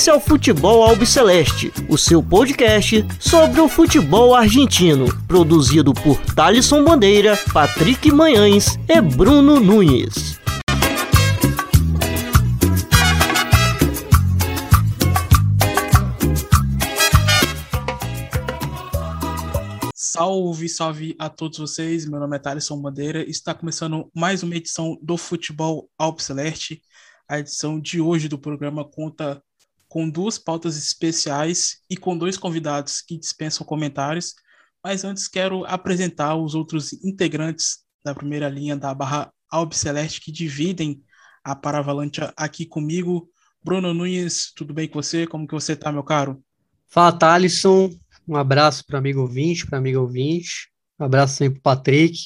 Esse é o Futebol Albiceleste, o seu podcast sobre o futebol argentino, produzido por Thalisson Bandeira, Patrick Manhães e Bruno Nunes. Salve, salve a todos vocês. Meu nome é Thaleson Bandeira. Está começando mais uma edição do Futebol Albiceleste. A edição de hoje do programa conta com duas pautas especiais e com dois convidados que dispensam comentários. Mas antes quero apresentar os outros integrantes da primeira linha da Barra Albiceleste que dividem a Paravalante aqui comigo. Bruno Nunes, tudo bem com você? Como que você está, meu caro? Fala, Thalisson. Um abraço para amigo ouvinte, para amigo ouvinte. Um abraço também para Patrick.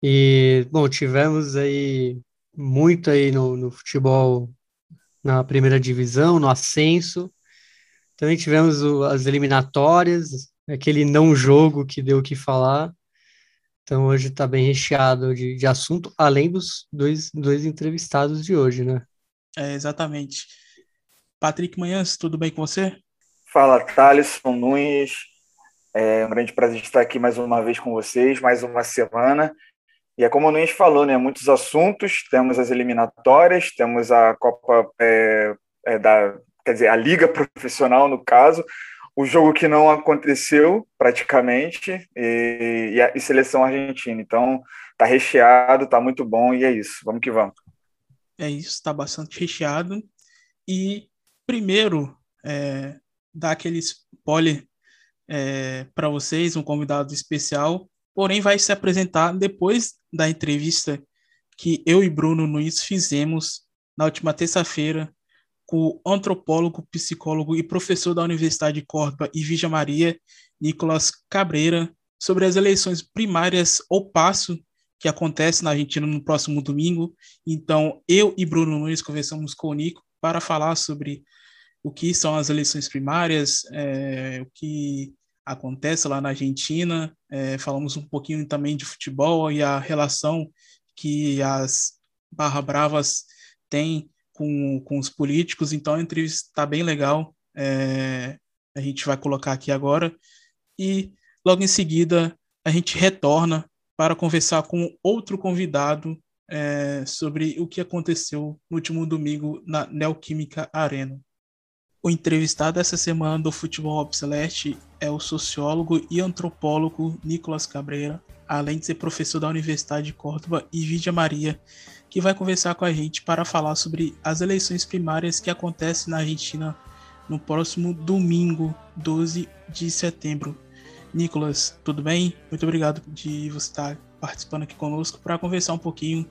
E, bom, tivemos aí muito aí no, no futebol na primeira divisão, no ascenso. Também tivemos o, as eliminatórias, aquele não jogo que deu o que falar. Então hoje está bem recheado de, de assunto, além dos dois, dois entrevistados de hoje, né? É, exatamente. Patrick Manhãs, tudo bem com você? Fala, Thaleson Nunes. É um grande prazer estar aqui mais uma vez com vocês, mais uma semana. E é como o Nunes falou, né? Muitos assuntos. Temos as eliminatórias, temos a Copa é, é da. Quer dizer, a Liga Profissional, no caso. O jogo que não aconteceu, praticamente, e, e a e seleção argentina. Então, tá recheado, tá muito bom, e é isso. Vamos que vamos. É isso, está bastante recheado. E primeiro, é, dar aquele spoiler é, para vocês, um convidado especial, porém vai se apresentar depois da entrevista que eu e Bruno Nunes fizemos na última terça-feira com o antropólogo, psicólogo e professor da Universidade de Córdoba e Vija Maria, Nicolas Cabreira, sobre as eleições primárias ou passo que acontece na Argentina no próximo domingo. Então, eu e Bruno Nunes conversamos com o Nico para falar sobre o que são as eleições primárias, é, o que acontece lá na Argentina, é, falamos um pouquinho também de futebol e a relação que as Barra Bravas têm com, com os políticos, então a entrevista está bem legal, é, a gente vai colocar aqui agora, e logo em seguida a gente retorna para conversar com outro convidado é, sobre o que aconteceu no último domingo na Neoquímica Arena. O entrevistado essa semana do Futebol Celeste é o sociólogo e antropólogo Nicolas Cabreira, além de ser professor da Universidade de Córdoba e Vidia Maria, que vai conversar com a gente para falar sobre as eleições primárias que acontecem na Argentina no próximo domingo, 12 de setembro. Nicolas, tudo bem? Muito obrigado de você estar participando aqui conosco para conversar um pouquinho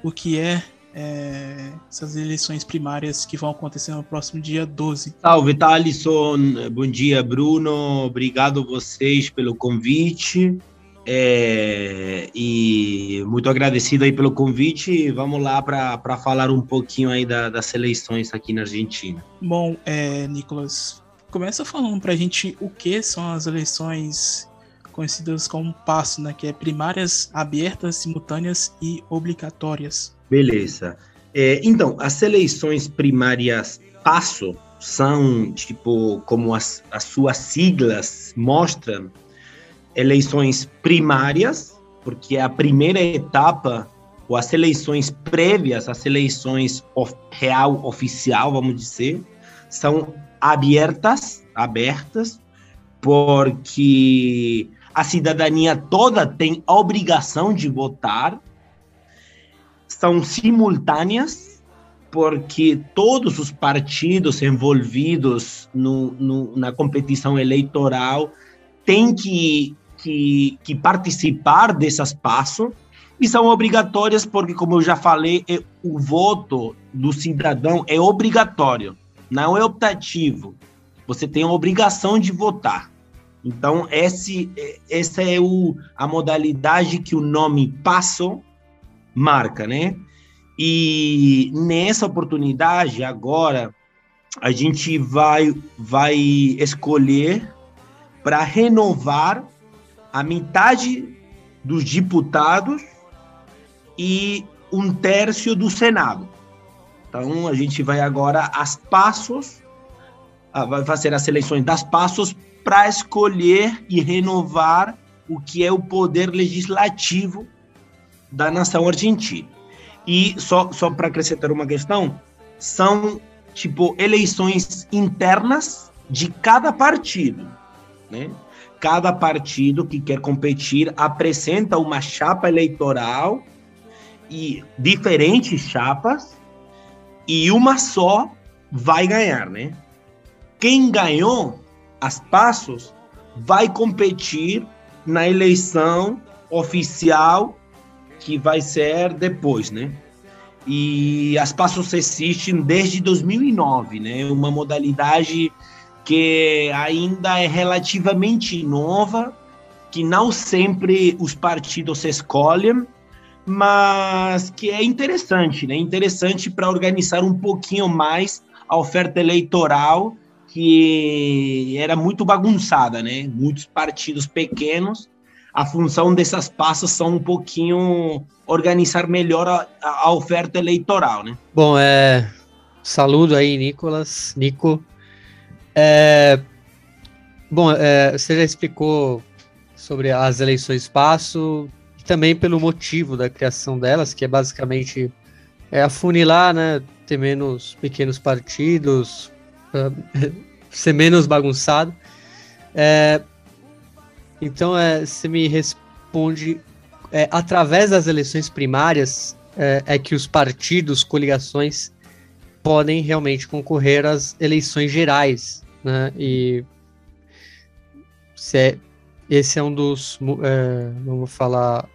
o que é é, essas eleições primárias que vão acontecer no próximo dia 12. Salve, Thalisson. Bom dia, Bruno. Obrigado vocês pelo convite. É, e muito agradecido aí pelo convite. Vamos lá para falar um pouquinho aí da, das eleições aqui na Argentina. Bom, é, Nicolas, começa falando para a gente o que são as eleições conhecidas como passo, né, que é primárias abertas, simultâneas e obrigatórias. Beleza. É, então, as eleições primárias passo são, tipo, como as, as suas siglas mostram, eleições primárias, porque a primeira etapa, ou as eleições prévias, as eleições of, real oficial, vamos dizer, são abertas, abertas, porque a cidadania toda tem a obrigação de votar, são simultâneas, porque todos os partidos envolvidos no, no, na competição eleitoral têm que, que, que participar dessas passos e são obrigatórias porque, como eu já falei, é, o voto do cidadão é obrigatório, não é optativo. Você tem a obrigação de votar. Então, esse, essa é o, a modalidade que o nome passo marca, né? E nessa oportunidade, agora, a gente vai, vai escolher para renovar a metade dos deputados e um terço do Senado. Então a gente vai agora às passos, vai fazer as eleições das passos para escolher e renovar o que é o poder legislativo da nação argentina. E só, só para acrescentar uma questão, são tipo eleições internas de cada partido, né? Cada partido que quer competir apresenta uma chapa eleitoral e diferentes chapas e uma só vai ganhar, né? Quem ganhou as passos vai competir na eleição oficial que vai ser depois, né? E as passos existem desde 2009, né? Uma modalidade que ainda é relativamente nova, que não sempre os partidos escolhem, mas que é interessante, né? Interessante para organizar um pouquinho mais a oferta eleitoral que era muito bagunçada, né? Muitos partidos pequenos. A função dessas passas são um pouquinho organizar melhor a, a oferta eleitoral, né? Bom, é saludo aí, Nicolas, Nico. É, bom, é, você já explicou sobre as eleições espaço e também pelo motivo da criação delas, que é basicamente é, afunilar, né? Ter menos pequenos partidos, ser menos bagunçado. É, então, é, você me responde, é, através das eleições primárias, é, é, que os partidos, coligações, podem realmente concorrer às eleições gerais, né? E é, esse é um dos, é, vamos falar,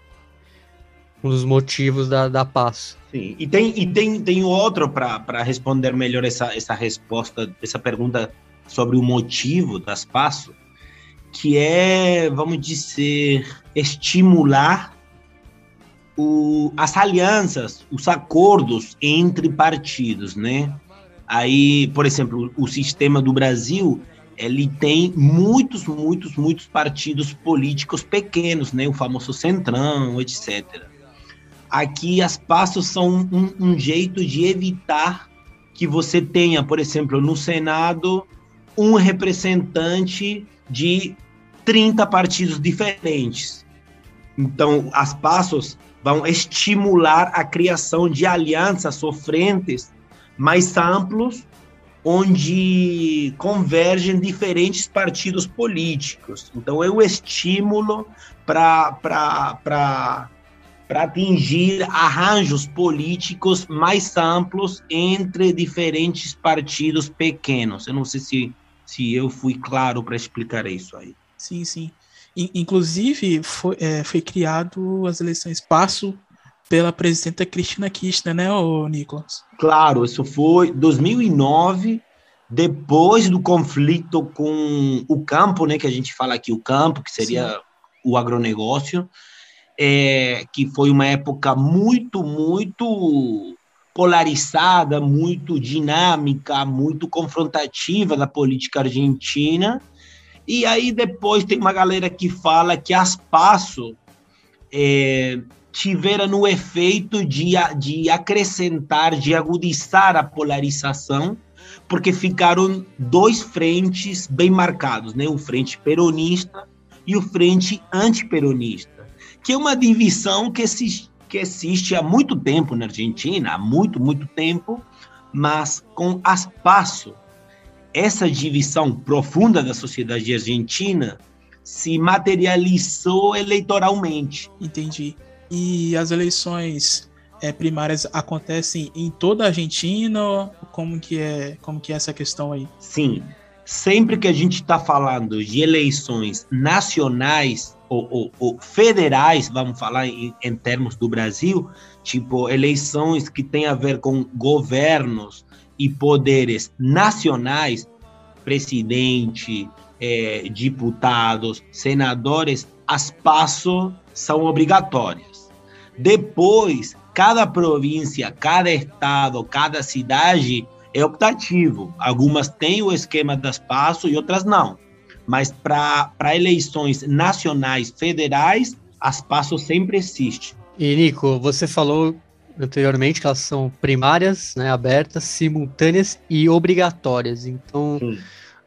um dos motivos da, da paz. Sim, e tem, e tem, tem outro para responder melhor essa, essa resposta, essa pergunta sobre o motivo das passos, que é, vamos dizer, estimular o, as alianças, os acordos entre partidos, né? Aí, por exemplo, o sistema do Brasil, ele tem muitos, muitos, muitos partidos políticos pequenos, né? O famoso centrão, etc. Aqui as passos são um, um jeito de evitar que você tenha, por exemplo, no Senado, um representante de 30 partidos diferentes. Então, as passos vão estimular a criação de alianças sofrentes mais amplos, onde convergem diferentes partidos políticos. Então, é o estímulo para atingir arranjos políticos mais amplos entre diferentes partidos pequenos. Eu não sei se se eu fui claro para explicar isso aí. Sim, sim. Inclusive, foi, é, foi criado as eleições passo pela presidenta Cristina Kirchner, né, ô Nicolas? Claro, isso foi 2009, depois do conflito com o campo, né, que a gente fala aqui, o campo, que seria Sim. o agronegócio, é, que foi uma época muito, muito polarizada, muito dinâmica, muito confrontativa da política argentina. E aí depois tem uma galera que fala que as passos é, tiveram o efeito de, de acrescentar, de agudizar a polarização, porque ficaram dois frentes bem marcados, né? o frente peronista e o frente antiperonista, que é uma divisão que se que existe há muito tempo na Argentina, há muito, muito tempo, mas com as passo, essa divisão profunda da sociedade argentina se materializou eleitoralmente. Entendi. E as eleições é, primárias acontecem em toda a Argentina? Como que é, como que é essa questão aí? Sim. Sempre que a gente está falando de eleições nacionais, ou, ou, ou federais, vamos falar em, em, termos do Brasil, tipo eleições que têm a ver com governos e poderes nacionais, presidente, é, deputados, senadores, as passos são obrigatórias. Depois, cada província, cada estado, cada cidade é optativo. Algumas têm o esquema das passos e outras não mas para eleições nacionais, federais, as passos sempre existem. E Nico, você falou anteriormente, que elas são primárias, né, abertas, simultâneas e obrigatórias. Então,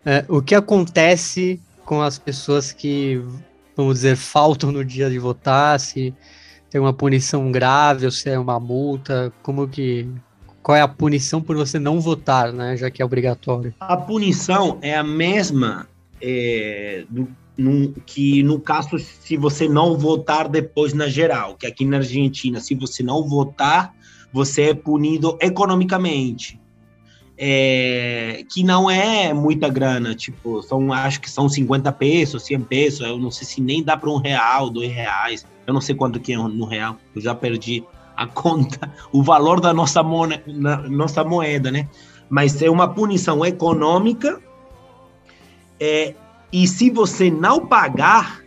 é, o que acontece com as pessoas que, vamos dizer, faltam no dia de votar, se tem uma punição grave ou se é uma multa, como que qual é a punição por você não votar, né, já que é obrigatório? A punição é a mesma é, do, no, que no caso se você não votar depois na geral, que aqui na Argentina, se você não votar, você é punido economicamente. É, que não é muita grana, tipo, são, acho que são 50 pesos, 100 pesos, eu não sei se nem dá para um real, dois reais, eu não sei quanto que é no real, eu já perdi a conta, o valor da nossa, moeda, nossa moeda, né? Mas é uma punição econômica é, e se você não pagar,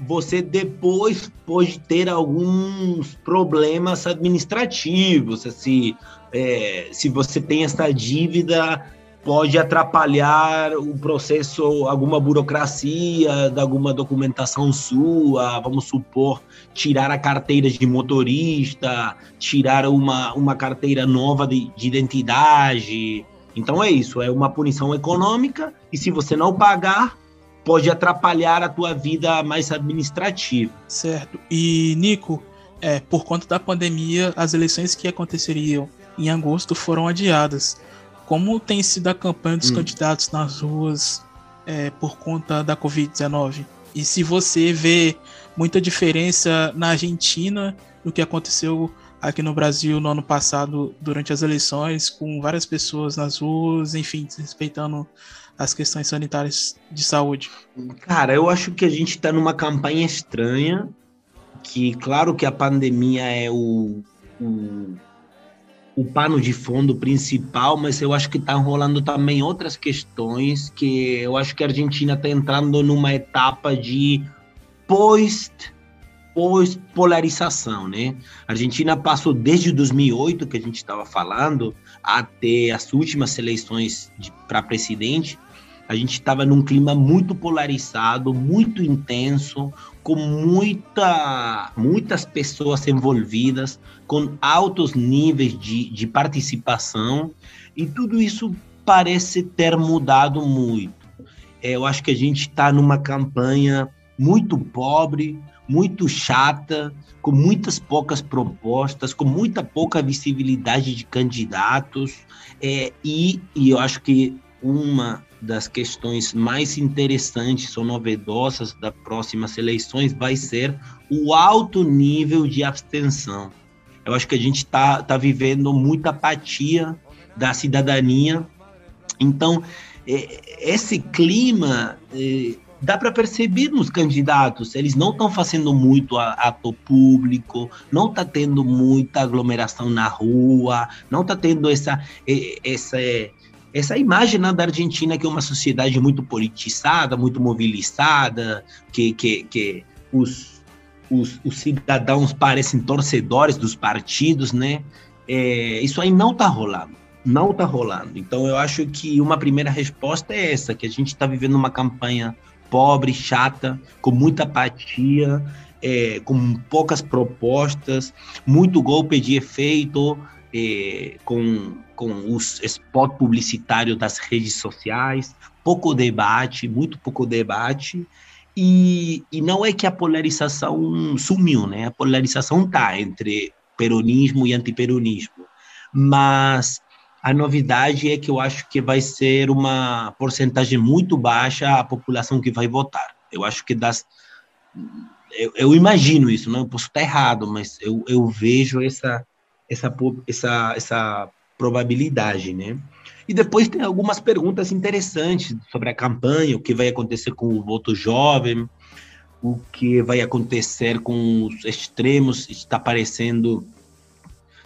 você depois pode ter alguns problemas administrativos, assim, é, se você tem essa dívida, pode atrapalhar o processo, alguma burocracia, alguma documentação sua, vamos supor, tirar a carteira de motorista, tirar uma, uma carteira nova de, de identidade. Então é isso, é uma punição econômica e se você não pagar, pode atrapalhar a tua vida mais administrativa. Certo. E, Nico, é, por conta da pandemia, as eleições que aconteceriam em agosto foram adiadas. Como tem sido a campanha dos hum. candidatos nas ruas é, por conta da Covid-19? E se você vê muita diferença na Argentina do que aconteceu aqui no Brasil no ano passado durante as eleições, com várias pessoas nas ruas, enfim, respeitando as questões sanitárias de saúde? Cara, eu acho que a gente está numa campanha estranha, que claro que a pandemia é o, o, o pano de fundo principal, mas eu acho que está rolando também outras questões que eu acho que a Argentina está entrando numa etapa de pós pós polarização, né? A Argentina passou desde 2008 que a gente estava falando até as últimas eleições para presidente a gente estava num clima muito polarizado, muito intenso, com muita, muitas pessoas envolvidas, com altos níveis de, de participação, e tudo isso parece ter mudado muito. É, eu acho que a gente está numa campanha muito pobre, muito chata, com muitas poucas propostas, com muita pouca visibilidade de candidatos, é, e, e eu acho que uma das questões mais interessantes ou novedosas das próximas eleições vai ser o alto nível de abstenção. Eu acho que a gente está tá vivendo muita apatia da cidadania. Então, é, esse clima é, dá para perceber nos candidatos, eles não estão fazendo muito ato público, não está tendo muita aglomeração na rua, não está tendo essa, essa essa imagem né, da Argentina que é uma sociedade muito politizada, muito mobilizada, que, que, que os, os, os cidadãos parecem torcedores dos partidos, né? É, isso aí não está rolando, não está rolando. Então eu acho que uma primeira resposta é essa, que a gente está vivendo uma campanha pobre, chata, com muita apatia, é, com poucas propostas, muito golpe de efeito, é, com com os spot publicitários das redes sociais, pouco debate, muito pouco debate, e, e não é que a polarização sumiu, né? A polarização tá entre peronismo e antiperonismo, mas a novidade é que eu acho que vai ser uma porcentagem muito baixa a população que vai votar. Eu acho que das eu, eu imagino isso, não eu posso estar errado, mas eu, eu vejo essa essa essa essa probabilidade, né? E depois tem algumas perguntas interessantes sobre a campanha, o que vai acontecer com o voto jovem, o que vai acontecer com os extremos, está aparecendo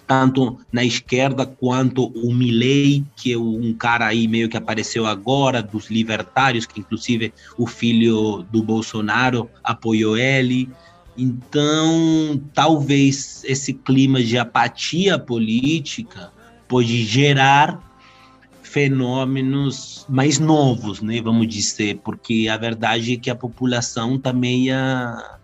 tanto na esquerda quanto o Milley, que é um cara aí meio que apareceu agora, dos libertários, que inclusive o filho do Bolsonaro apoiou ele. Então, talvez esse clima de apatia política pode gerar fenômenos mais novos, né, vamos dizer, porque a verdade é que a população está meia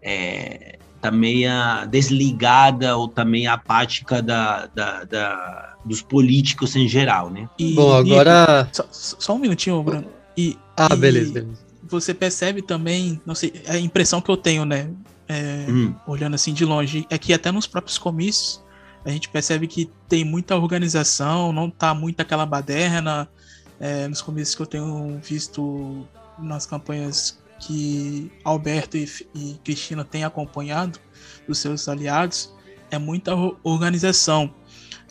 é, tá meia desligada ou tá meia apática da, da, da dos políticos em geral, né? E, Bom, agora... só, só, um minutinho, Bruno. E, ah, e beleza, beleza. Você percebe também, não sei, a impressão que eu tenho, né? É, hum. Olhando assim de longe, é que até nos próprios comícios a gente percebe que tem muita organização, não tá muito aquela baderna. É, nos comícios que eu tenho visto nas campanhas que Alberto e, e Cristina têm acompanhado dos seus aliados, é muita organização,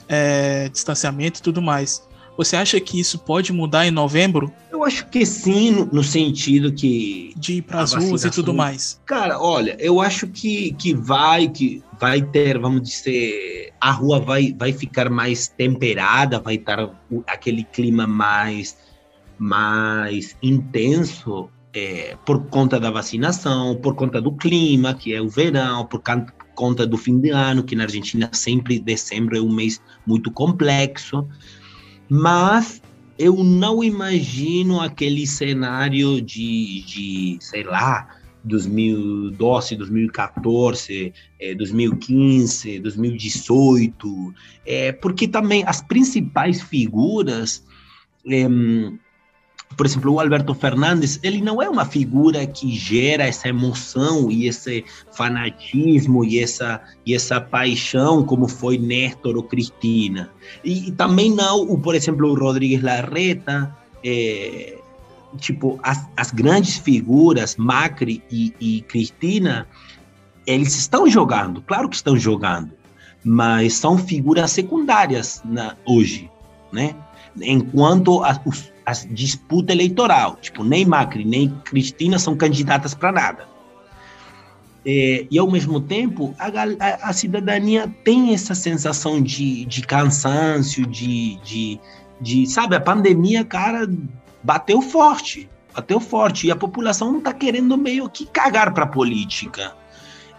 é, distanciamento e tudo mais. Você acha que isso pode mudar em novembro? Eu acho que sim, no, no sentido que. De ir para as ruas e tudo mais. Cara, olha, eu acho que, que vai, que vai ter, vamos dizer, a rua vai, vai ficar mais temperada, vai estar aquele clima mais, mais intenso é, por conta da vacinação, por conta do clima, que é o verão, por conta do fim de ano, que na Argentina sempre dezembro é um mês muito complexo. Mas eu não imagino aquele cenário de, de sei lá, 2012, 2014, 2015, 2018, é, porque também as principais figuras é, por exemplo, o Alberto Fernandes, ele não é uma figura que gera essa emoção e esse fanatismo e essa, e essa paixão como foi Néstor ou Cristina. E, e também não, o, por exemplo, o Rodrigues Larreta, é, tipo, as, as grandes figuras, Macri e, e Cristina, eles estão jogando, claro que estão jogando, mas são figuras secundárias na, hoje, né? Enquanto as, os, a disputa eleitoral. Tipo, nem Macri, nem Cristina são candidatas para nada. É, e, ao mesmo tempo, a, a, a, cidadania tem essa sensação de, de cansaço, de, de, de. Sabe, a pandemia, cara, bateu forte. Bateu forte. E a população não está querendo meio que cagar para a política.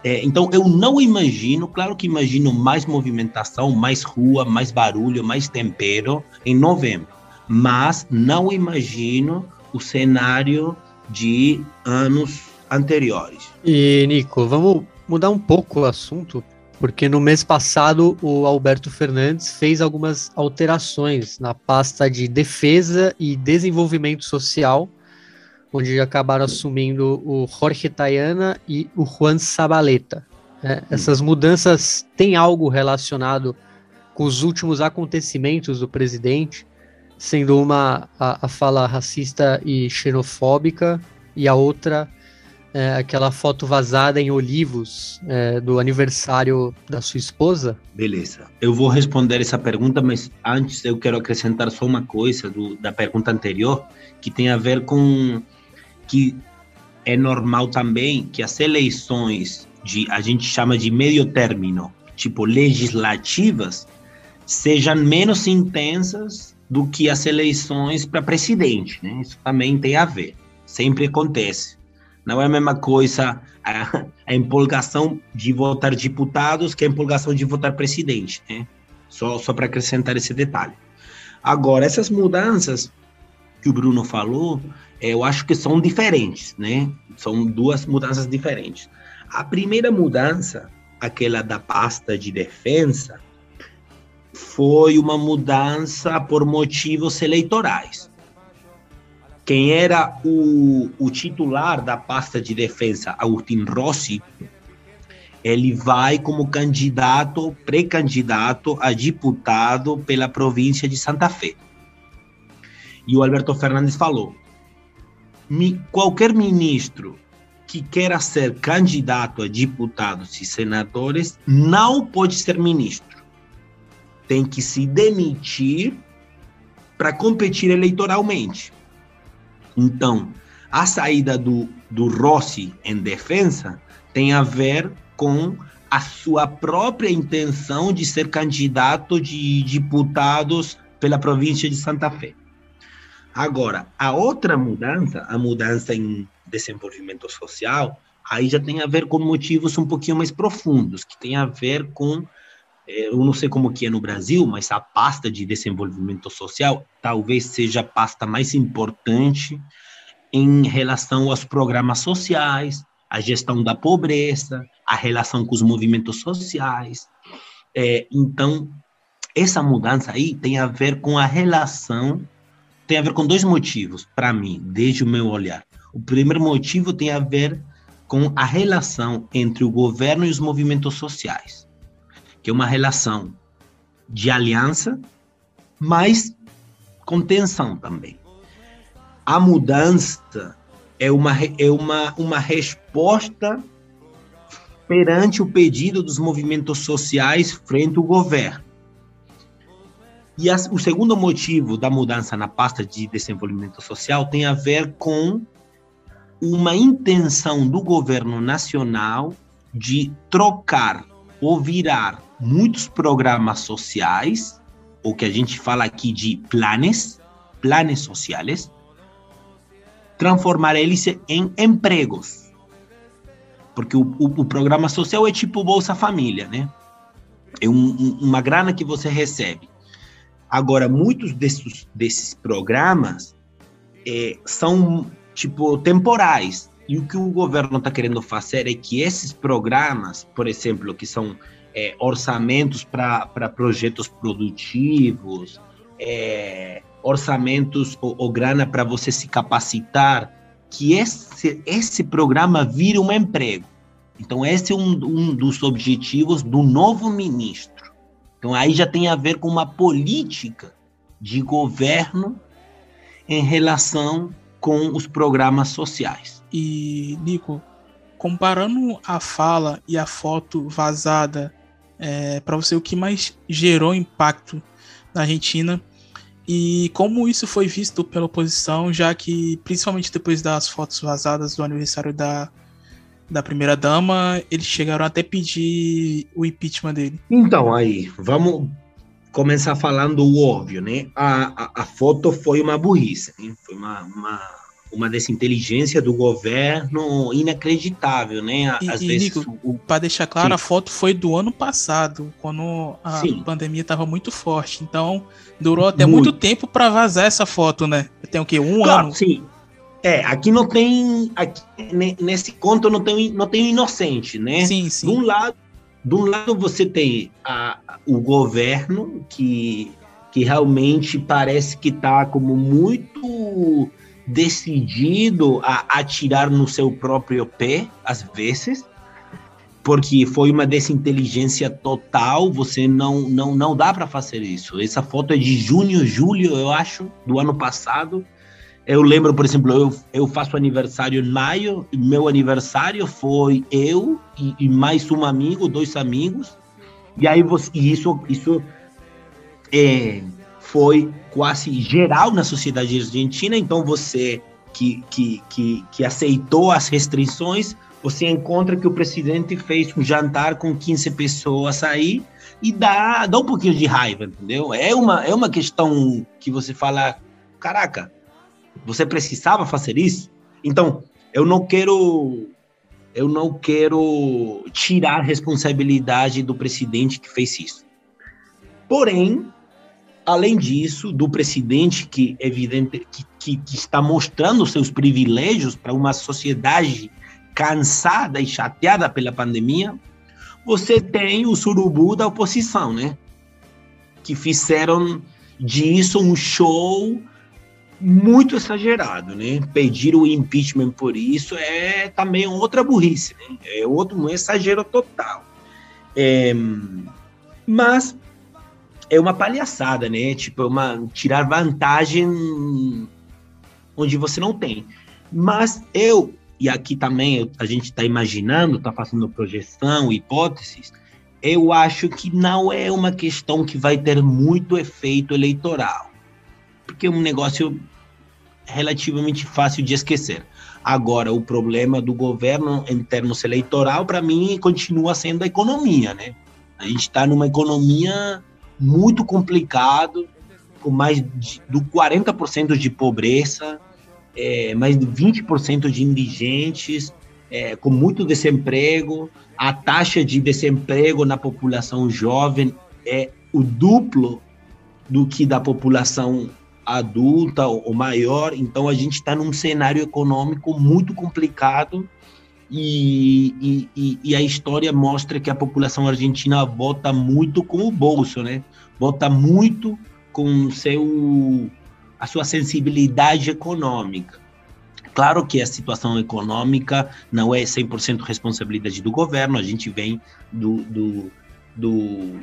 É, então, eu não imagino, claro que imagino mais movimentação, mais rua, mais barulho, mais tempero em novembro mas não imagino o cenário de anos anteriores. E, Nico, vamos mudar um pouco o assunto, porque no mês passado o Alberto Fernandes fez algumas alterações na pasta de defesa e desenvolvimento social, onde acabaram assumindo o Jorge Tayana e o Juan Sabaleta. É, essas mudanças têm algo relacionado com os últimos acontecimentos do presidente, sendo uma a, a fala racista e xenofóbica e a outra é, aquela foto vazada em Olivos é, do aniversário da sua esposa? Beleza. Eu vou responder essa pergunta, mas antes eu quero acrescentar só uma coisa do, da pergunta anterior, que tem a ver com que é normal também que as eleições de a gente chama de meio término, tipo legislativas, sejam menos intensas do que as eleições para presidente, né? Isso também tem a ver. Sempre acontece. Não é a mesma coisa a, a empolgação de votar deputados que a empolgação de votar presidente, né? Só, só para acrescentar esse detalhe. Agora, essas mudanças que o Bruno falou, eu acho que são diferentes, né? São duas mudanças diferentes. A primeira mudança, aquela da pasta de defesa, foi uma mudança por motivos eleitorais. Quem era o, o titular da pasta de defesa, Agustin Rossi, ele vai como candidato, pré-candidato a deputado pela província de Santa Fé. E o Alberto Fernandes falou: qualquer ministro que queira ser candidato a deputados e senadores não pode ser ministro tem que se demitir para competir eleitoralmente. Então, a saída do, do Rossi em defesa tem a ver com a sua própria intenção de ser candidato de deputados pela província de Santa Fé. Agora, a outra mudança, a mudança em desenvolvimento social, aí já tem a ver com motivos um pouquinho mais profundos, que tem a ver com eu não sei como que é no Brasil, mas a pasta de desenvolvimento social talvez seja a pasta mais importante em relação aos programas sociais, a gestão da pobreza, a relação com os movimentos sociais. É, então, essa mudança aí tem a ver com a relação, tem a ver com dois motivos, para mim, desde o meu olhar. O primeiro motivo tem a ver com a relação entre o governo e os movimentos sociais, que é uma relação de aliança, mas com tensão também. A mudança é uma, é uma, uma resposta perante o pedido dos movimentos sociais frente ao governo. E o segundo motivo da mudança na pasta de desenvolvimento social tem a ver com uma intenção do governo nacional de trocar ou virar muitos programas sociais, o que a gente fala aqui de planes, planes sociais, transformar eles em empregos. Porque o, o, o programa social é tipo Bolsa Família, né? É um, uma grana que você recebe. Agora, muitos desses, desses programas é, são, tipo, temporais. E o que o governo está querendo fazer é que esses programas, por exemplo, que são é, orçamentos para projetos produtivos, é, orçamentos ou, ou grana para você se capacitar, que esse, esse programa vire um emprego. Então, esse é um, um dos objetivos do novo ministro. Então, aí já tem a ver com uma política de governo em relação com os programas sociais. E, Nico, comparando a fala e a foto vazada, é, para você, o que mais gerou impacto na Argentina e como isso foi visto pela oposição, já que, principalmente depois das fotos vazadas do aniversário da, da primeira dama, eles chegaram até pedir o impeachment dele. Então, aí, vamos começar falando o óbvio, né? A, a, a foto foi uma burrice, foi uma, uma uma desinteligência do governo inacreditável, né? Às e, vezes. Para deixar claro, Sim. a foto foi do ano passado, quando a Sim. pandemia estava muito forte. Então, durou até muito, muito tempo para vazar essa foto, né? Tem o quê? Um claro, ano? Sim. É, aqui não tem. Aqui, nesse conto não tem, não tem inocente, né? Sim, sim. De um lado, de um lado você tem a, o governo que, que realmente parece que está como muito decidido a atirar no seu próprio pé, às vezes, porque foi uma desinteligência total, você não não não dá para fazer isso. Essa foto é de junho, julho, eu acho, do ano passado. Eu lembro, por exemplo, eu, eu faço aniversário em maio, meu aniversário foi eu e, e mais um amigo, dois amigos, e aí você, e isso, isso é, foi quase geral na sociedade argentina, então você que, que, que, que aceitou as restrições, você encontra que o presidente fez um jantar com 15 pessoas aí e dá, dá um pouquinho de raiva, entendeu? É uma, é uma questão que você fala, caraca, você precisava fazer isso? Então, eu não quero eu não quero tirar a responsabilidade do presidente que fez isso. Porém, além disso, do presidente que evidente que, que, que está mostrando seus privilégios para uma sociedade cansada e chateada pela pandemia, você tem o surubu da oposição, né? Que fizeram disso um show muito exagerado, né? Pedir o impeachment por isso é também outra burrice, né? É outro um exagero total. É, mas é uma palhaçada, né? Tipo, é uma tirar vantagem onde você não tem. Mas eu, e aqui também a gente está imaginando, está fazendo projeção, hipóteses, eu acho que não é uma questão que vai ter muito efeito eleitoral, porque é um negócio relativamente fácil de esquecer. Agora, o problema do governo em termos eleitoral, para mim, continua sendo a economia, né? A gente está numa economia muito complicado, com mais de, do 40% de pobreza, é, mais de 20% de indigentes, é, com muito desemprego. A taxa de desemprego na população jovem é o duplo do que da população adulta ou maior. Então, a gente está num cenário econômico muito complicado E, e, e, a história mostra que a população argentina vota muito com o bolso, né? Vota muito com seu, a sua sensibilidade econômica. Claro que a situação econômica não é 100% responsabilidade do governo, a gente vem do, do, do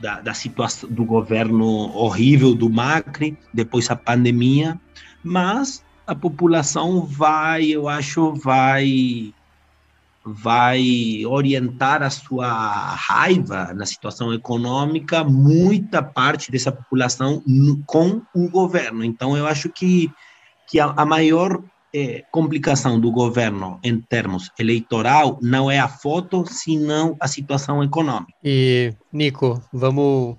da, da, situação do governo horrível do Macri, depois a pandemia, mas a população vai, eu acho, vai vai orientar a sua raiva na situação econômica muita parte dessa população com o governo. Então, eu acho que, que a, a maior é, complicação do governo em termos eleitoral não é a foto, senão a situação econômica. E, Nico, vamos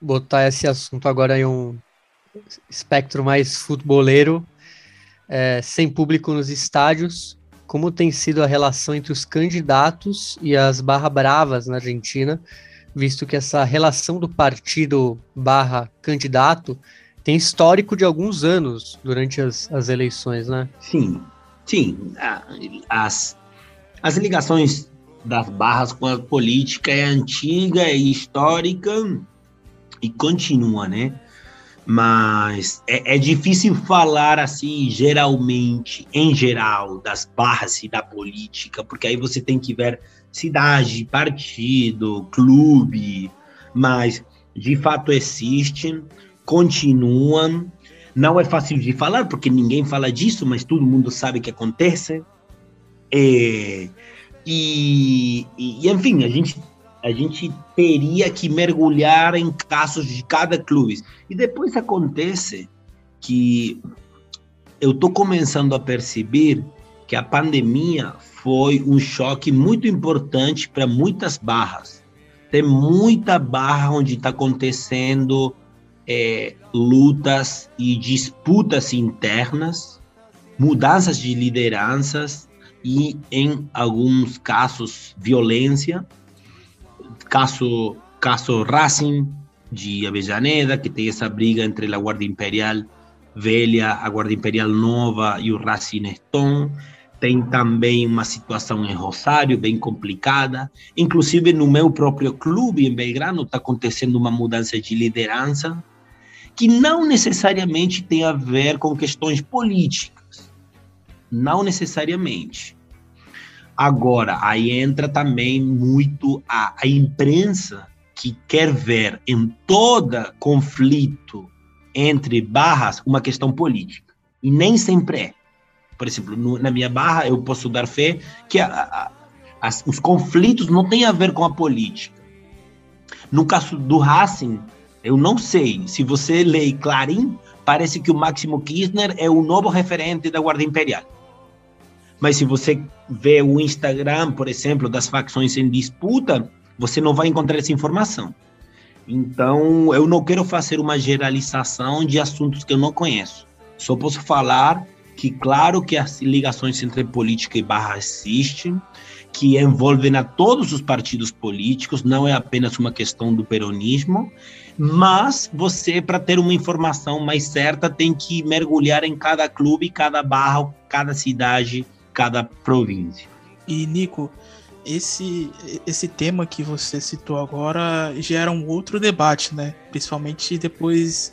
botar esse assunto agora em um espectro mais futeboleiro, é, sem público nos estádios como tem sido a relação entre os candidatos e as barra bravas na Argentina, visto que essa relação do partido barra candidato tem histórico de alguns anos durante as, as eleições, né? Sim, sim. As, as ligações das barras com a política é antiga, é histórica e continua, né? Mas é, é, difícil falar assim, geralmente, em geral, das barras da política, porque aí você tem que ver cidade, partido, clube, mas de fato existem, continuam. Não é fácil de falar, porque ninguém fala disso, mas todo mundo sabe que acontece. É, e, e, enfim, a gente a gente teria que mergulhar em casos de cada clube. E depois acontece que eu estou começando a perceber que a pandemia foi um choque muito importante para muitas barras. Tem muita barra onde está acontecendo é, lutas e disputas internas, mudanças de lideranças e, em alguns casos, violência caso, caso Racing de Avellaneda, que tem essa briga entre a Guarda Imperial velha, a Guarda Imperial nova e o Racing Stone. Tem também uma situação em Rosário bem complicada. Inclusive, no meu próprio clube, em Belgrano, está acontecendo uma mudança de liderança que não necessariamente tem a ver com questões políticas. Não necessariamente. Agora, aí entra também muito a, a imprensa que quer ver em todo conflito entre barras uma questão política. E nem sempre é. Por exemplo, no, na minha barra, eu posso dar fé que a, a, as, os conflitos não têm a ver com a política. No caso do Racing, eu não sei. Se você lê Clarim, parece que o Máximo Kirchner é o novo referente da Guarda Imperial. Mas se você vê o Instagram, por exemplo, das facções em disputa, você não vai encontrar essa informação. Então, eu não quero fazer uma generalização de assuntos que eu não conheço. Só posso falar que, claro, que as ligações entre política e barra existem, que envolvem a todos os partidos políticos, não é apenas uma questão do peronismo, mas você, para ter uma informação mais certa, tem que mergulhar em cada clube, cada barra, cada cidade cada província. E Nico, esse esse tema que você citou agora gera um outro debate, né? Principalmente depois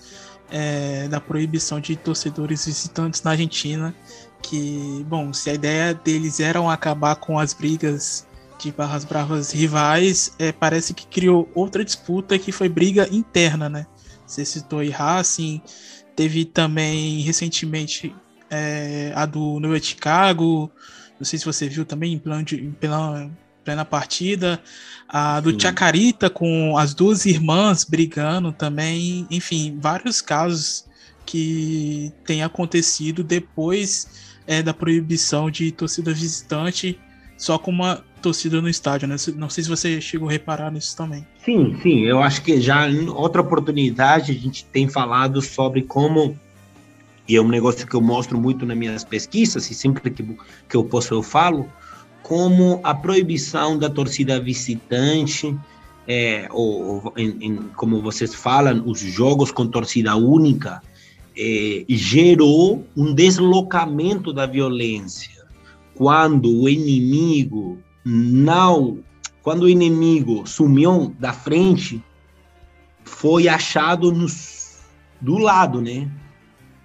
é, da proibição de torcedores visitantes na Argentina, que, bom, se a ideia deles era acabar com as brigas de barras bravas rivais, é, parece que criou outra disputa que foi briga interna, né? Você citou aí Racing, teve também recentemente é, a do New Chicago, não sei se você viu também em, plano de, em plena, plena partida, a do Sim. Chacarita com as duas irmãs brigando também, enfim, vários casos que têm acontecido depois é, da proibição de torcida visitante só com uma torcida no estádio, né? Não sei se você chegou a reparar nisso também. Sim, sim, eu acho que já em outra oportunidade a gente tem falado sobre como e é um negócio que eu mostro muito nas minhas pesquisas, e sempre que, que eu posso eu falo, como a proibição da torcida visitante, é, ou, em, em, como vocês falam, os jogos com torcida única, é, gerou um deslocamento da violência, quando o inimigo não, quando o inimigo sumiu da frente, foi achado nos, do lado, né?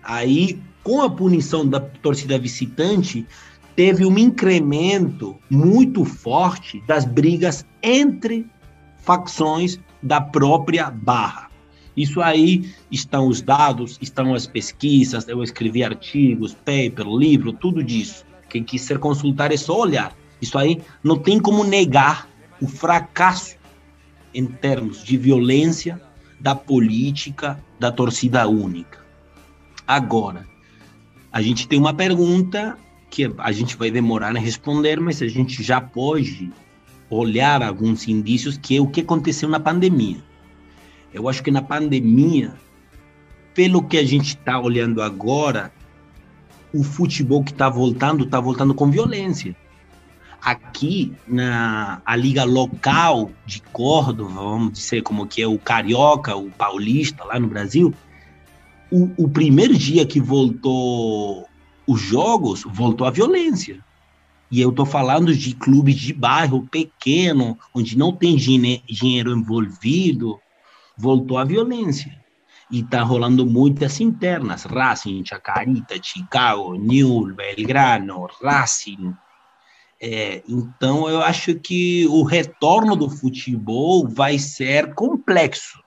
Aí, com a punição da torcida visitante, teve um incremento muito forte das brigas entre facções da própria Barra. Isso aí estão os dados, estão as pesquisas, eu escrevi artigos, paper, livro, tudo disso. Quem quiser consultar é só olhar. Isso aí não tem como negar o fracasso em termos de violência da política da torcida única. Agora, a gente tem uma pergunta que a gente vai demorar a responder, mas a gente já pode olhar alguns indícios que é o que aconteceu na pandemia. Eu acho que na pandemia, pelo que a gente está olhando agora, o futebol que está voltando, está voltando com violência. Aqui, na a liga local de Córdoba, vamos dizer como que é o Carioca, o Paulista, lá no Brasil, o, o primeiro dia que voltou os jogos, voltou a violência. E eu estou falando de clubes de bairro pequeno, onde não tem dinheiro envolvido, voltou a violência. E está rolando muitas internas, Racing, Chacarita, Chicago, Newell, Belgrano, Racing. É, então eu acho que o retorno do futebol vai ser complexo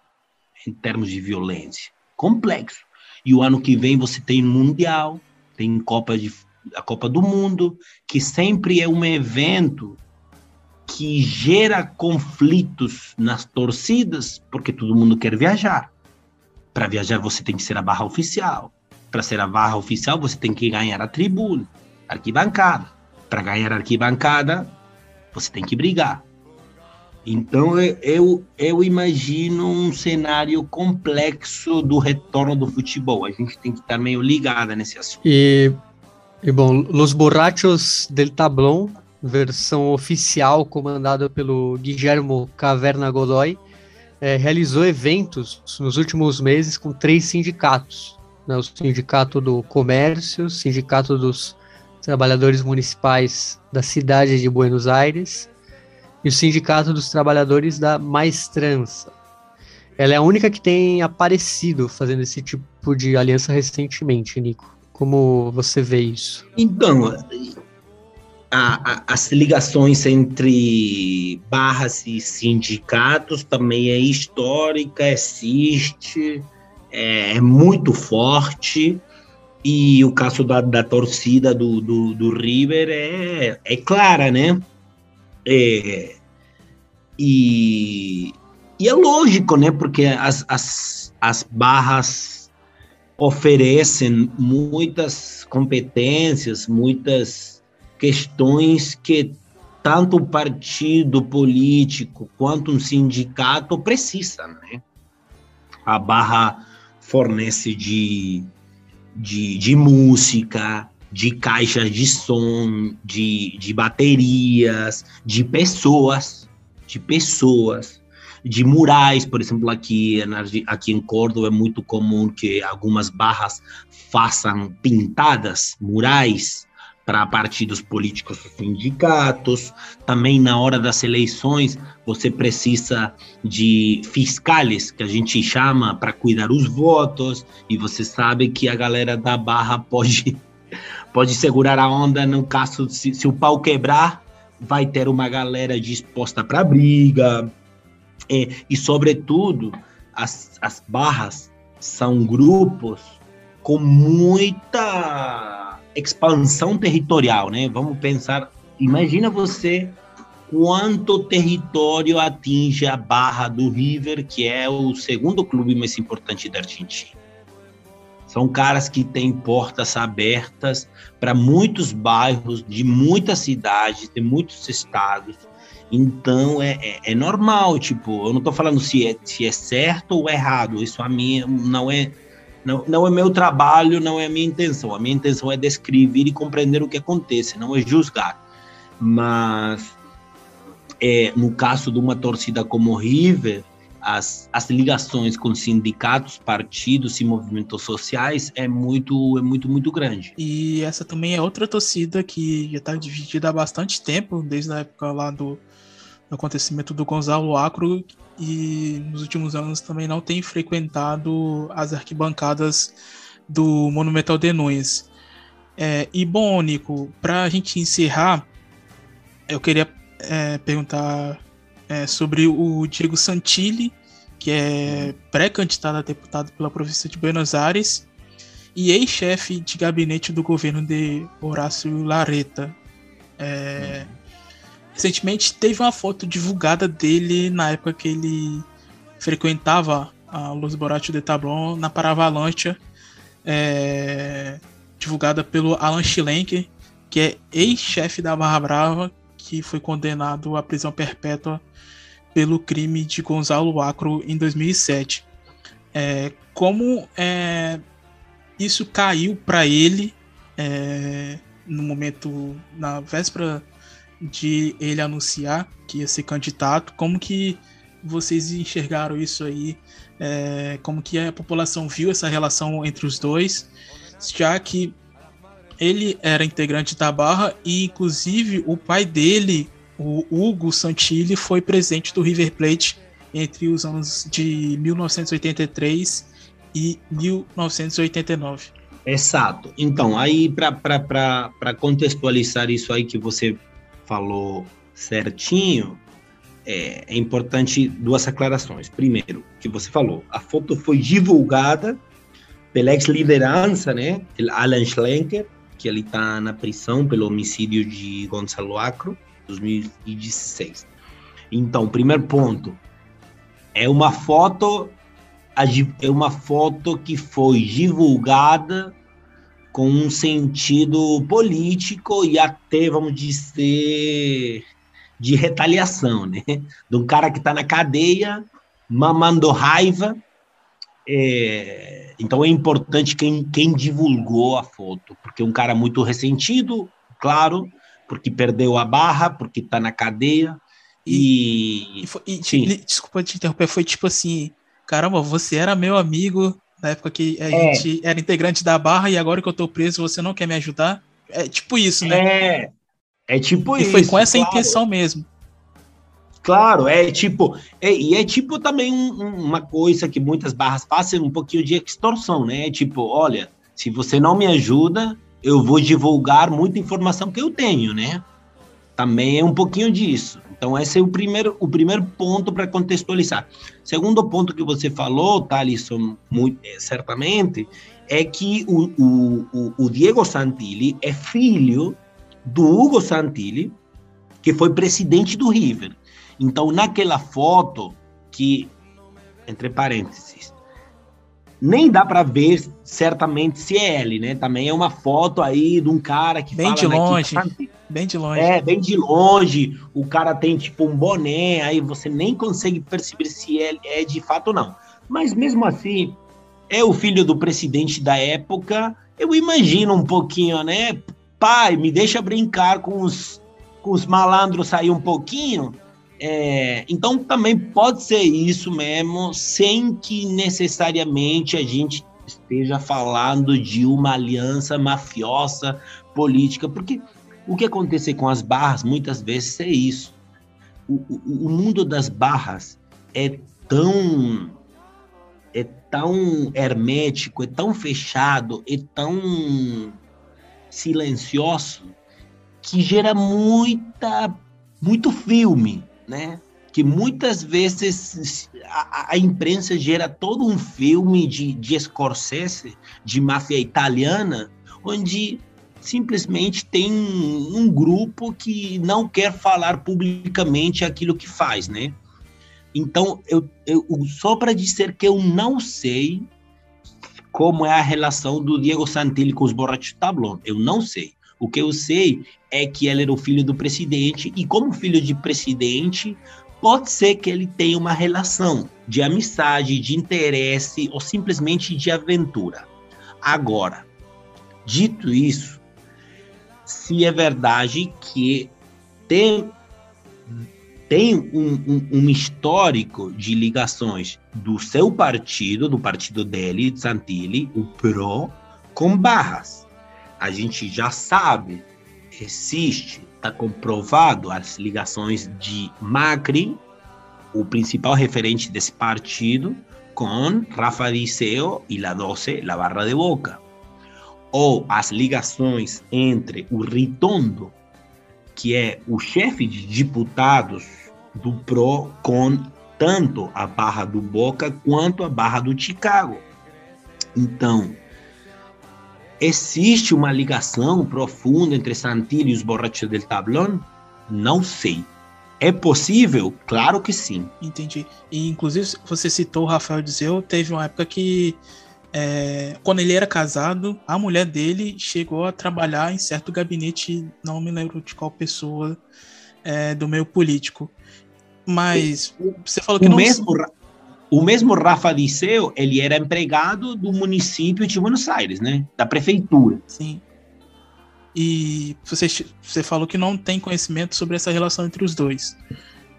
em termos de violência, complexo. E o ano que vem você tem Mundial, tem Copa de, a Copa do Mundo, que sempre é um evento que gera conflitos nas torcidas, porque todo mundo quer viajar. Para viajar você tem que ser a barra oficial. Para ser a barra oficial você tem que ganhar a tribuna, arquibancada. Para ganhar a arquibancada você tem que brigar. Então eu, eu imagino um cenário complexo do retorno do futebol. A gente tem que estar meio ligada nesse assunto. E, e bom, Los Borrachos del Tablón, versão oficial comandada pelo Guillermo Caverna Godoy, é, realizou eventos nos últimos meses com três sindicatos. Né, o Sindicato do Comércio, Sindicato dos Trabalhadores Municipais da cidade de Buenos Aires e o Sindicato dos Trabalhadores da Maestrança. Ela é a única que tem aparecido fazendo esse tipo de aliança recentemente, Nico. Como você vê isso? Então, a, a, as ligações entre barras e sindicatos também é histórica, existe, é, é muito forte. E o caso da, da torcida do, do, do River é, é clara, né? É, e, e é lógico, né? Porque as, as, as barras oferecem muitas competências, muitas questões que tanto o partido político quanto um sindicato precisam, né? A barra fornece de, de, de música, de caixas de som, de, de baterias, de pessoas, de pessoas, de murais, por exemplo, aqui, aqui em Córdoba é muito comum que algumas barras façam pintadas, murais, para partidos políticos e sindicatos. Também na hora das eleições, você precisa de fiscais, que a gente chama para cuidar os votos, e você sabe que a galera da barra pode pode segurar a onda no caso se, se o pau quebrar, vai ter uma galera disposta para briga. É, e, sobretudo, as, as barras são grupos com muita expansão territorial, né? Vamos pensar, imagina você quanto território atinge a Barra do River, que é o segundo clube mais importante da Argentina. São caras que têm portas abertas para muitos bairros de muitas cidades, de muitos estados. Então é, é, é normal, tipo, eu não estou falando se é, se é certo ou errado. Isso a mim não é não, não é meu trabalho, não é a minha intenção. A minha intenção é descrever e compreender o que acontece, não é julgar. Mas é, no caso de uma torcida como o River, as, as ligações com sindicatos, partidos e movimentos sociais é muito, é muito, muito grande. E essa também é outra torcida que já está dividida há bastante tempo, desde a época lá do, do acontecimento do Gonzalo Acro, e nos últimos anos também não tem frequentado as arquibancadas do Monumental de Nunes. É, e bom, Nico, para a gente encerrar, eu queria é, perguntar é, sobre o Diego Santilli, que é pré-candidato a deputado pela província de Buenos Aires e ex-chefe de gabinete do governo de Horácio Lareta. É, recentemente teve uma foto divulgada dele na época que ele frequentava a Los Borrachos de Tablon na Paravalancha, é, divulgada pelo Alan Schlenker, que é ex-chefe da Barra Brava, que foi condenado à prisão perpétua pelo crime de Gonzalo Acro em 2007. É, como é, isso caiu para ele é, no momento, na véspera de ele anunciar que ia ser candidato, como que vocês enxergaram isso aí? É, como que a população viu essa relação entre os dois? Já que ele era integrante da Barra e, inclusive, o pai dele, o Hugo Santilli, foi presidente do River Plate entre os anos de 1983 e 1989. Exato. Então, aí, para contextualizar isso aí que você falou certinho, é, é importante duas aclarações. Primeiro, que você falou, a foto foi divulgada pela ex-liderança, né, Alan Schlenker, que ele está na prisão pelo homicídio de Gonçalo Acro, 2016. Então, primeiro ponto, é uma foto é uma foto que foi divulgada com um sentido político e até, vamos dizer, de retaliação, né? De um cara que está na cadeia, mamando raiva, é, então é importante quem, quem divulgou a foto, porque um cara muito ressentido, claro, porque perdeu a barra, porque tá na cadeia. E. e, foi, e desculpa te interromper, foi tipo assim: caramba, você era meu amigo na época que a é. gente era integrante da barra e agora que eu tô preso você não quer me ajudar? É tipo isso, né? É. É tipo e isso. E foi com essa claro. intenção mesmo. Claro, é tipo, é, e é tipo também um, uma coisa que muitas barras fazem um pouquinho de extorsão, né? Tipo, olha, se você não me ajuda, eu vou divulgar muita informação que eu tenho, né? Também é um pouquinho disso. Então, esse é o primeiro, o primeiro ponto para contextualizar. Segundo ponto que você falou, Thalisson, muito, é, certamente, é que o, o, o Diego Santilli é filho do Hugo Santilli, que foi presidente do River. Então, naquela foto, que, entre parênteses, nem dá para ver certamente se é ele, né? Também é uma foto aí de um cara que bem de longe, bem de longe. É, bem de longe. O cara tem tipo um boné, aí você nem consegue perceber se ele é de fato ou não. Mas mesmo assim, é o filho do presidente da época. Eu imagino um pouquinho, né? Pai, me deixa brincar com os, os malandros aí um pouquinho. É, então também pode ser isso mesmo, sem que necessariamente a gente esteja falando de uma aliança mafiosa política, porque o que acontece com as barras muitas vezes é isso. O, o, o mundo das barras é tão é tão hermético, é tão fechado, é tão silencioso que gera muita muito filme, né? Que muitas vezes a, a imprensa gera todo um filme de, de Scorsese, de máfia italiana, onde simplesmente tem um grupo que não quer falar publicamente aquilo que faz, né? Então, eu, eu só para dizer que eu não sei como é a relação do Diego Santilli com os borrachos Tablon, eu não sei. O que eu sei é que ele era o filho do presidente e como filho de presidente, pode ser que ele tenha uma relação de amizade, de interesse ou simplesmente de aventura. Agora, dito isso, se é verdade que tem tem um, um, um, histórico de ligações do seu partido, do partido dele, Santilli, o PRO, com barras. A gente já sabe, existe, está comprovado as ligações de Macri, o principal referente desse partido, com Rafa Diceo e La 12, La Barra de Boca. Ou as ligações entre o Ritondo, que é o chefe de deputados do PRO, com tanto a Barra do Boca quanto a Barra do Chicago. Então, existe uma ligação profunda entre Santilli e os borrachos del Tablón? Não sei. É possível? Claro que sim. Entendi. E, inclusive, você citou o Rafael Dizeu, teve uma época que, é, quando ele era casado, a mulher dele chegou a trabalhar em certo gabinete, não me lembro de qual pessoa, é, do meio político. Mas você falou que o não... Mesmo, o mesmo Rafa Diceu, ele era empregado do município de Buenos Aires, né? Da prefeitura. Sim. E você, você falou que não tem conhecimento sobre essa relação entre os dois,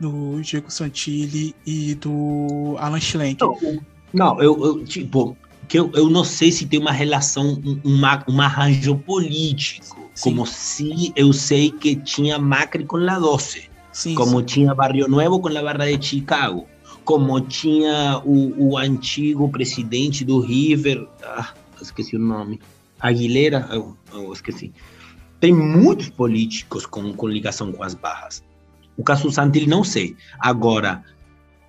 do Diego Santilli e do Alan Schlenk. Não, não eu, eu, tipo, que eu, eu não sei se tem uma relação, uma, um arranjo político, Sim. como se eu sei que tinha Macri com La 12, sim, como sim. tinha Barrio Nuevo com a Barra de Chicago, como tinha o, o antigo presidente do River, ah, esqueci o nome, Aguilera, eu, eu esqueci tem muitos políticos com, com ligação com as barras. O caso Santilli não sei. Agora,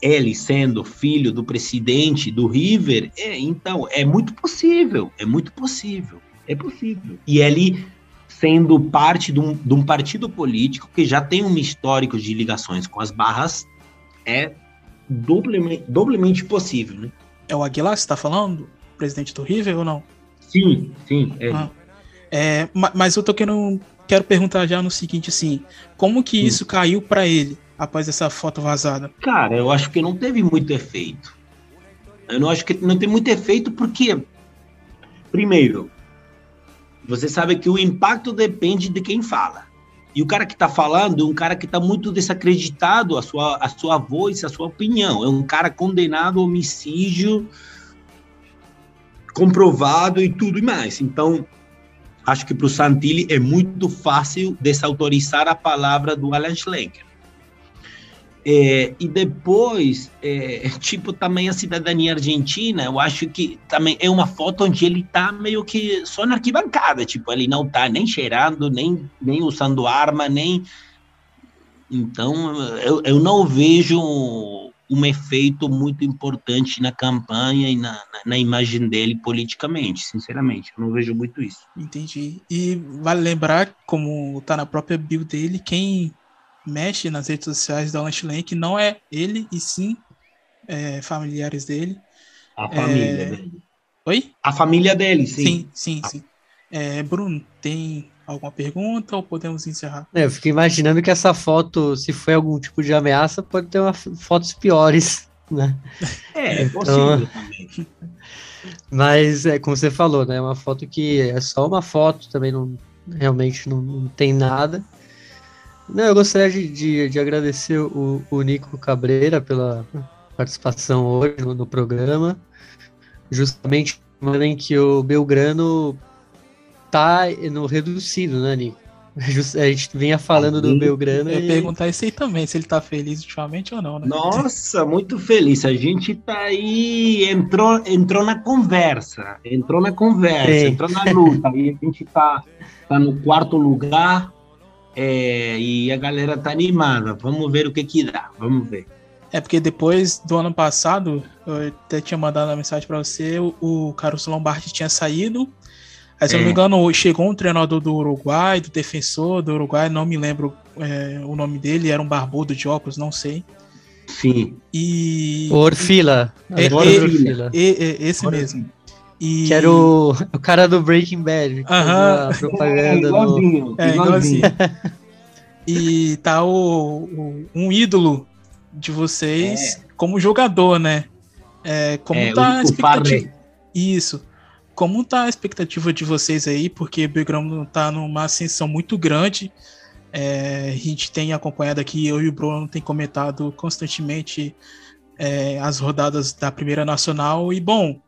ele sendo filho do presidente do River, é, então é muito possível, é muito possível, é possível. E ele sendo parte de um, de um partido político que já tem um histórico de ligações com as barras, é doblemente, doblemente possível, né? É o Aguilar que está falando, presidente do River ou não? Sim, sim. É. Ah. É, mas eu tô querendo, quero perguntar já no seguinte, assim, como que isso caiu para ele após essa foto vazada? Cara, eu acho que não teve muito efeito. Eu não acho que não tem muito efeito porque, primeiro, você sabe que o impacto depende de quem fala. E o cara que está falando é um cara que está muito desacreditado a sua, a sua voz, a sua opinião. É um cara condenado a homicídio comprovado e tudo mais. Então, acho que para o Santilli é muito fácil desautorizar a palavra do Alan Schlenker. É, e depois, é, tipo, também a cidadania argentina, eu acho que também é uma foto onde ele está meio que só na arquibancada, tipo, ele não está nem cheirando, nem, nem usando arma, nem... Então, eu, eu não vejo um efeito muito importante na campanha e na, na, na, imagem dele politicamente, sinceramente. Eu não vejo muito isso. Entendi. E vale lembrar, como está na própria bio dele, quem mexe nas redes sociais da Alan que não é ele, e sim é, familiares dele. A família é... dele. Oi? A família dele, sim. Sim, sim, sim. É, Bruno, tem alguma pergunta ou podemos encerrar? É, eu fico imaginando que essa foto, se foi algum tipo de ameaça, pode ter uma, fotos piores, né? É, é então, possível também. Mas, é, como você falou, né? Uma foto que é só uma foto, também não, realmente não, não tem nada. Não, eu gostaria de, de, de agradecer o, o, Nico Cabreira pela participação hoje no, no programa. Justamente no momento em que o Belgrano tá no reduzido, né, Nico? A gente vinha falando do Belgrano. Eu ia e... perguntar isso aí também, se ele tá feliz ultimamente ou não, né? Nossa, muito feliz. A gente tá aí, entrou, entrou na conversa, entrou na conversa, Sim. entrou na luta. e a gente tá, tá no quarto lugar é, e a galera tá animada. Vamos ver o que que dá, vamos ver. É porque depois do ano passado, eu até tinha mandado uma mensagem para você, o, o Carlos Lombardi tinha saído Aí, se eu não me é. engano, chegou um treinador do Uruguai, do defensor do Uruguai, não me lembro é, o nome dele, era um barbudo de óculos, não sei. Sim. E. Orfila. É, Orfila. esse Orfila. mesmo. E... Que era o, o cara do Breaking Bad. Aham. Uh -huh. propaganda. É, igualzinho. É, igualzinho. e tá o, o, um ídolo de vocês é. como jogador, né? É, como é, tá a expectativa? Isso. Como tá a expectativa de vocês aí? Porque o Belgrano tá numa ascensão muito grande. É, a gente tem acompanhado aqui, eu e o Bruno tem comentado constantemente é, as rodadas da Primeira Nacional. E, bom,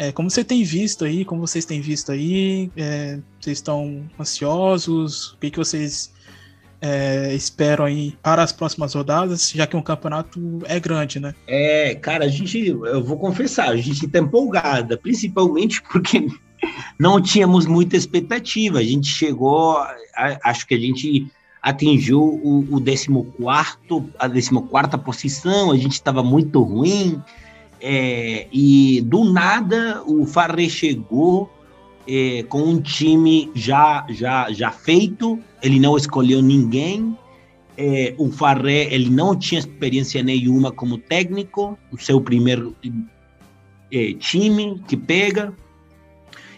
é, como você tem visto aí, como vocês têm visto aí, é, vocês estão ansiosos? O que, que vocês é, esperam aí para as próximas rodadas, já que um campeonato é grande, né? É, cara, a gente, eu vou confessar, a gente está empolgada, principalmente porque não tínhamos muita expectativa. A gente chegou, acho que a gente atingiu o, o 14, a 14 posição, a gente estava muito ruim. É, e do nada o Farré chegou é, com um time já, já, já feito, ele não escolheu ninguém. É, o Farré ele não tinha experiência nenhuma como técnico, o seu primeiro é, time que pega.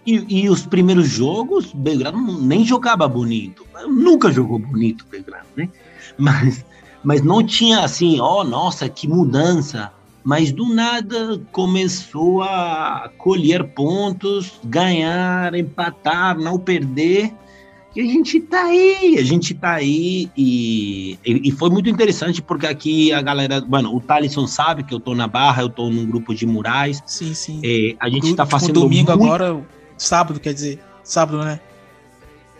E, e, os primeiros jogos, Belgrano nem jogava bonito. Nunca jogou bonito, Belgrano, né? Mas, mas não tinha assim, oh, nossa, que mudança. Mas do nada começou a colher pontos, ganhar, empatar, não perder. E a gente tá aí, a gente tá aí. E, e, foi muito interessante porque aqui a galera. Mano, o Thalisson sabe que eu tô na Barra, eu tô num grupo de murais. Sim, sim. É, a gente tá fazendo. domingo muito... agora Sábado, quer dizer. Sábado, né?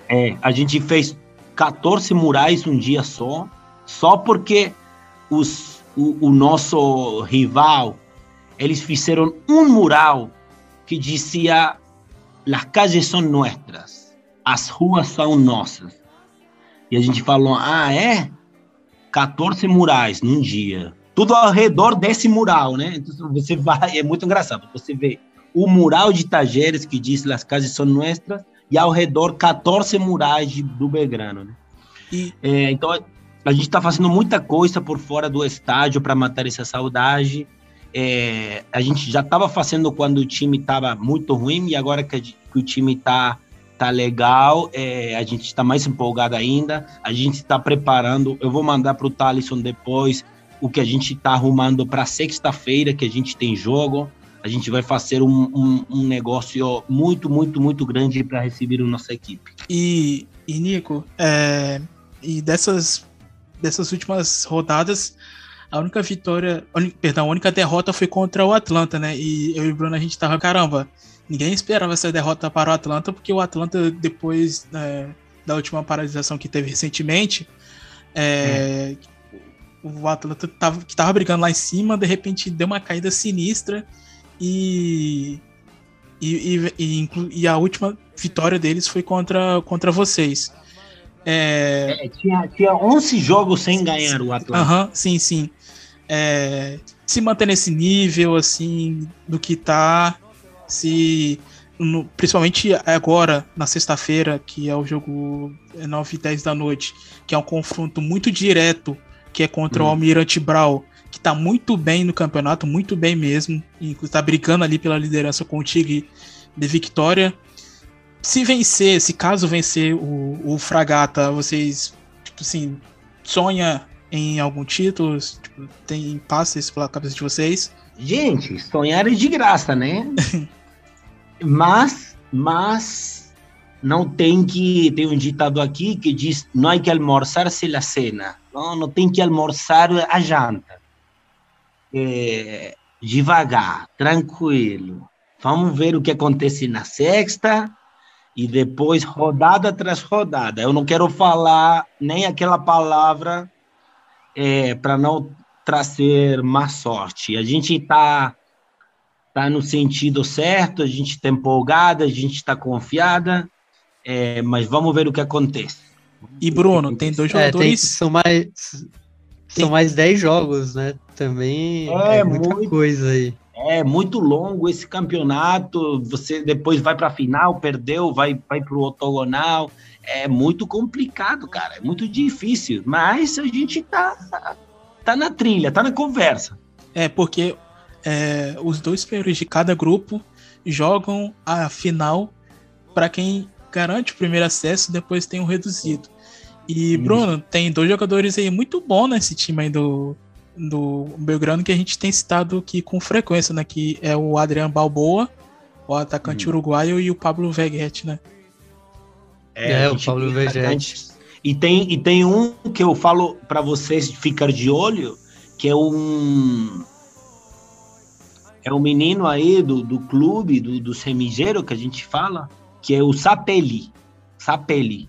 É, a gente fez 14 murais um dia só, só porque os, o, o nosso rival, eles fizeram um mural que dizia Las calles são nossas, as ruas são nossas. E a gente falou, ah, é? 14 murais num dia. Tudo ao redor desse mural, né? Então você vai, é muito engraçado. Você vê o mural de Tajeres, que diz Las casas são nossas, e ao redor 14 murais de, do Belgrano. Né? E... É, então, a gente está fazendo muita coisa por fora do estádio para matar essa saudade. É, a gente já estava fazendo quando o time estava muito ruim, e agora que, que o time está tá legal, é, a gente está mais empolgado ainda. A gente está preparando. Eu vou mandar para o Thalisson depois o que a gente está arrumando para sexta-feira, que a gente tem jogo a gente vai fazer um, um, um negócio muito, muito, muito grande para receber a nossa equipe. E, e Nico, é, e dessas, dessas últimas rodadas, a única vitória, perdão, a única derrota foi contra o Atlanta, né? E eu e o Bruno a gente tava, caramba, ninguém esperava essa derrota para o Atlanta, porque o Atlanta, depois é, da última paralisação que teve recentemente, é, é. o Atlanta tava, que tava brigando lá em cima, de repente deu uma caída sinistra e, e, e, e, a última vitória deles foi contra, contra vocês. É... É, tinha, tinha 11 jogos sem ganhar o Atlético. Aham, sim, sim. É, se manter nesse nível, assim, do que tá, se... No, principalmente agora, na sexta-feira, que é o jogo 9 e 10 da noite, que é um confronto muito direto, que é contra o Almirante Brau, que tá muito bem no campeonato, muito bem mesmo. Inclusive tá brigando ali pela liderança com o Tigre de Vitória. Se vencer, se caso vencer o, o Fragata, vocês, tipo assim, sonha em algum título? Tipo, tem passes pela cabeça de vocês? Gente, sonhar é de graça, né? mas, mas não tem que. Tem um ditado aqui que diz: não hay que almoçar se la cena. Não, não tem que almoçar a janta é, devagar, tranquilo. Vamos ver o que acontece na sexta e depois rodada atrás rodada. Eu não quero falar nem aquela palavra é, para não trazer má sorte. A gente está tá no sentido certo, a gente está empolgada, a gente está confiada, é, mas vamos ver o que acontece. E Bruno, tem dois jogadores. É, tem, são mais são mais 10 jogos, né? Também é, é muita muito, coisa aí. É muito longo esse campeonato. Você depois vai para a final, perdeu, vai, vai para o otogonal. É muito complicado, cara. É muito difícil. Mas a gente tá, tá na trilha, tá na conversa. É, porque é, os dois primeiros de cada grupo jogam a final para quem garante o primeiro acesso, depois tem o um reduzido. E, Bruno, tem dois jogadores aí muito bons nesse time aí do, do Belgrano que a gente tem citado aqui com frequência, né? Que é o Adriano Balboa, o atacante hum. uruguaio, e o Pablo Veguete, né? É, é o Pablo Veguete. E tem, e tem um que eu falo para vocês ficar de olho, que é um é um menino aí do, do clube, do, do semigeiro que a gente fala, que é o Sapeli. Sapeli.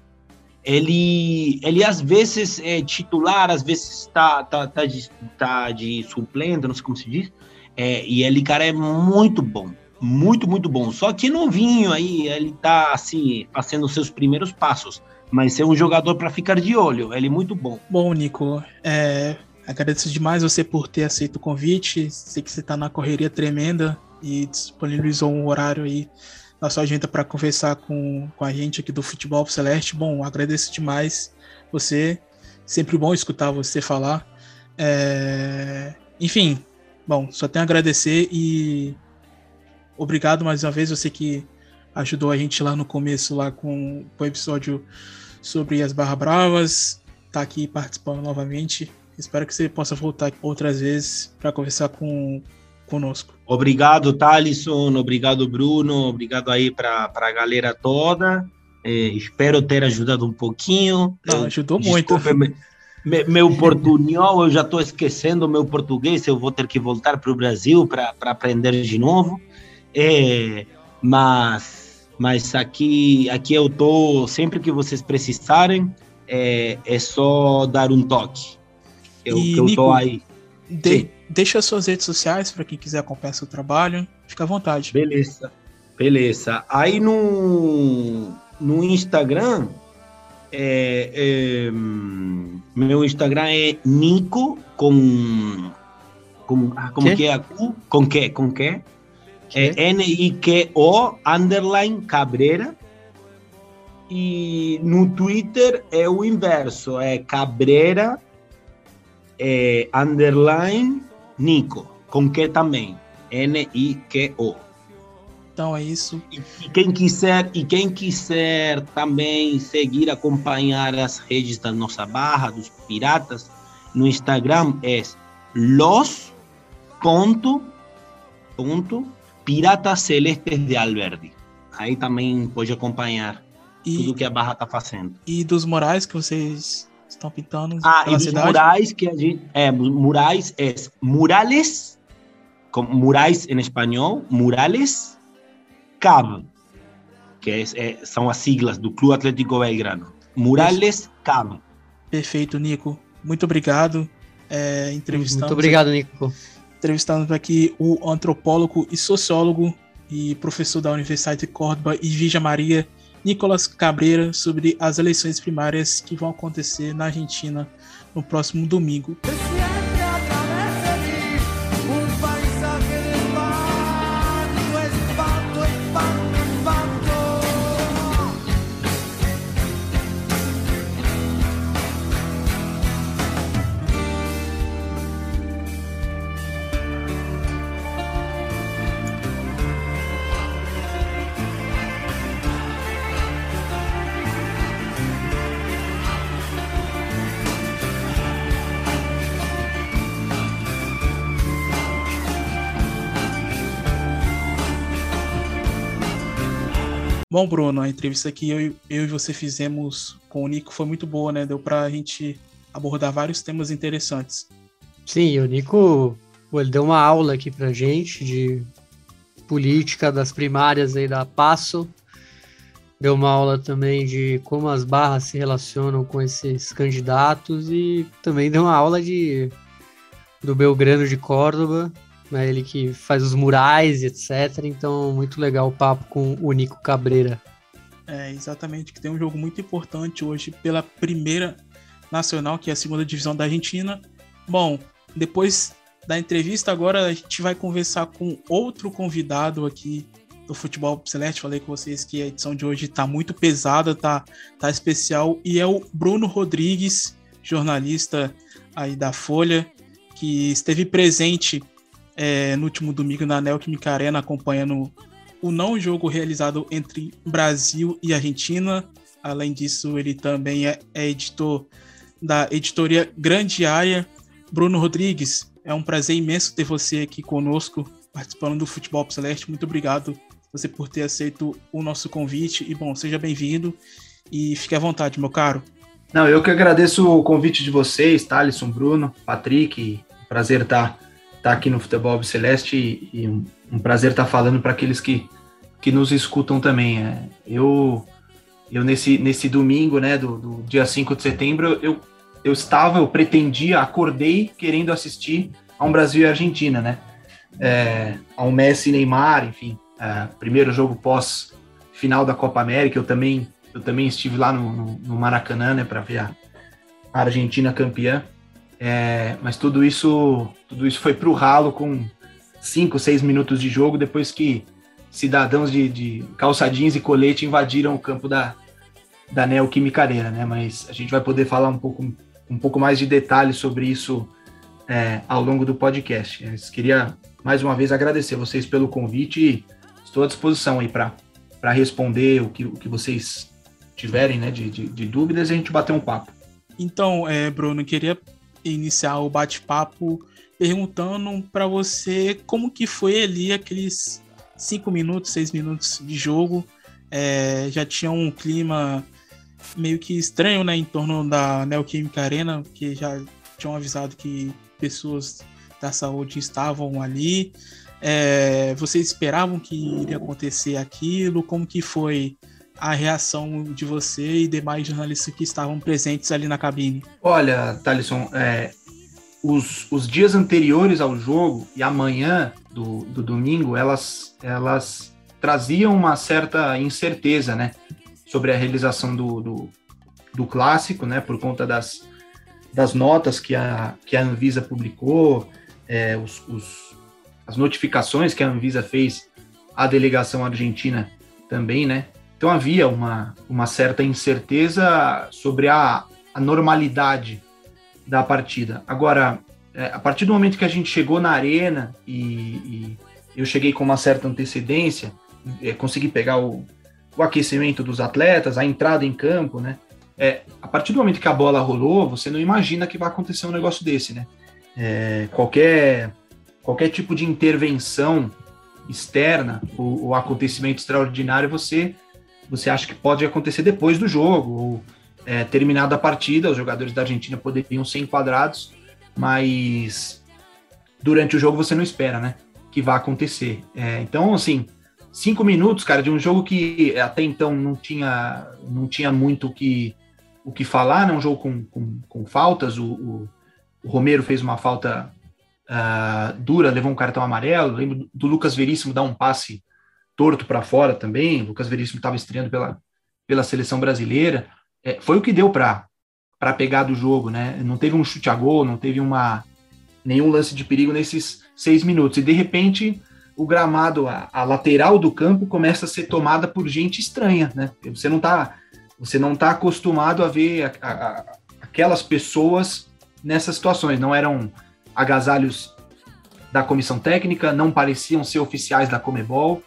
Ele, ele às vezes é titular, às vezes está tá, tá, de, tá de suplente, não sei como se diz. É, e ele, cara, é muito bom. Muito, muito bom. Só que novinho aí, ele tá assim, fazendo seus primeiros passos. Mas é um jogador para ficar de olho. Ele é muito bom. Bom, Nico, é, Agradeço demais você por ter aceito o convite. Sei que você está na correria tremenda e disponibilizou um horário aí na sua agenda para conversar com, com a gente aqui do Futebol Celeste. Bom, agradeço demais você. Sempre bom escutar você falar. É... Enfim, bom, só tenho a agradecer e obrigado mais uma vez. Você que ajudou a gente lá no começo, lá com, com o episódio sobre as Barra Bravas. Tá aqui participando novamente. Espero que você possa voltar outras vezes para conversar com conosco. Obrigado, Thalisson. Obrigado, Bruno. Obrigado aí para a galera toda. É, espero ter ajudado um pouquinho. Não, ajudou muito. Me, me, meu portunhol, eu já estou esquecendo meu português. Eu vou ter que voltar para o Brasil para aprender de novo. É, mas, mas aqui, aqui eu estou. Sempre que vocês precisarem, é, é só dar um toque. Eu, e, tô aí. De, deixa as suas redes sociais para quem quiser acompanhar seu trabalho. Fica à vontade. Beleza. Beleza. Aí no, no Instagram, é, é, meu Instagram é Nico com. com ah, como que? que é? Com que? Com que? É N-I-Q-O underline Cabreira. E no Twitter é o inverso, é Cabreira é, underline Nico, com que também, N-I-Q-O. Então é isso. E, e, quem quiser e quem quiser também seguir, acompanhar as redes da nossa barra dos piratas no Instagram é los ponto, ponto piratas celestes de Alberdi. Aí também pode acompanhar e, tudo que a barra está fazendo. E dos morais que vocês estão pintando ah, e cidade. murais que a gente é murais é murales com murais em espanhol murales cab que é, é, são as siglas do Clube Atlético Belgrano. Murales cab. Perfeito Nico. Muito obrigado. É, entrevistando muito obrigado Nico. Entrevistando aqui o antropólogo e sociólogo e professor da Universidade de Córdoba e Vija Maria Nicolas Cabreira sobre as eleições primárias que vão acontecer na Argentina no próximo domingo. Bom, Bruno, a entrevista que eu, eu e você fizemos com o Nico foi muito boa, né? Deu para a gente abordar vários temas interessantes. Sim, o Nico ele deu uma aula aqui pra gente de política das primárias aí da Passo. Deu uma aula também de como as barras se relacionam com esses candidatos e também deu uma aula de do Belgrano de Córdoba, né? Ele que faz os murais, etc. Então, muito legal o papo com o Nico Cabreira. É, exatamente, que tem um jogo muito importante hoje pela primeira nacional, que é a segunda divisão da Argentina. Bom, depois da entrevista, agora a gente vai conversar com outro convidado aqui do Futebol Celeste. Falei com vocês que a edição de hoje está muito pesada, tá, tá especial, e é o Bruno Rodrigues, jornalista aí da Folha, que esteve presente é, no último domingo na Neoquímica Arena, acompanhando o não jogo realizado entre Brasil e Argentina. Além disso, ele também é, é editor da editoria Grande Área. Bruno Rodrigues, é um prazer imenso ter você aqui conosco, participando do Futebol Celeste. Muito obrigado você por ter aceito o nosso convite. E bom, seja bem-vindo e fique à vontade, meu caro. Não, eu que agradeço o convite de vocês, Thalisson, Bruno, Patrick. Prazer estar, tá, estar tá aqui no Futebol Celeste e, e um, um, prazer estar tá falando para aqueles que, que nos escutam também. É, eu, eu nesse, nesse domingo, né, do, do dia 5 de setembro, eu, eu estava, eu pretendia, acordei querendo assistir a um Brasil e Argentina, né? É, a um Messi e Neymar, enfim, é, primeiro jogo pós final da Copa América, eu também eu também estive lá no, no, no Maracanã, né, para ver a, Argentina campeã. É, mas tudo isso, tudo isso foi para o ralo com cinco, seis minutos de jogo depois que cidadãos de, de calçadinhos e colete invadiram o campo da, da Neoquímica Arena, né? Mas a gente vai poder falar um pouco, um pouco mais de detalhes sobre isso é, ao longo do podcast. Eu queria mais uma vez agradecer vocês pelo convite e estou à disposição aí para responder o que, o que vocês tiverem né, de, de, de dúvidas e a gente bater um papo. Então, é, Bruno, queria iniciar o bate-papo perguntando para você como que foi ali aqueles cinco minutos, seis minutos de jogo. É, já tinha um clima meio que estranho né, em torno da Neoquímica Arena, que já tinham avisado que pessoas da saúde estavam ali. É, vocês esperavam que iria acontecer aquilo? Como que foi a reação de você e demais jornalistas que estavam presentes ali na cabine? Olha, Thalisson, é, os, os dias anteriores ao jogo e amanhã do, do domingo, elas, elas traziam uma certa incerteza, né? Sobre a realização do, do, do clássico, né? Por conta das, das notas que a, que a Anvisa publicou, é, os, os, as notificações que a Anvisa fez à delegação argentina também, né? Então havia uma, uma certa incerteza sobre a, a normalidade da partida. Agora, é, a partir do momento que a gente chegou na arena e, e eu cheguei com uma certa antecedência, é, consegui pegar o, o, aquecimento dos atletas, a entrada em campo, né? É, a partir do momento que a bola rolou, você não imagina que vai acontecer um negócio desse, né? É, qualquer, qualquer tipo de intervenção externa, o, o acontecimento extraordinário, você você acha que pode acontecer depois do jogo, ou é, terminada a partida, os jogadores da Argentina poderiam ser enquadrados, mas durante o jogo você não espera, né? Que vai acontecer. É, então, assim, cinco minutos, cara, de um jogo que até então não tinha, não tinha muito o que, o que falar, né? Um jogo com, com, com faltas. O, o, o, Romero fez uma falta uh, dura, levou um cartão amarelo. Lembro do Lucas Veríssimo dar um passe torto para fora também. Lucas Veríssimo estava estreando pela, pela seleção brasileira. É, foi o que deu para para pegar do jogo, né? Não teve um chute a gol, não teve uma nenhum lance de perigo nesses seis minutos. E de repente o gramado, a, a lateral do campo começa a ser tomada por gente estranha, né? Você não está você não tá acostumado a ver a, a, aquelas pessoas nessas situações. Não eram agasalhos da comissão técnica, não pareciam ser oficiais da Comebol.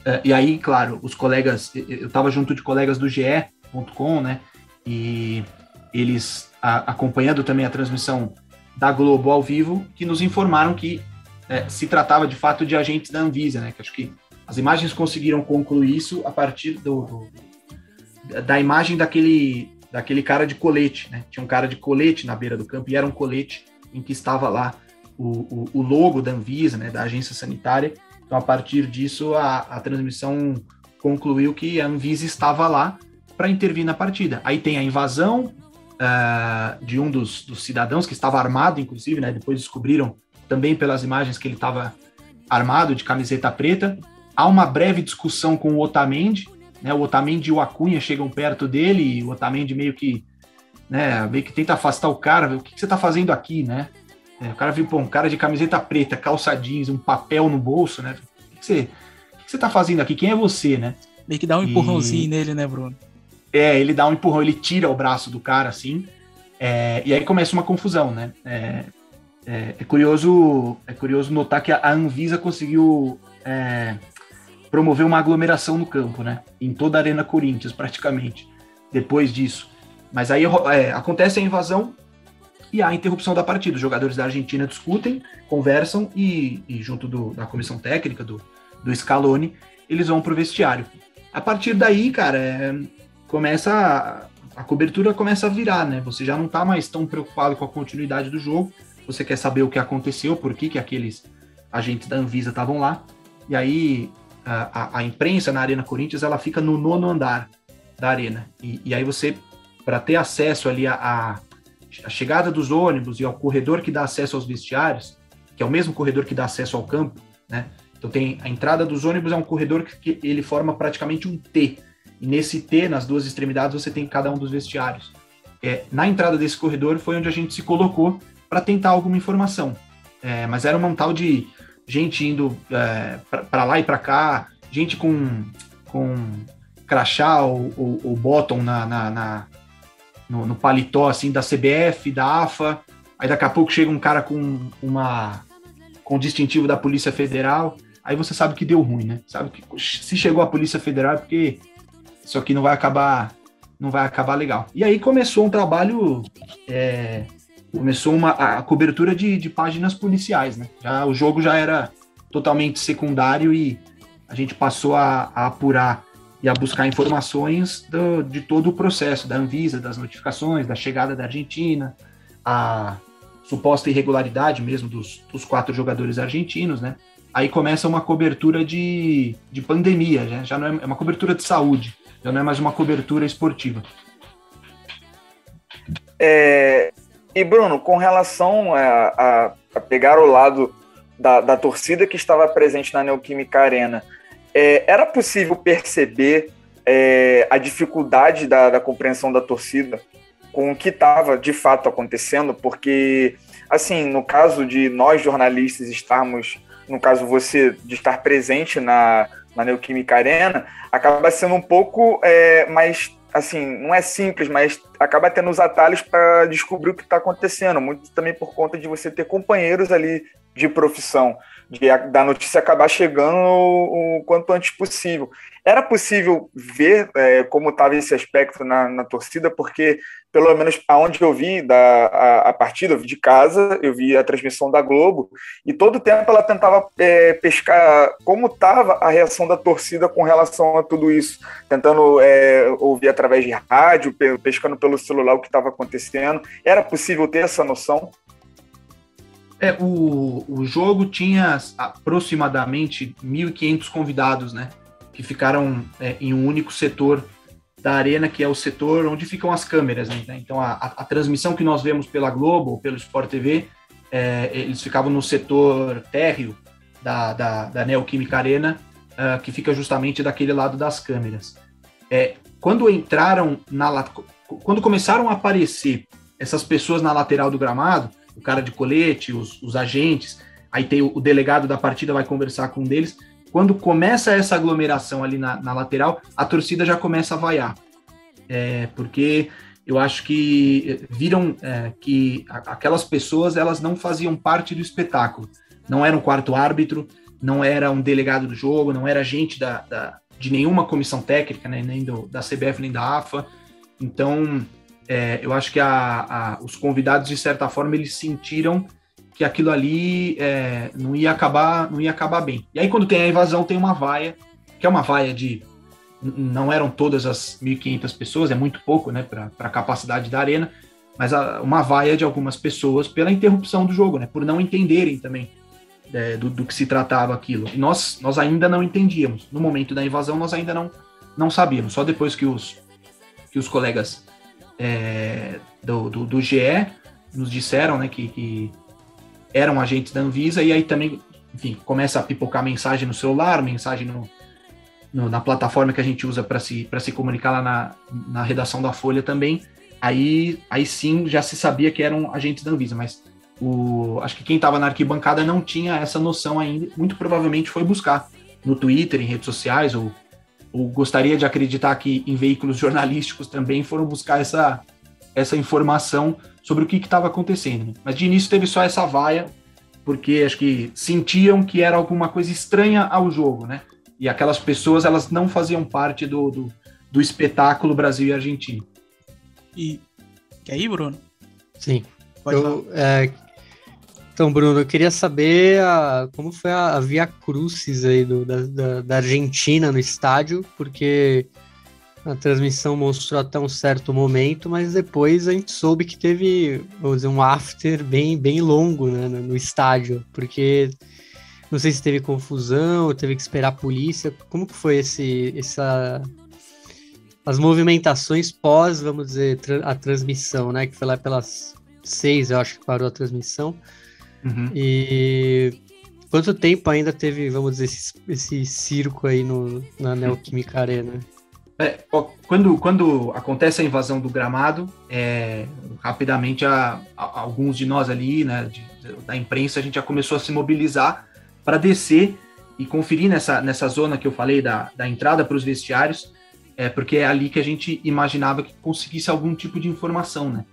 Uh, e aí, claro, os colegas, eu estava junto de colegas do GE.com, né? E eles, a, acompanhando também a transmissão da Globo ao vivo, que nos informaram que é, se tratava de fato de agentes da Anvisa, né? Que acho que as imagens conseguiram concluir isso a partir do, do, da imagem daquele, daquele cara de colete, né? Tinha um cara de colete na beira do campo e era um colete em que estava lá o, o, o logo da Anvisa, né? Da agência sanitária então, a partir disso, a, a transmissão concluiu que a Anvisa estava lá para intervir na partida. Aí tem a invasão uh, de um dos, dos, cidadãos que estava armado, inclusive, né? Depois descobriram também pelas imagens que ele estava armado de camiseta preta. Há uma breve discussão com o Otamendi, né? O Otamendi e o Acunha chegam perto dele e o Otamendi meio que, né? Meio que tenta afastar o cara. O que, que você está fazendo aqui, né? É, o cara viu, pô, um cara de camiseta preta, calça jeans, um papel no bolso, né? O que você, o que você tá fazendo aqui? Quem é você, né? Meio que dá um empurrãozinho e... nele, né, Bruno? É, ele dá um empurrão, ele tira o braço do cara, assim, é, e aí começa uma confusão, né? É, é, é, curioso, é curioso notar que a Anvisa conseguiu é, promover uma aglomeração no campo, né? Em toda a Arena Corinthians, praticamente, depois disso. Mas aí é, acontece a invasão, e há interrupção da partida. Os jogadores da Argentina discutem, conversam e, e junto do, da comissão técnica, do, do Scaloni, eles vão para o vestiário. A partir daí, cara, é, começa a, a cobertura começa a virar, né? Você já não está mais tão preocupado com a continuidade do jogo, você quer saber o que aconteceu, por que, que aqueles agentes da Anvisa estavam lá, e aí a, a, a, imprensa na Arena Corinthians ela fica no nono andar da arena, e, e aí você, para ter acesso ali a, a, chegada dos ônibus e ao corredor que dá acesso aos vestiários, que é o mesmo corredor que dá acesso ao campo, né? Então tem a entrada dos ônibus é um corredor que, que ele forma praticamente um T. E nesse T, nas duas extremidades, você tem cada um dos vestiários. É, na entrada desse corredor foi onde a gente se colocou para tentar alguma informação. É, mas era um tal de gente indo é, para lá e para cá, gente com, com crachá ou, ou, ou bottom na, na, na no, no, paletó assim da CBF, da AFA. Aí daqui a pouco chega um cara com uma com distintivo da Polícia Federal. Aí você sabe que deu ruim, né? Sabe que se chegou a Polícia Federal é porque isso aqui não vai acabar não vai acabar legal. E aí começou um trabalho é, começou uma a cobertura de, de páginas policiais, né? Já o jogo já era totalmente secundário e a gente passou a, a apurar e a buscar informações do, de todo o processo da Anvisa, das notificações, da chegada da Argentina, a suposta irregularidade mesmo dos, dos quatro jogadores argentinos, né? Aí começa uma cobertura de, de pandemia, já, já não é, é uma cobertura de saúde, já não é mais uma cobertura esportiva. É, e Bruno, com relação a, a, a pegar o lado da, da, torcida que estava presente na Neoquímica Arena, é, era possível perceber é, a dificuldade da, da, compreensão da torcida com o que estava de fato acontecendo? Porque, assim, no caso de nós jornalistas estarmos, no caso você de estar presente na, na Neoquímica Arena, acaba sendo um pouco é, mais assim, não é simples, mas acaba tendo os atalhos para descobrir o que está acontecendo. Muito também por conta de você ter companheiros ali de profissão, de da notícia acabar chegando o, o quanto antes possível. Era possível ver é, como estava esse aspecto na, na torcida, porque pelo menos aonde eu vi da, a, a, partida, eu vi de casa, eu vi a transmissão da Globo, e todo tempo ela tentava é, pescar como estava a reação da torcida com relação a tudo isso, tentando é, ouvir através de rádio, pescando pelo celular o que estava acontecendo. Era possível ter essa noção? É, o, o jogo tinha aproximadamente 1.500 convidados, né? Que ficaram é, em um único setor da arena, que é o setor onde ficam as câmeras. Né? Então, a, a, transmissão que nós vemos pela Globo, pelo Sport TV, é, eles ficavam no setor térreo da, da, da Neoquímica Arena, uh, que fica justamente daquele lado das câmeras. É, quando entraram na quando começaram a aparecer essas pessoas na lateral do gramado, o cara de colete, os, os agentes, aí tem o, o delegado da partida vai conversar com um deles, quando começa essa aglomeração ali na, na lateral, a torcida já começa a vaiar. É, porque eu acho que viram é, que aquelas pessoas elas não faziam parte do espetáculo. Não era um quarto árbitro, não era um delegado do jogo, não era gente da, da de nenhuma comissão técnica, né, nem do, da CBF nem da AFA. Então, é, eu acho que a, a, os convidados, de certa forma, eles sentiram que aquilo ali é, não ia acabar, não ia acabar bem. E aí quando tem a invasão tem uma vaia, que é uma vaia de não eram todas as 1.500 pessoas, é muito pouco, né, para a capacidade da arena, mas a, uma vaia de algumas pessoas pela interrupção do jogo, né, por não entenderem também é, do, do, que se tratava aquilo. E nós, nós ainda não entendíamos. No momento da invasão, nós ainda não, não sabíamos. Só depois que os, que os colegas é, do, do, do GE nos disseram né, que, que eram agentes da Anvisa, e aí também, enfim, começa a pipocar mensagem no celular, mensagem no, no na plataforma que a gente usa para se, se comunicar lá na, na redação da Folha também. Aí, aí sim já se sabia que eram agentes da Anvisa, mas o, acho que quem estava na arquibancada não tinha essa noção ainda, muito provavelmente foi buscar no Twitter, em redes sociais, ou, ou gostaria de acreditar que em veículos jornalísticos também foram buscar essa, essa informação sobre o que estava acontecendo. Né? Mas de início teve só essa vaia, porque acho que sentiam que era alguma coisa estranha ao jogo, né? E aquelas pessoas elas não faziam parte do, do, do espetáculo Brasil e Argentina. E, e aí, Bruno? Sim. Pode eu, é, então, Bruno, eu queria saber a, como foi a, a Via Crucis aí do, da, da, da Argentina no estádio, porque a transmissão mostrou até um certo momento, mas depois a gente soube que teve, vamos dizer, um after bem, bem longo né, no estádio, porque não sei se teve confusão, teve que esperar a polícia. Como que foi esse, essa, as movimentações pós, vamos dizer, a transmissão, né? Que foi lá pelas seis, eu acho que parou a transmissão. Uhum. E quanto tempo ainda teve, vamos dizer, esse, esse circo aí no, na Neoquímica Arena? É, ó, quando, quando acontece a invasão do gramado, é, rapidamente a, a, alguns de nós ali, né, de, da imprensa, a gente já começou a se mobilizar para descer e conferir nessa, nessa zona que eu falei da, da entrada para os vestiários, é, porque é ali que a gente imaginava que conseguisse algum tipo de informação, né?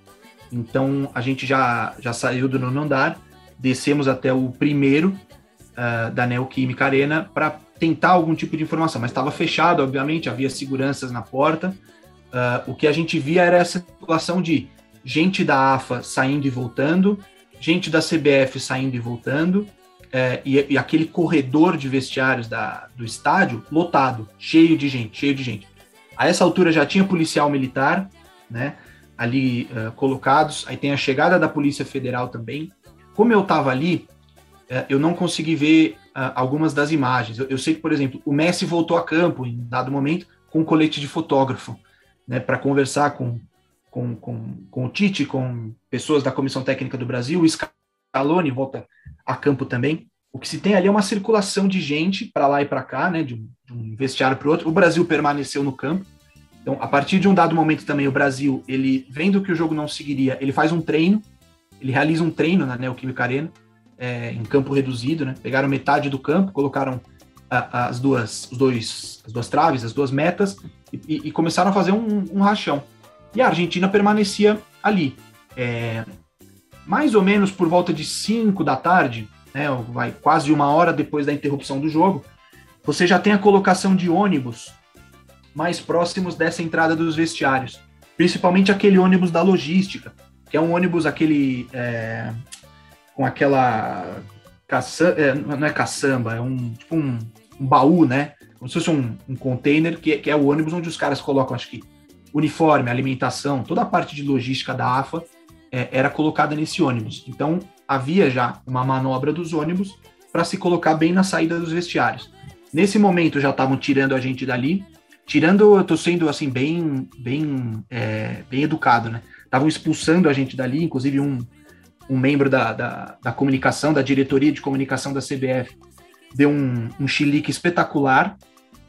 Então a gente já, já saiu do nono andar, descemos até o primeiro uh, da Neoquímica Arena para tentar algum tipo de informação, mas estava fechado, obviamente, havia seguranças na porta. Uh, o que a gente via era essa circulação de gente da AFA saindo e voltando, gente da CBF saindo e voltando, uh, e, e, aquele corredor de vestiários da, do estádio lotado, cheio de gente, cheio de gente. A essa altura já tinha policial militar, né, ali uh, colocados, aí tem a chegada da Polícia Federal também. Como eu estava ali, uh, eu não consegui ver algumas das imagens. Eu, eu, sei que, por exemplo, o Messi voltou a campo em dado momento com um colete de fotógrafo, né, para conversar com, com, com, com o Tite, com pessoas da Comissão Técnica do Brasil, o Scaloni volta a campo também. O que se tem ali é uma circulação de gente para lá e para cá, né, de um, de um vestiário para o outro. O Brasil permaneceu no campo. Então, a partir de um dado momento também, o Brasil, ele vendo que o jogo não seguiria, ele faz um treino, ele realiza um treino na Neoquímica Arena, é, em campo reduzido, né? Pegaram metade do campo, colocaram a, as duas, os dois, as duas traves, as duas metas e, e começaram a fazer um, um, rachão. E a Argentina permanecia ali. É, mais ou menos por volta de 5 da tarde, né, vai quase uma hora depois da interrupção do jogo, você já tem a colocação de ônibus mais próximos dessa entrada dos vestiários, principalmente aquele ônibus da logística, que é um ônibus aquele é, com aquela caça, é, não é caçamba, é um tipo um, um, baú, né? Como se fosse um, um container, que, que, é o ônibus onde os caras colocam, acho que, uniforme, alimentação, toda a parte de logística da AFA é, era colocada nesse ônibus. Então, havia já uma manobra dos ônibus para se colocar bem na saída dos vestiários. Nesse momento já estavam tirando a gente dali, tirando, eu tô sendo assim bem, bem, é, bem educado, né? Estavam expulsando a gente dali, inclusive um, um membro da, da, da, comunicação, da diretoria de comunicação da CBF, deu um, um chilique espetacular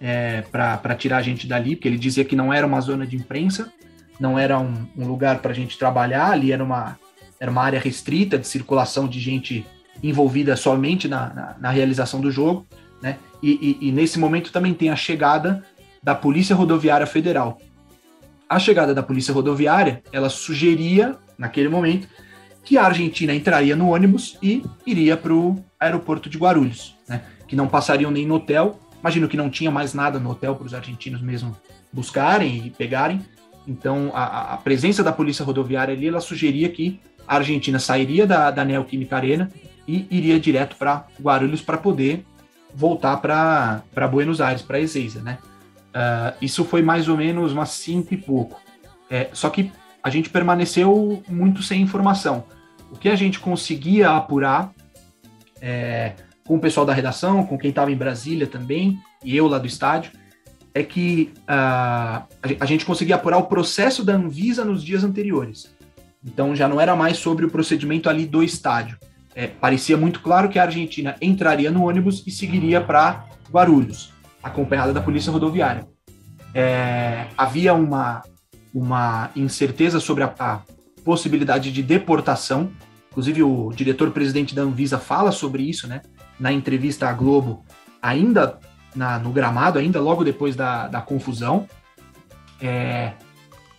é, para tirar a gente dali, porque ele dizia que não era uma zona de imprensa, não era um, um lugar para a gente trabalhar, ali era uma, era uma área restrita de circulação de gente envolvida somente na, na, na realização do jogo, né? E, e, e nesse momento também tem a chegada da Polícia Rodoviária Federal. A chegada da Polícia Rodoviária, ela sugeria, naquele momento, que a Argentina entraria no ônibus e iria para o aeroporto de Guarulhos, né? Que não passariam nem no hotel. Imagino que não tinha mais nada no hotel para os argentinos mesmo buscarem e pegarem. Então, a, a, presença da polícia rodoviária ali, ela sugeria que a Argentina sairia da, da Neoquímica Arena e iria direto para Guarulhos para poder voltar para Buenos Aires, para Ezeiza, né? Uh, isso foi mais ou menos umas cinco e pouco. É, só que a gente permaneceu muito sem informação. O que a gente conseguia apurar é, com o pessoal da redação, com quem estava em Brasília também, e eu lá do estádio, é que uh, a gente conseguia apurar o processo da Anvisa nos dias anteriores. Então já não era mais sobre o procedimento ali do estádio. É, parecia muito claro que a Argentina entraria no ônibus e seguiria para Guarulhos, acompanhada da polícia rodoviária. É, havia uma, uma incerteza sobre a, a possibilidade de deportação. Inclusive, o diretor-presidente da Anvisa fala sobre isso, né? Na entrevista à Globo, ainda na, no gramado, ainda logo depois da, da confusão. É,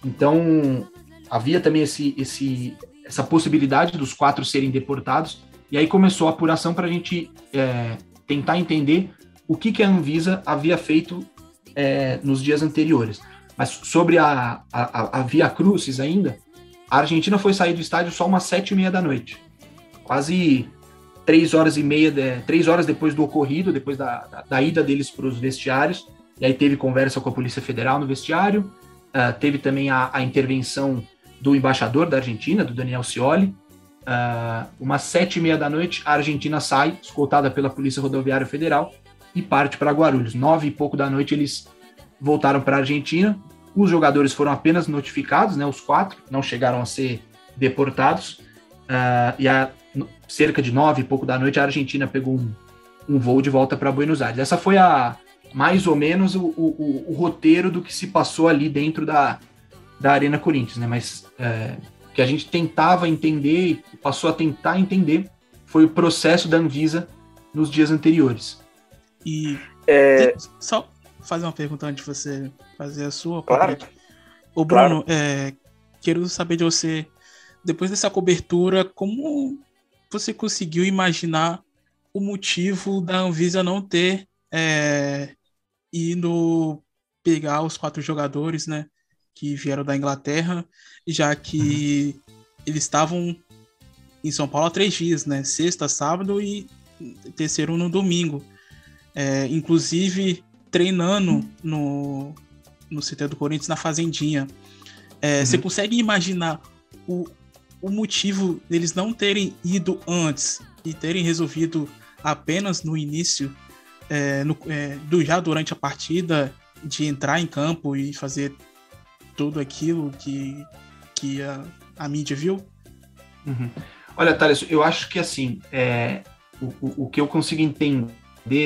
então, havia também esse, esse, essa possibilidade dos quatro serem deportados. E aí começou a apuração para a gente é, tentar entender o que, que a Anvisa havia feito é, nos dias anteriores. Mas sobre a, a, a Via Crucis ainda, a Argentina foi sair do estádio só umas sete e meia da noite. Quase três horas e meia, de, três horas depois do ocorrido, depois da, da, da ida deles para os vestiários, e aí teve conversa com a Polícia Federal no vestiário, uh, teve também a, a, intervenção do embaixador da Argentina, do Daniel Scioli. Uh, umas sete e meia da noite, a Argentina sai, escoltada pela Polícia Rodoviária Federal, e parte para Guarulhos. Nove e pouco da noite eles voltaram para a Argentina. Os jogadores foram apenas notificados, né, os quatro, não chegaram a ser deportados. Uh, e a cerca de nove e pouco da noite a Argentina pegou um, um voo de volta para Buenos Aires. Essa foi a mais ou menos o, o, o, roteiro do que se passou ali dentro da, da Arena Corinthians, né? Mas é, o que a gente tentava entender e passou a tentar entender foi o processo da Anvisa nos dias anteriores. E é... só fazer uma pergunta antes de você fazer a sua. Claro. O Bruno, claro. é, quero saber de você, depois dessa cobertura, como você conseguiu imaginar o motivo da Anvisa não ter é, indo pegar os quatro jogadores, né, que vieram da Inglaterra, já que uhum. eles estavam em São Paulo há três dias, né, sexta, sábado e terceiro no domingo. É, inclusive treinando no, no CT do Corinthians na Fazendinha. É, uhum. Você consegue imaginar o, o motivo deles não terem ido antes e terem resolvido apenas no início, é, no, é, do, já durante a partida, de entrar em campo e fazer tudo aquilo que, que a, a mídia viu? Uhum. Olha, Thales, eu acho que assim, é, o, o, o que eu consigo entender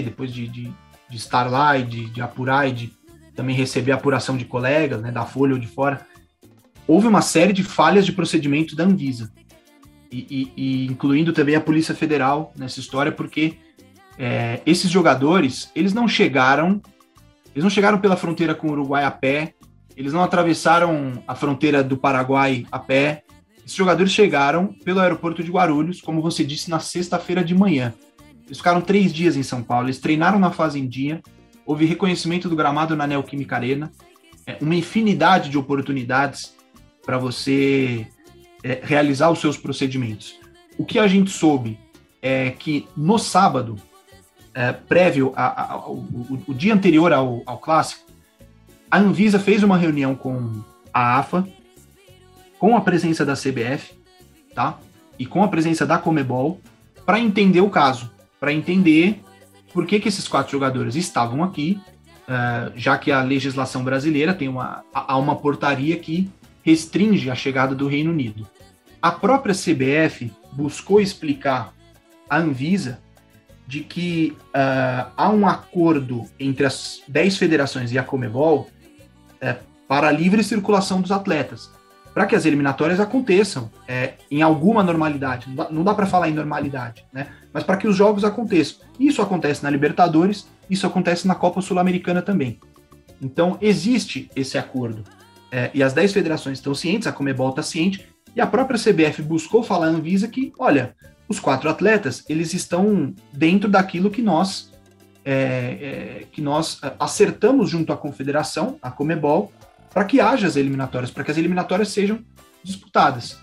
depois de, de, de estar lá e de, de, apurar e de também receber apuração de colegas, né, da Folha ou de fora, houve uma série de falhas de procedimento da Anvisa, e, e, e incluindo também a Polícia Federal nessa história, porque é, esses jogadores, eles não chegaram, eles não chegaram pela fronteira com o Uruguai a pé, eles não atravessaram a fronteira do Paraguai a pé, esses jogadores chegaram pelo aeroporto de Guarulhos, como você disse, na sexta-feira de manhã. Eles ficaram três dias em São Paulo, eles treinaram na Fazendinha, houve reconhecimento do gramado na Neoquímica Arena, é, uma infinidade de oportunidades para você é, realizar os seus procedimentos. O que a gente soube é que no sábado, é, prévio ao, o, dia anterior ao, ao clássico, a Anvisa fez uma reunião com a AFA, com a presença da CBF, tá? E com a presença da Comebol, para entender o caso para entender por que, que esses quatro jogadores estavam aqui, uh, já que a legislação brasileira tem uma, há uma portaria que restringe a chegada do Reino Unido. A própria CBF buscou explicar à Anvisa de que uh, há um acordo entre as 10 federações e a Comebol uh, para a livre circulação dos atletas para que as eliminatórias aconteçam é, em alguma normalidade. Não dá, dá para falar em normalidade, né? Mas para que os jogos aconteçam. Isso acontece na Libertadores, isso acontece na Copa Sul-Americana também. Então existe esse acordo. É, e as 10 federações estão cientes, a Comebol está ciente, e a própria CBF buscou falar à Anvisa que, olha, os quatro atletas, eles estão dentro daquilo que nós é, é, que nós acertamos junto à confederação, a Comebol, para que haja as eliminatórias, para que as eliminatórias sejam disputadas.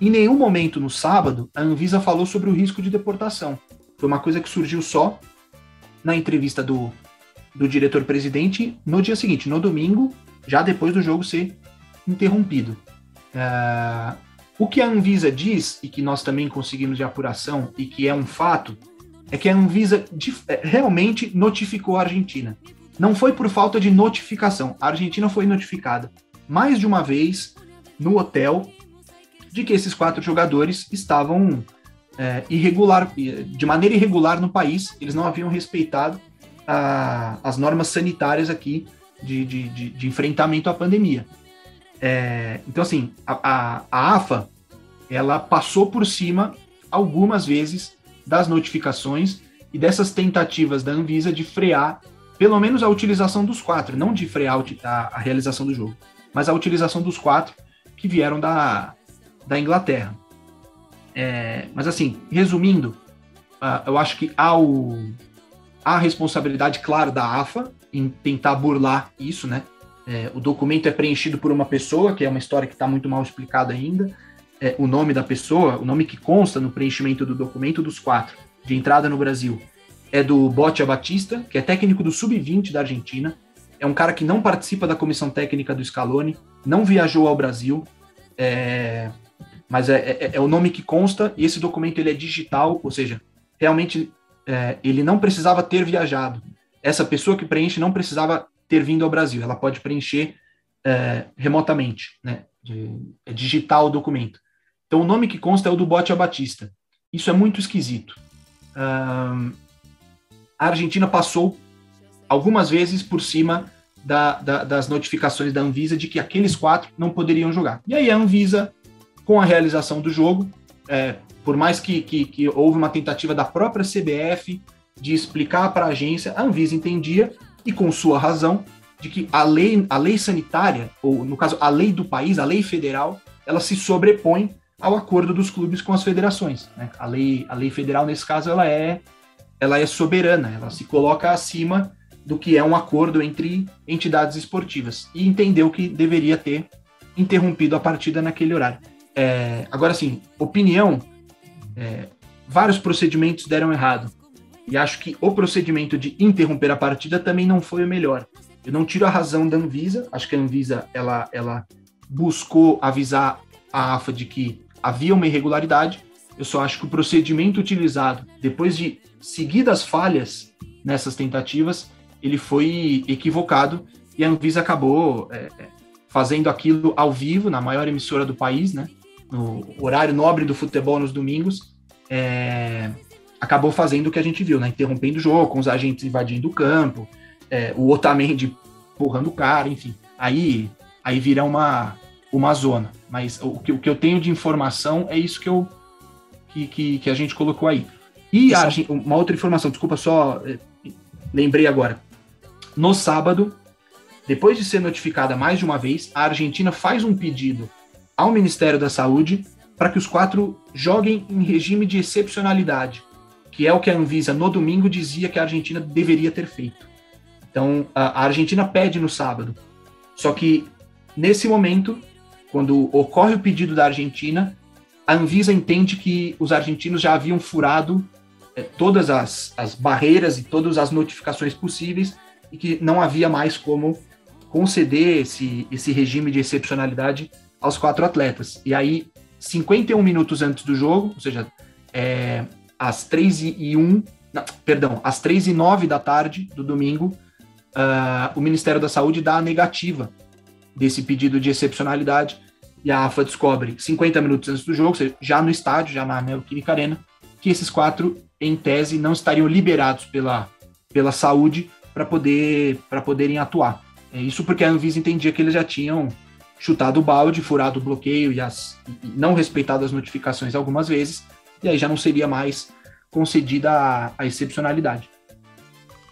Em nenhum momento no sábado a Anvisa falou sobre o risco de deportação. Foi uma coisa que surgiu só na entrevista do, do diretor-presidente no dia seguinte, no domingo, já depois do jogo ser interrompido. Uh, o que a Anvisa diz, e que nós também conseguimos de apuração, e que é um fato, é que a Anvisa é, realmente notificou a Argentina. Não foi por falta de notificação. A Argentina foi notificada mais de uma vez no hotel de que esses quatro jogadores estavam é, irregular, de maneira irregular no país. Eles não haviam respeitado a, as normas sanitárias aqui de, de, de, de enfrentamento à pandemia. É, então, assim, a, a, a AFA ela passou por cima algumas vezes das notificações e dessas tentativas da Anvisa de frear pelo menos a utilização dos quatro, não de frear a, a realização do jogo, mas a utilização dos quatro que vieram da, da Inglaterra. É, mas assim, resumindo, uh, eu acho que há, o, há a responsabilidade, claro, da AFA em tentar burlar isso, né? É, o documento é preenchido por uma pessoa, que é uma história que está muito mal explicada ainda. É, o nome da pessoa, o nome que consta no preenchimento do documento dos quatro de entrada no Brasil, é do Botia Batista, que é técnico do Sub-20 da Argentina. É um cara que não participa da comissão técnica do Scaloni, não viajou ao Brasil, é, mas é, é, é, o nome que consta e esse documento ele é digital, ou seja, realmente é, ele não precisava ter viajado. Essa pessoa que preenche não precisava ter vindo ao Brasil, ela pode preencher é, remotamente, né? É digital o documento. Então o nome que consta é o do Bote Batista. Isso é muito esquisito. A Argentina passou algumas vezes por cima da, da, das notificações da Anvisa de que aqueles quatro não poderiam jogar. E aí a Anvisa, com a realização do jogo, é, por mais que, que, que, houve uma tentativa da própria CBF de explicar para a agência, a Anvisa entendia, e com sua razão, de que a lei, a lei sanitária, ou no caso a lei do país, a lei federal, ela se sobrepõe ao acordo dos clubes com as federações. Né? A, lei, a lei federal, nesse caso, ela é, ela é soberana, ela se coloca acima do que é um acordo entre entidades esportivas e entendeu que deveria ter interrompido a partida naquele horário. É, agora, sim, opinião, é, vários procedimentos deram errado e acho que o procedimento de interromper a partida também não foi o melhor. Eu não tiro a razão da Anvisa, acho que a Anvisa ela, ela buscou avisar a AFA de que havia uma irregularidade. Eu só acho que o procedimento utilizado depois de seguidas falhas nessas tentativas ele foi equivocado e a Anvisa acabou é, é, fazendo aquilo ao vivo, na maior emissora do país, né? No horário nobre do futebol nos domingos, é, acabou fazendo o que a gente viu, né? Interrompendo o jogo, com os agentes invadindo o campo, é, o Otamendi empurrando o cara, enfim. Aí, aí vira uma, uma zona. Mas o que, o que eu tenho de informação é isso que, eu, que, que, que a gente colocou aí. E a, uma outra informação, desculpa, só é, lembrei agora. No sábado, depois de ser notificada mais de uma vez, a Argentina faz um pedido ao Ministério da Saúde para que os quatro joguem em regime de excepcionalidade, que é o que a Anvisa no domingo dizia que a Argentina deveria ter feito. Então, a Argentina pede no sábado. Só que, nesse momento, quando ocorre o pedido da Argentina, a Anvisa entende que os argentinos já haviam furado é, todas as, as barreiras e todas as notificações possíveis e que não havia mais como conceder esse, esse regime de excepcionalidade aos quatro atletas. E aí, 51 minutos antes do jogo, ou seja, é, às 3 e 1, não, perdão, às 3 e 9 da tarde do domingo, uh, o Ministério da Saúde dá a negativa desse pedido de excepcionalidade e a AFA descobre 50 minutos antes do jogo, já no estádio, já na Neoquímica Arena, que esses quatro, em tese, não estariam liberados pela, pela saúde para poder poderem atuar. É isso porque a Anvisa entendia que eles já tinham chutado o balde, furado o bloqueio e, as, e não respeitado as notificações algumas vezes, e aí já não seria mais concedida a, a excepcionalidade.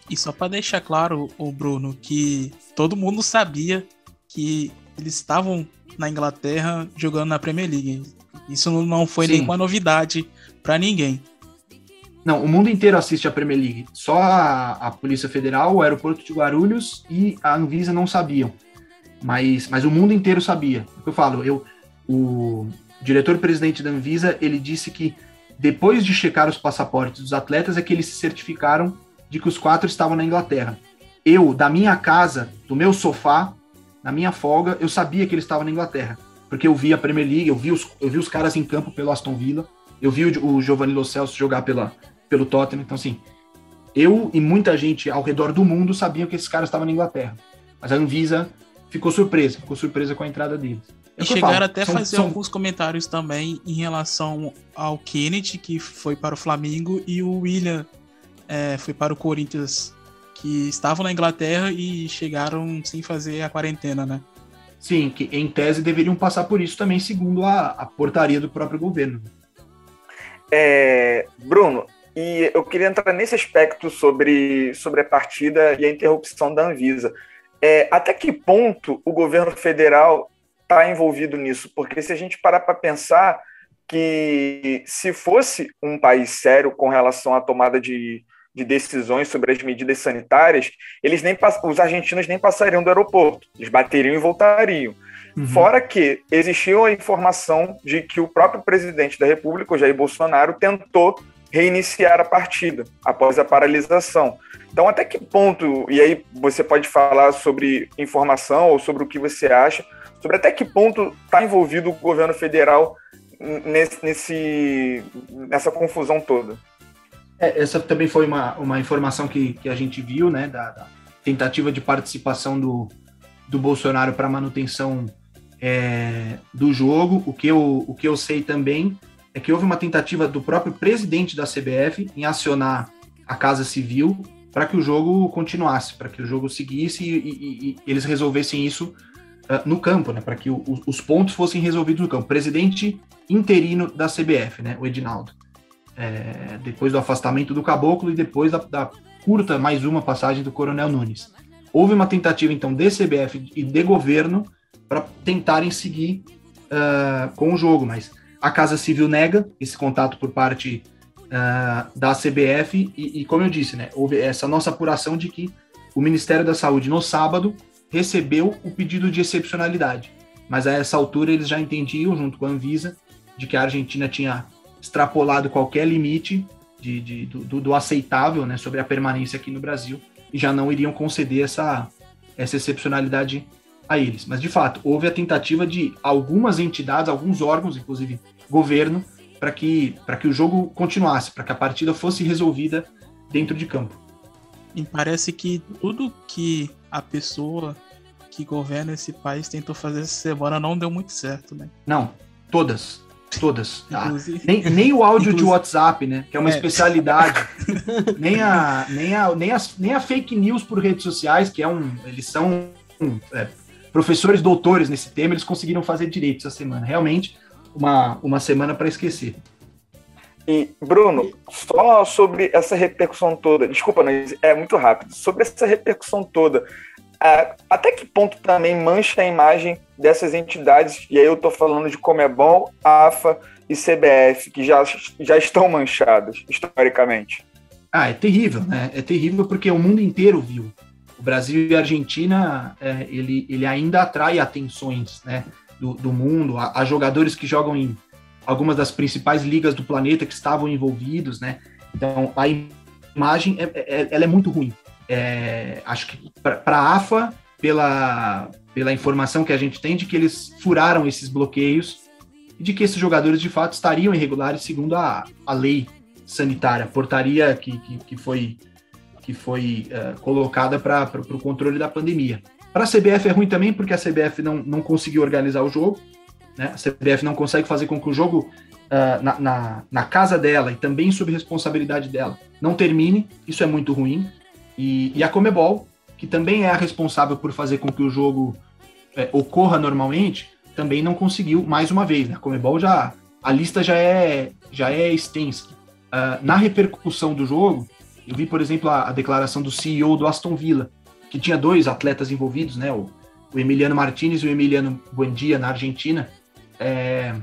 E só para deixar claro, o Bruno, que todo mundo sabia que eles estavam na Inglaterra jogando na Premier League. Isso não foi Sim. nenhuma novidade para ninguém. Não, o mundo inteiro assiste a Premier League. Só a, a, Polícia Federal, o aeroporto de Guarulhos e a Anvisa não sabiam. Mas, mas o mundo inteiro sabia. É eu falo, eu, o diretor-presidente da Anvisa, ele disse que depois de checar os passaportes dos atletas é que eles se certificaram de que os quatro estavam na Inglaterra. Eu, da minha casa, do meu sofá, na minha folga, eu sabia que eles estavam na Inglaterra. Porque eu vi a Premier League, eu vi os, eu vi os caras em campo pelo Aston Villa, eu vi o, o Giovanni Lo Celso jogar pela, pelo Tottenham. Então, assim, eu e muita gente ao redor do mundo sabiam que esses caras estavam na Inglaterra. Mas a Anvisa ficou surpresa, ficou surpresa com a entrada deles. É e chegaram até a fazer são... alguns comentários também em relação ao Kennedy, que foi para o Flamengo, e o William é, foi para o Corinthians, que estavam na Inglaterra e chegaram sem fazer a quarentena, né? Sim, que em tese deveriam passar por isso também, segundo a, a portaria do próprio governo. É, Bruno, e eu queria entrar nesse aspecto sobre, sobre a partida e a interrupção da Anvisa. É, até que ponto o governo federal está envolvido nisso? Porque se a gente parar para pensar que se fosse um país sério com relação à tomada de, de decisões sobre as medidas sanitárias, eles nem os argentinos nem passariam do aeroporto, eles bateriam e voltariam. Uhum. Fora que existiu a informação de que o próprio presidente da República, o Jair Bolsonaro, tentou reiniciar a partida após a paralisação. Então, até que ponto, e aí você pode falar sobre informação ou sobre o que você acha, sobre até que ponto está envolvido o governo federal nesse, nesse, nessa confusão toda. É, essa também foi uma, uma informação que, que a gente viu, né, da, da tentativa de participação do, do Bolsonaro para manutenção é, do jogo. O que, eu, o que eu sei também é que houve uma tentativa do próprio presidente da CBF em acionar a Casa Civil para que o jogo continuasse, para que o jogo seguisse e, e, e eles resolvessem isso uh, no campo, né, para que o, os pontos fossem resolvidos no campo. Presidente interino da CBF, né, o Edinaldo. É, depois do afastamento do Caboclo e depois da, da, curta mais uma passagem do Coronel Nunes. Houve uma tentativa, então, de CBF e de governo para tentarem seguir uh, com o jogo, mas a Casa Civil nega esse contato por parte uh, da CBF e, e, como eu disse, né, houve essa nossa apuração de que o Ministério da Saúde, no sábado, recebeu o pedido de excepcionalidade. Mas a essa altura eles já entendiam, junto com a Anvisa, de que a Argentina tinha extrapolado qualquer limite de, de do, do, aceitável né, sobre a permanência aqui no Brasil e já não iriam conceder essa, essa excepcionalidade a eles. Mas, de fato, houve a tentativa de algumas entidades, alguns órgãos, inclusive governo, para que, que o jogo continuasse, para que a partida fosse resolvida dentro de campo. E parece que tudo que a pessoa que governa esse país tentou fazer essa semana não deu muito certo, né? Não, todas. Todas. Ah, nem, nem o áudio Inclusive. de WhatsApp, né? Que é uma é. especialidade. nem, a, nem, a, nem, as, nem a fake news por redes sociais, que é um. Eles são é, professores doutores nesse tema, eles conseguiram fazer direito essa semana. Realmente, uma, uma semana para esquecer. E, Bruno, só sobre essa repercussão toda, desculpa, mas é muito rápido, sobre essa repercussão toda, até que ponto também mancha a imagem dessas entidades, e aí eu estou falando de Comebol, AFA e CBF, que já, já estão manchadas, historicamente? Ah, é terrível, né? É terrível porque o mundo inteiro viu. O Brasil e a Argentina, é, ele, ele ainda atrai atenções né, do, do mundo, há jogadores que jogam em algumas das principais ligas do planeta que estavam envolvidos, né? Então, a imagem, é, é, ela é muito ruim. É, acho que para a AFA, pela, pela informação que a gente tem de que eles furaram esses bloqueios e de que esses jogadores de fato estariam irregulares segundo a, a lei sanitária, a portaria que, que, que foi, que foi uh, colocada para o controle da pandemia. Para a CBF é ruim também, porque a CBF não, não conseguiu organizar o jogo, né? a CBF não consegue fazer com que o jogo uh, na, na, na casa dela e também sob responsabilidade dela não termine, isso é muito ruim. E, e a Comebol, que também é a responsável por fazer com que o jogo é, ocorra normalmente, também não conseguiu mais uma vez. Né? A Comebol já a lista já é já é extensa. Uh, na repercussão do jogo, eu vi, por exemplo, a, a, declaração do CEO do Aston Villa, que tinha dois atletas envolvidos, né? O, o Emiliano Martinez e o Emiliano Buendia na Argentina, é,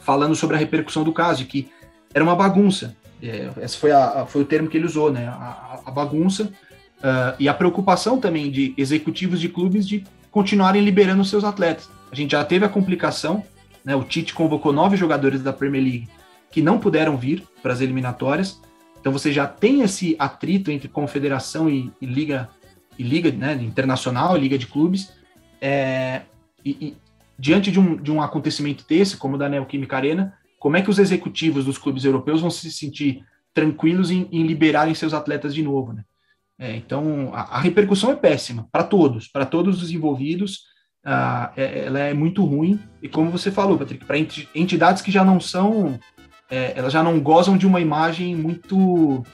falando sobre a repercussão do caso, que era uma bagunça. É, esse foi, a, foi o termo que ele usou, né? A, a bagunça uh, e a preocupação também de executivos de clubes de continuarem liberando seus atletas. A gente já teve a complicação, né? O Tite convocou nove jogadores da Premier League que não puderam vir para as eliminatórias. Então você já tem esse atrito entre confederação e, e liga e liga né, internacional, liga de clubes. É, e, e, diante de um, de um acontecimento desse, como da Neoquímica Arena, como é que os executivos dos clubes europeus vão se sentir tranquilos em, em liberarem seus atletas de novo, né? É, então, a, a, repercussão é péssima para todos, para todos os envolvidos, ah, é, ela é muito ruim. E como você falou, Patrick, para entidades que já não são, é, elas já não gozam de uma imagem muito,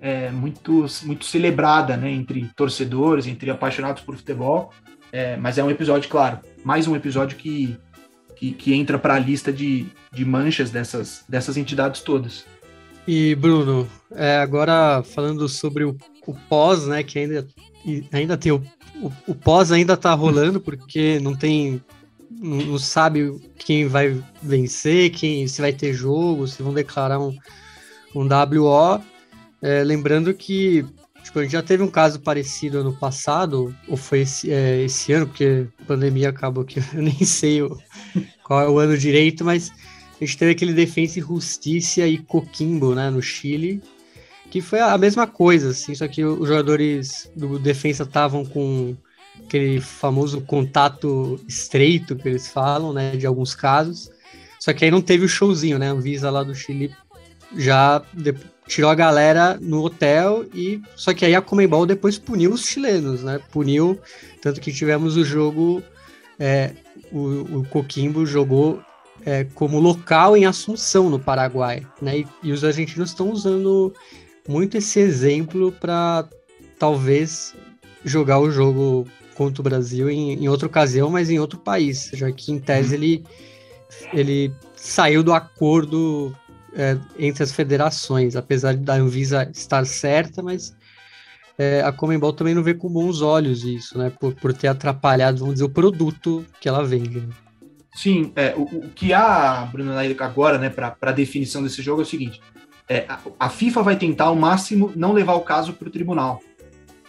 é, muito, muito celebrada, né, entre torcedores, entre apaixonados por futebol. É, mas é um episódio, claro, mais um episódio que que, que entra para a lista de, de manchas dessas, dessas entidades todas. E, Bruno, é, agora falando sobre o, o pós, né, que ainda, ainda tem o, o, o pós ainda está rolando, porque não tem, não, sabe quem vai vencer, quem se vai ter jogo, se vão declarar um, um WO. É, lembrando que tipo, a gente já teve um caso parecido ano passado, ou foi esse, é, esse ano, porque a pandemia acabou que eu nem sei o, qual é o ano direito, mas a gente teve aquele Defensa e Justiça e Coquimbo, né, no Chile, que foi a mesma coisa, assim, só que os jogadores do Defensa estavam com aquele famoso contato estreito que eles falam, né, de alguns casos. Só que aí não teve o showzinho, né? A Visa lá do Chile já tirou a galera no hotel e só que aí a Comembol depois puniu os chilenos, né? Puniu tanto que tivemos o jogo é, o, o Coquimbo jogou é, como local em Assunção no Paraguai, né? E, e os argentinos estão usando muito esse exemplo para talvez jogar o jogo contra o Brasil em, em, outra ocasião, mas em outro país, já que em tese uhum. ele, ele saiu do acordo é, entre as federações, apesar da Anvisa estar certa, mas é, a Comembol também não vê com bons olhos isso, né? Por, por ter atrapalhado, vamos dizer, o produto que ela vende. Né? Sim, é, o, o, que há, Bruno, agora, né, para a definição desse jogo é o seguinte: é, a, a, FIFA vai tentar ao máximo não levar o caso para o tribunal.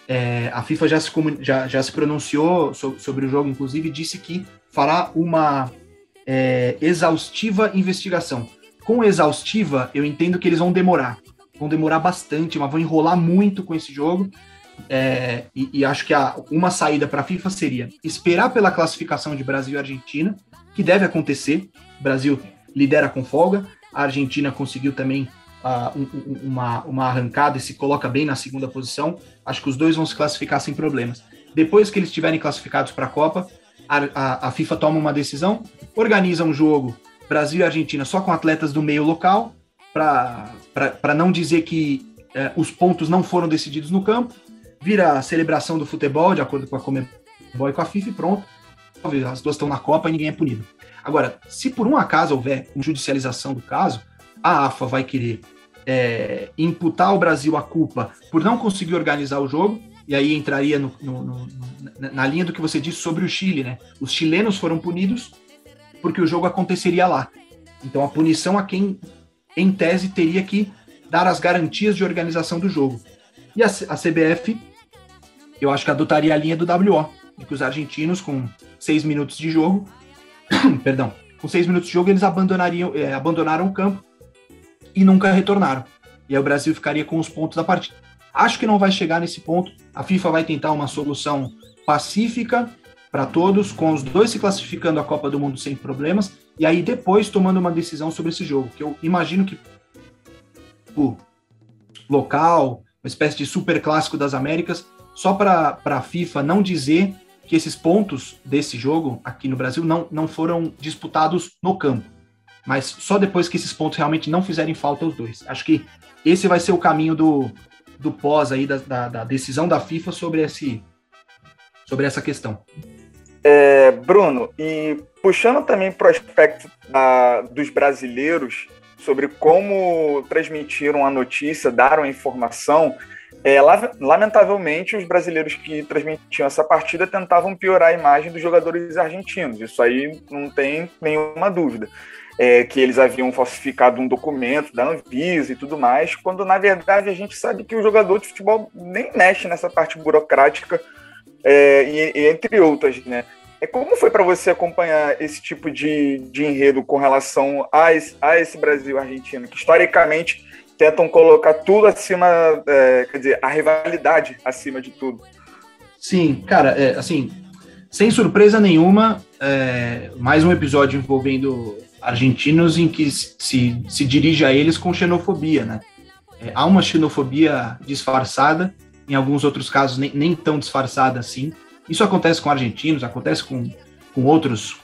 É, a FIFA já se, já, já se pronunciou sobre, sobre, o jogo, inclusive, disse que fará uma é, exaustiva investigação. Com exaustiva, eu entendo que eles vão demorar. Vão demorar bastante, mas vão enrolar muito com esse jogo. É, e, e, acho que a, uma saída para a FIFA seria esperar pela classificação de Brasil e Argentina, que deve acontecer. O Brasil lidera com folga, a Argentina conseguiu também uh, um, uma, uma arrancada e se coloca bem na segunda posição. Acho que os dois vão se classificar sem problemas. Depois que eles estiverem classificados para a Copa, a, a, FIFA toma uma decisão, organiza um jogo Brasil e Argentina só com atletas do meio local, para não dizer que é, os pontos não foram decididos no campo, vira a celebração do futebol, de acordo com a Comebol e com a FIFA, e pronto. As duas estão na Copa e ninguém é punido. Agora, se por um acaso houver uma judicialização do caso, a AFA vai querer é, imputar ao Brasil a culpa por não conseguir organizar o jogo, e aí entraria no, no, no, na linha do que você disse sobre o Chile, né? Os chilenos foram punidos porque o jogo aconteceria lá. Então a punição a quem, em tese, teria que dar as garantias de organização do jogo. E a, a CBF, eu acho que adotaria a linha do WO, de que os argentinos, com seis minutos de jogo, perdão, com seis minutos de jogo, eles abandonariam, é, abandonaram o campo e nunca retornaram. E aí o Brasil ficaria com os pontos da partida. Acho que não vai chegar nesse ponto. A FIFA vai tentar uma solução pacífica para todos, com os dois se classificando a Copa do Mundo sem problemas, e aí depois tomando uma decisão sobre esse jogo, que eu imagino que o local, uma espécie de super clássico das Américas, só para a FIFA não dizer que esses pontos desse jogo aqui no Brasil não, não foram disputados no campo mas só depois que esses pontos realmente não fizerem falta aos dois. Acho que esse vai ser o caminho do, do pós aí, da, da, da decisão da FIFA sobre, esse, sobre essa questão. É, Bruno, e puxando também para o aspecto da, dos brasileiros sobre como transmitiram a notícia, daram a informação, é, lamentavelmente, os brasileiros que transmitiam essa partida tentavam piorar a imagem dos jogadores argentinos. Isso aí não tem nenhuma dúvida é, que eles haviam falsificado um documento da Anvisa e tudo mais, quando na verdade a gente sabe que o jogador de futebol nem mexe nessa parte burocrática, é, e, e, entre outras, né? É, como foi para você acompanhar esse tipo de, de enredo com relação a esse, a esse Brasil argentino, que historicamente tentam colocar tudo acima, é, quer dizer, a rivalidade acima de tudo? Sim, cara, é, assim, sem surpresa nenhuma, é, mais um episódio envolvendo argentinos em que se, se dirige a eles com xenofobia, né? É, há uma xenofobia disfarçada, em alguns outros casos nem, nem tão disfarçada assim. Isso acontece com argentinos, acontece com, com, outros,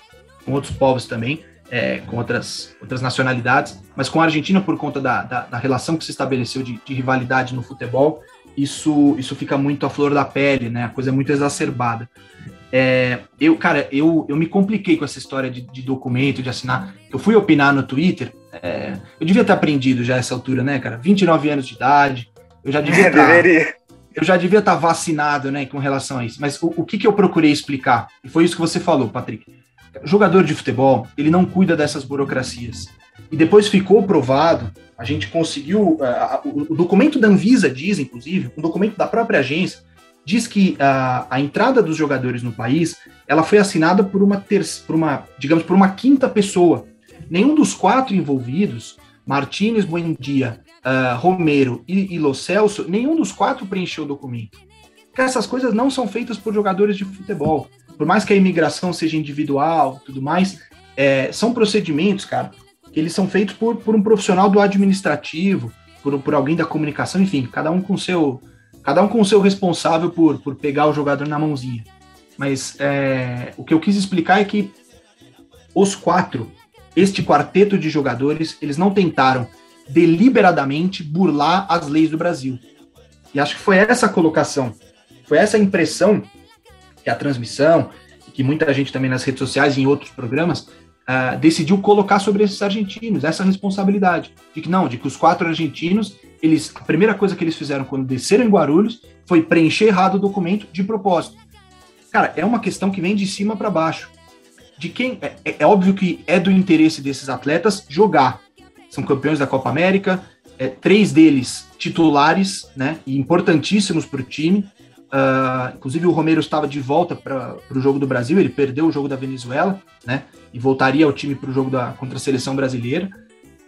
com outros povos também, é, com outras, outras nacionalidades, mas com a Argentina, por conta da, da, da relação que se estabeleceu de, de, rivalidade no futebol, isso, isso fica muito à flor da pele, né? A coisa é muito exacerbada. É, eu, cara, eu, eu me compliquei com essa história de, de documento, de assinar. Eu fui opinar no Twitter. É, eu devia ter aprendido já essa altura, né, cara? 29 anos de idade. Eu já devia estar. Tá, eu já devia estar vacinado, né, com relação a isso. Mas o, o que, que eu procurei explicar? E foi isso que você falou, Patrick. Jogador de futebol, ele não cuida dessas burocracias. E depois ficou provado, a gente conseguiu. o, o documento da Anvisa diz, inclusive, um documento da própria agência, diz que a, a entrada dos jogadores no país ela foi assinada por uma, ter, por uma, digamos, por uma quinta pessoa. nenhum dos quatro envolvidos, Martínez, Buendia, uh, Romero e, e Lo Celso, nenhum dos quatro preencheu o documento. Porque essas coisas não são feitas por jogadores de futebol. Por mais que a imigração seja individual tudo mais, é, são procedimentos, cara, que eles são feitos por, por um profissional do administrativo, por, por alguém da comunicação, enfim, cada um com seu cada um com o seu responsável por, por pegar o jogador na mãozinha. Mas é, o que eu quis explicar é que os quatro, este quarteto de jogadores, eles não tentaram deliberadamente burlar as leis do Brasil. E acho que foi essa colocação, foi essa impressão que a transmissão, que muita gente também nas redes sociais e em outros programas uh, decidiu colocar sobre esses argentinos, essa responsabilidade de que não, de que os quatro argentinos, eles, a primeira coisa que eles fizeram quando desceram em Guarulhos foi preencher errado o documento de propósito. Cara, é uma questão que vem de cima para baixo. De quem é, é, é, óbvio que é do interesse desses atletas jogar. São campeões da Copa América, é, três deles titulares, né, e importantíssimos para o time. Uh, inclusive o Romero estava de volta para o jogo do Brasil, ele perdeu o jogo da Venezuela, né? E voltaria ao time para o jogo da, contra a seleção brasileira.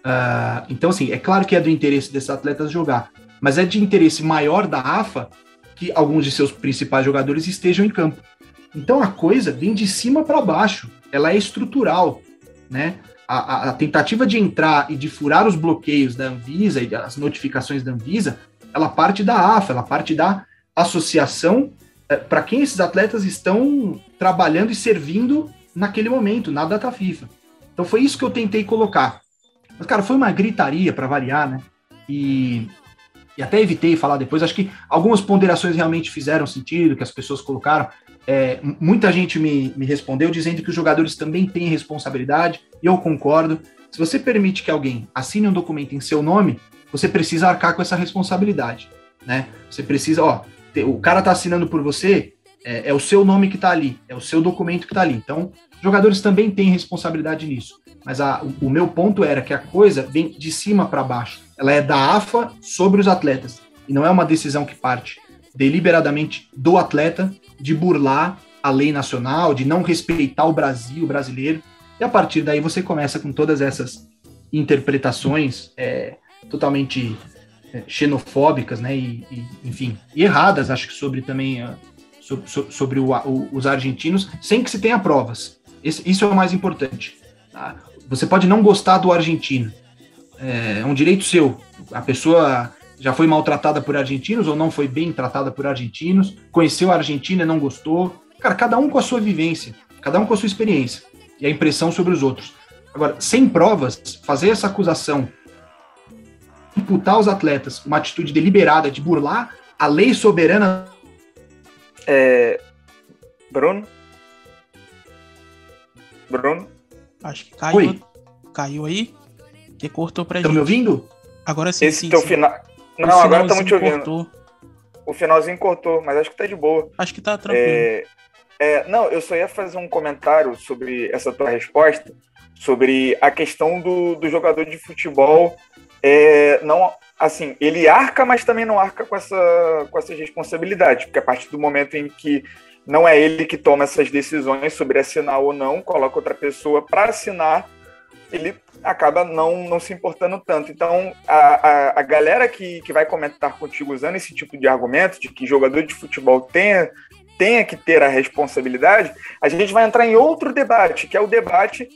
Uh, então, assim, é claro que é do interesse desses atletas jogar, mas é de interesse maior da AFA que alguns de seus principais jogadores estejam em campo. Então a coisa vem de cima para baixo, ela é estrutural, né? A, a, tentativa de entrar e de furar os bloqueios da Anvisa e as notificações da Anvisa, ela parte da AFA, ela parte da associação é, para quem esses atletas estão trabalhando e servindo naquele momento, na data FIFA. Então foi isso que eu tentei colocar. Mas, cara, foi uma gritaria para variar, né? E, e até evitei falar depois. Acho que algumas ponderações realmente fizeram sentido, que as pessoas colocaram. É, muita gente me, me respondeu dizendo que os jogadores também têm responsabilidade, e eu concordo. Se você permite que alguém assine um documento em seu nome, você precisa arcar com essa responsabilidade, né? Você precisa, ó, o cara tá assinando por você, é, é o seu nome que está ali, é o seu documento que está ali. Então, jogadores também têm responsabilidade nisso. Mas a, o, o, meu ponto era que a coisa vem de cima para baixo. Ela é da AFA sobre os atletas. E não é uma decisão que parte deliberadamente do atleta de burlar a lei nacional, de não respeitar o Brasil, o brasileiro. E a partir daí você começa com todas essas interpretações é, totalmente é, xenofóbicas, né? E, e, enfim, erradas, acho que sobre também uh, sobre, sobre o, o, os argentinos, sem que se tenha provas. Esse, isso é o mais importante. Tá? Você pode não gostar do argentino, é, é um direito seu. A pessoa já foi maltratada por argentinos ou não foi bem tratada por argentinos, conheceu a Argentina e não gostou. Cara, cada um com a sua vivência, cada um com a sua experiência e a impressão sobre os outros. Agora, sem provas, fazer essa acusação imputar aos atletas uma atitude deliberada de burlar a lei soberana. É... Bruno? Bruno? Acho que caiu. Oi. Caiu aí? Que cortou pra Estão gente. me ouvindo? Agora sim. Esse sim, teu sim. final. Não, agora estamos te ouvindo. Cortou. O finalzinho cortou, mas acho que tá de boa. Acho que tá tranquilo. É... É, não, eu só ia fazer um comentário sobre essa tua resposta, sobre a questão do, do jogador de futebol é, não, assim, ele arca, mas também não arca com, essa, com essas responsabilidades, porque a partir do momento em que não é ele que toma essas decisões sobre assinar ou não, coloca outra pessoa para assinar, ele acaba não, não se importando tanto. Então, a, a, a, galera que, que vai comentar contigo usando esse tipo de argumento, de que jogador de futebol tenha, tenha que ter a responsabilidade, a gente vai entrar em outro debate, que é o debate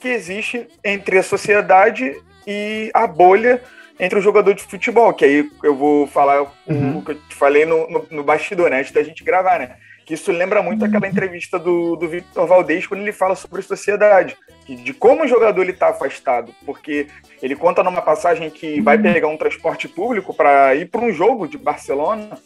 que existe entre a sociedade e a bolha entre o jogador de futebol, que aí eu vou falar uhum. o que eu te falei no, no, no, bastidor, né, antes da gente gravar, né? Que isso lembra muito aquela entrevista do, do Victor Valdez quando ele fala sobre sociedade, de como o jogador ele está afastado, porque ele conta numa passagem que vai uhum. pegar um transporte público para ir para um jogo de Barcelona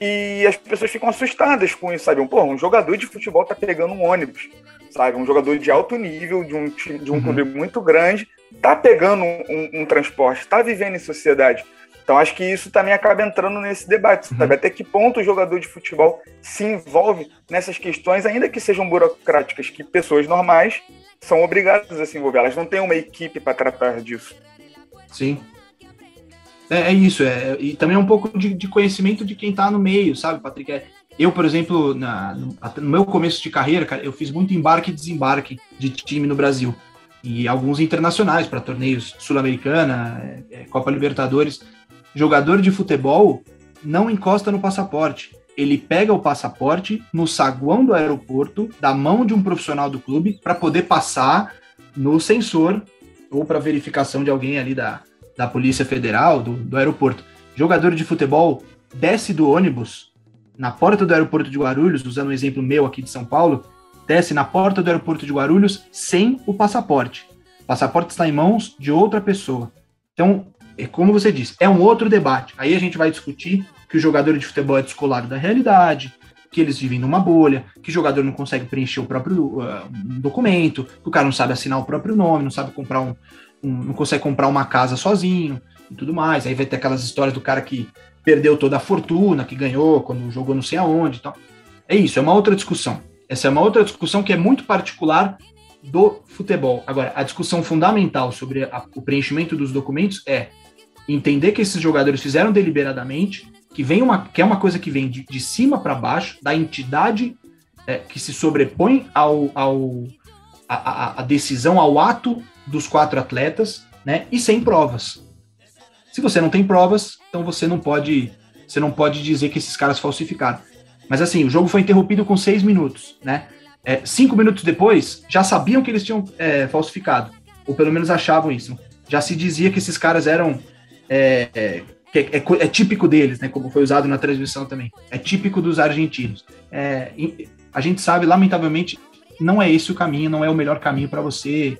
e as pessoas ficam assustadas com isso, sabe? Pô, um jogador de futebol tá pegando um ônibus, sabe? Um jogador de alto nível, de um, de um uhum. clube muito grande, tá pegando um, um transporte, tá vivendo em sociedade. Então acho que isso também acaba entrando nesse debate, uhum. sabe? Até que ponto o jogador de futebol se envolve nessas questões, ainda que sejam burocráticas, que pessoas normais são obrigadas a se envolver. Elas não têm uma equipe para tratar disso. Sim, é, é isso, é, e também é um pouco de, de conhecimento de quem está no meio, sabe, Patrick? É, eu, por exemplo, na, no, no, meu começo de carreira, cara, eu fiz muito embarque e desembarque de time no Brasil. e alguns internacionais para torneios Sul-Americana, é, é, Copa Libertadores. Jogador de futebol não encosta no passaporte. Ele pega o passaporte no saguão do aeroporto, da mão de um profissional do clube, para poder passar no sensor ou para verificação de alguém ali da, da Polícia Federal, do, do aeroporto. Jogador de futebol desce do ônibus na porta do aeroporto de Guarulhos, usando um exemplo meu aqui de São Paulo, desce na porta do aeroporto de Guarulhos sem o passaporte. O passaporte está em mãos de outra pessoa. Então, é como você disse, é um outro debate. Aí a gente vai discutir que o jogador de futebol é descolado da realidade, que eles vivem numa bolha, que o jogador não consegue preencher o próprio uh, documento, que o cara não sabe assinar o próprio nome, não sabe comprar um, um, não consegue comprar uma casa sozinho e tudo mais. Aí vai ter aquelas histórias do cara que perdeu toda a fortuna, que ganhou quando jogou não sei aonde. Então, é isso, é uma outra discussão. Essa é uma outra discussão que é muito particular do futebol. Agora, a discussão fundamental sobre a, o preenchimento dos documentos é entender que esses jogadores fizeram deliberadamente, que vem uma que é uma coisa que vem de, de cima para baixo, da entidade é, que se sobrepõe ao, ao a, a, decisão, ao ato dos quatro atletas, né? E sem provas. Se você não tem provas, então você não pode você não pode dizer que esses caras falsificaram. Mas assim, o jogo foi interrompido com seis minutos, né? É, cinco minutos depois, já sabiam que eles tinham é, falsificado, ou pelo menos achavam isso. Já se dizia que esses caras eram. É, é, é, é típico deles, né? Como foi usado na transmissão também. É típico dos argentinos. É, a gente sabe, lamentavelmente, não é esse o caminho, não é o melhor caminho para você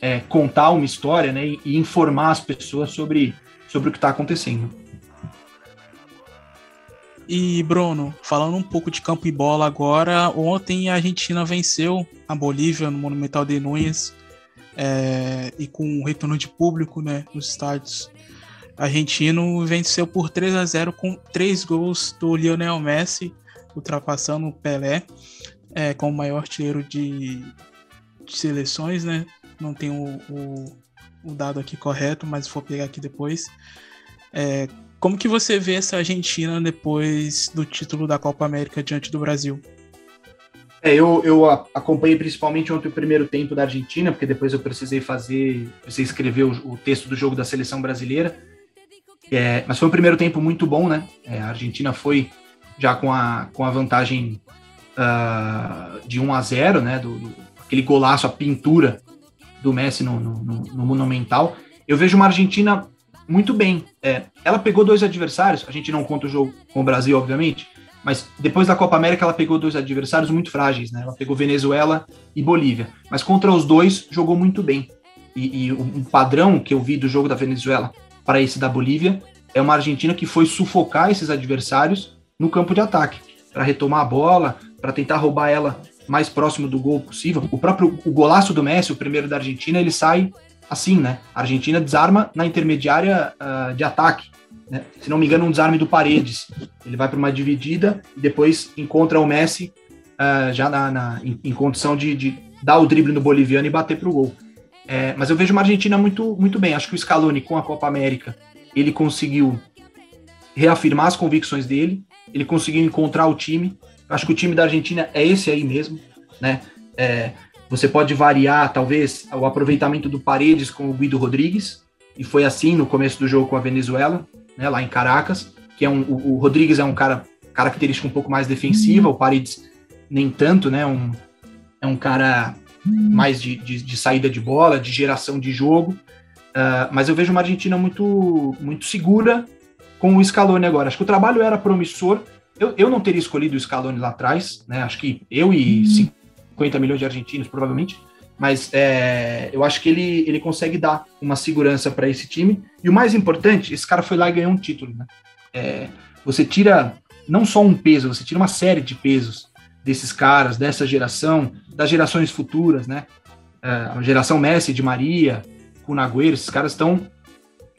é, contar uma história né, e, e, informar as pessoas sobre, sobre o que está acontecendo. E Bruno, falando um pouco de campo e bola agora, ontem a Argentina venceu a Bolívia no Monumental de Núñez é, e com um retorno de público né, nos estádios. Argentino venceu por 3 a 0 com três gols do Lionel Messi, ultrapassando o Pelé é, como maior artilheiro de, de, seleções, né? Não tenho o, o, o, dado aqui correto, mas vou pegar aqui depois. É, como que você vê essa Argentina depois do título da Copa América diante do Brasil? É, eu, eu acompanhei principalmente ontem o primeiro tempo da Argentina, porque depois eu precisei fazer, precisei escrever o, o texto do jogo da seleção brasileira. É, mas foi um primeiro tempo muito bom, né? É, a Argentina foi já com a, com a vantagem uh, de 1 a 0, né? Do, do, aquele golaço, a pintura do Messi no, no, no Monumental. Eu vejo uma Argentina muito bem. É, ela pegou dois adversários, a gente não conta o jogo com o Brasil, obviamente, mas depois da Copa América ela pegou dois adversários muito frágeis, né? Ela pegou Venezuela e Bolívia, mas contra os dois jogou muito bem. E, e um padrão que eu vi do jogo da Venezuela para esse da Bolívia é uma Argentina que foi sufocar esses adversários no campo de ataque, para retomar a bola, para tentar roubar ela mais próximo do gol possível. O próprio o golaço do Messi, o primeiro da Argentina, ele sai assim, né? A Argentina desarma na intermediária uh, de ataque. Né? Se não me engano, um desarme do Paredes. Ele vai para uma dividida e depois encontra o Messi uh, já na, na em, em, condição de, de, dar o drible no boliviano e bater para o gol. É, mas eu vejo uma Argentina muito, muito bem. Acho que o Scaloni, com a Copa América, ele conseguiu reafirmar as convicções dele, ele conseguiu encontrar o time. Acho que o time da Argentina é esse aí mesmo, né? É, você pode variar, talvez, o aproveitamento do Paredes com o Guido Rodrigues, e foi assim no começo do jogo com a Venezuela, né, lá em Caracas, que é um, o, o Rodrigues é um cara característica um pouco mais defensiva, o Paredes nem tanto, né, um, é um cara mais de, de, de saída de bola, de geração de jogo, uh, mas eu vejo uma Argentina muito, muito segura com o Scaloni agora. Acho que o trabalho era promissor, eu, eu não teria escolhido o Scaloni lá atrás, né? Acho que eu e 50 milhões de argentinos, provavelmente. Mas é, eu acho que ele, ele consegue dar uma segurança para esse time. E o mais importante, esse cara foi lá e ganhou um título. Né? É, você tira não só um peso, você tira uma série de pesos desses caras, dessa geração, das gerações futuras, né? É, a geração Messi, de Maria, Cunagüero, esses caras estão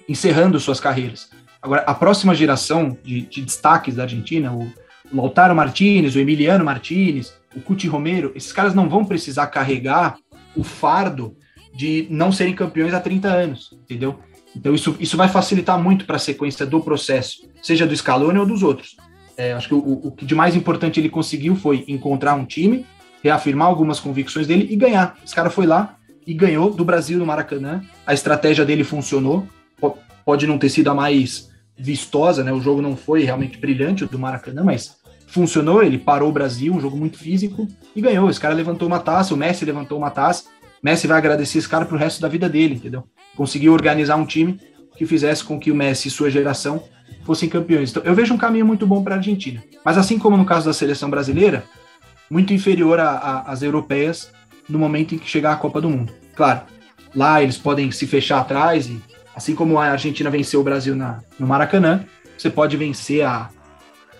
encerrando suas carreiras. Agora, a próxima geração de, de destaques da Argentina, o, o Lautaro Martinez, o Emiliano Martinez, o Cuti Romero, esses caras não vão precisar carregar o fardo de não serem campeões há 30 anos, entendeu? Então isso, isso vai facilitar muito para a sequência do processo, seja do Scaloni ou dos outros. É, acho que o, o que de mais importante ele conseguiu foi encontrar um time, reafirmar algumas convicções dele e ganhar. Esse cara foi lá e ganhou do Brasil no Maracanã. A estratégia dele funcionou. Pode não ter sido a mais vistosa, né? O jogo não foi realmente brilhante do Maracanã, mas funcionou. Ele parou o Brasil, um jogo muito físico e ganhou. Esse cara levantou uma taça, o Messi levantou uma taça. Messi vai agradecer esse cara pro resto da vida dele, entendeu? Conseguiu organizar um time que fizesse com que o Messi e sua geração fossem campeões. Então, eu vejo um caminho muito bom para a Argentina. Mas assim como no caso da seleção brasileira, muito inferior às europeias no momento em que chegar a Copa do Mundo. Claro, lá eles podem se fechar atrás e assim como a Argentina venceu o Brasil na, no Maracanã, você pode vencer a,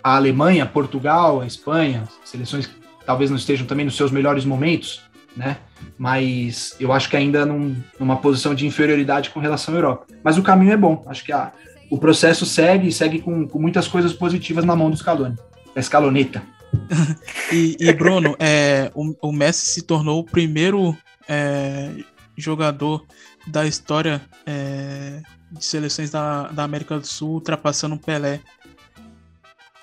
a Alemanha, Portugal, a Espanha, seleções que talvez não estejam também nos seus melhores momentos, né? Mas eu acho que ainda num, numa posição de inferioridade com relação à Europa. Mas o caminho é bom. Acho que a, o processo segue e segue com, com muitas coisas positivas na mão do Scaloni, da escaloneta. e, e, Bruno, é, o, o, Messi se tornou o primeiro é, jogador da história é, de seleções da, da América do Sul ultrapassando o Pelé.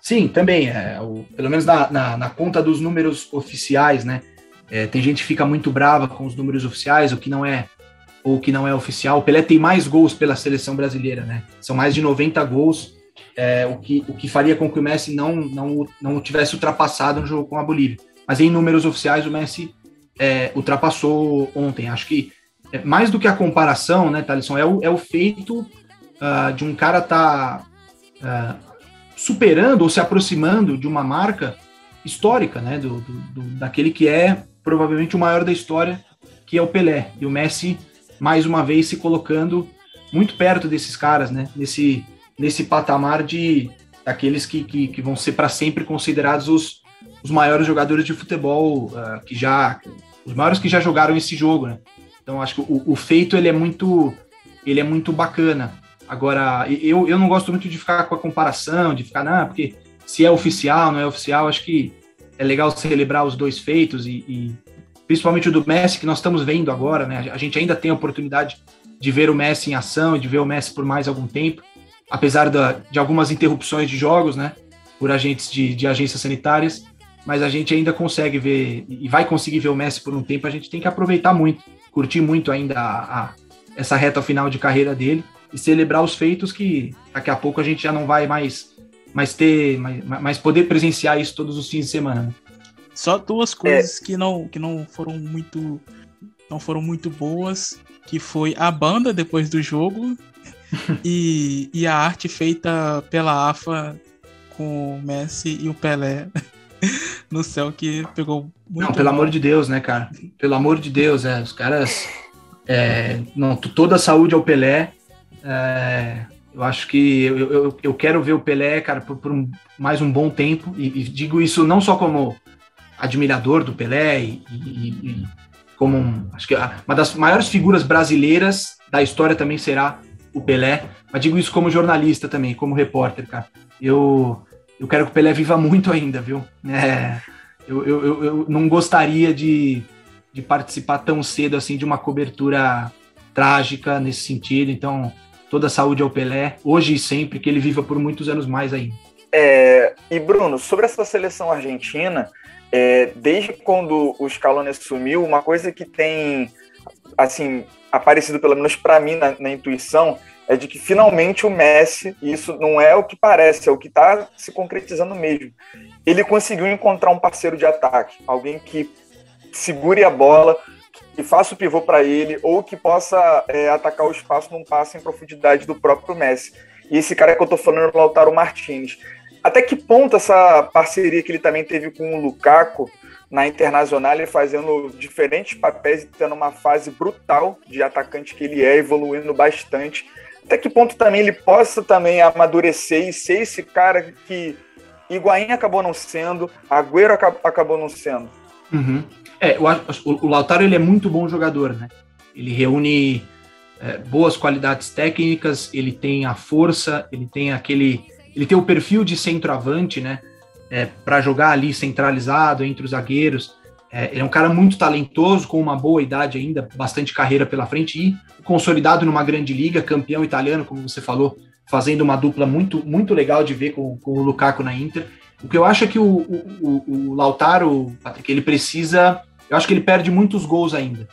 Sim, também. É, o, pelo menos na, na, na, conta dos números oficiais, né? É, tem gente que fica muito brava com os números oficiais, o que não é ou que não é oficial. O Pelé tem mais gols pela seleção brasileira, né? São mais de 90 gols é, o, que, o que faria com que o Messi não, não, não tivesse ultrapassado no jogo com a Bolívia. Mas em números oficiais, o Messi é, ultrapassou ontem. Acho que é, mais do que a comparação, né, Thalisson, é o, é o feito uh, de um cara estar tá, uh, superando ou se aproximando de uma marca histórica, né, do, do, do, daquele que é provavelmente o maior da história, que é o Pelé. E o Messi, mais uma vez, se colocando muito perto desses caras, né, nesse nesse patamar de daqueles que, que, que vão ser para sempre considerados os, os maiores jogadores de futebol uh, que já os maiores que já jogaram esse jogo, né? Então acho que o, o, feito ele é muito ele é muito bacana. Agora eu, eu não gosto muito de ficar com a comparação, de ficar não, porque se é oficial, não é oficial, acho que é legal celebrar os dois feitos e, e principalmente o do Messi que nós estamos vendo agora, né? A gente ainda tem a oportunidade de ver o Messi em ação de ver o Messi por mais algum tempo apesar da, de algumas interrupções de jogos, né, por agentes de, de agências sanitárias, mas a gente ainda consegue ver e vai conseguir ver o Messi por um tempo. A gente tem que aproveitar muito, curtir muito ainda a, a, essa reta final de carreira dele e celebrar os feitos que daqui a pouco a gente já não vai mais, mais ter, mais, mais poder presenciar isso todos os fins de semana. Né? Só duas coisas é. que não que não foram muito não foram muito boas, que foi a banda depois do jogo e, e a arte feita pela AFA com o Messi e o Pelé no céu que pegou muito. Não, pelo amor de Deus, né, cara? Pelo amor de Deus, é. Os caras. É, não, toda a saúde ao Pelé. É, eu acho que eu, eu, eu, quero ver o Pelé, cara, por, por um, mais um bom tempo. E, e, digo isso não só como admirador do Pelé e, e, e como um, acho que uma das maiores figuras brasileiras da história também será o Pelé, mas digo isso como jornalista também, como repórter, cara. Eu, eu quero que o Pelé viva muito ainda, viu? É, eu, eu, eu não gostaria de, de participar tão cedo assim de uma cobertura trágica nesse sentido, então toda a saúde ao Pelé, hoje e sempre, que ele viva por muitos anos mais ainda. É, e Bruno, sobre essa seleção argentina, é, desde quando o Scaloni assumiu, uma coisa que tem assim aparecido pelo menos para mim na, na, intuição é de que finalmente o Messi, isso não é o que parece, é o que está se concretizando mesmo. Ele conseguiu encontrar um parceiro de ataque, alguém que segure a bola, que faça o pivô para ele, ou que possa é, atacar o espaço num passe em profundidade do próprio Messi. E esse cara que eu estou falando é o Lautaro Martinez. Até que ponto essa parceria que ele também teve com o Lukaku na Internacional, ele fazendo diferentes papéis e tendo uma fase brutal de atacante que ele é, evoluindo bastante. Até que ponto também ele possa também amadurecer e ser esse cara que Higuaín acabou não sendo, Agüero acabou não sendo. Uhum. É, o, Lautaro ele é muito bom jogador, né? Ele reúne é, boas qualidades técnicas, ele tem a força, ele tem aquele, ele tem o perfil de centroavante, né? É, para jogar ali centralizado entre os zagueiros. É, ele é um cara muito talentoso, com uma boa idade ainda, bastante carreira pela frente e consolidado numa grande liga, campeão italiano, como você falou, fazendo uma dupla muito, muito legal de ver com, com o Lukaku na Inter. O que eu acho é que o, o, o Lautaro, Patrick, ele precisa. Eu acho que ele perde muitos gols ainda.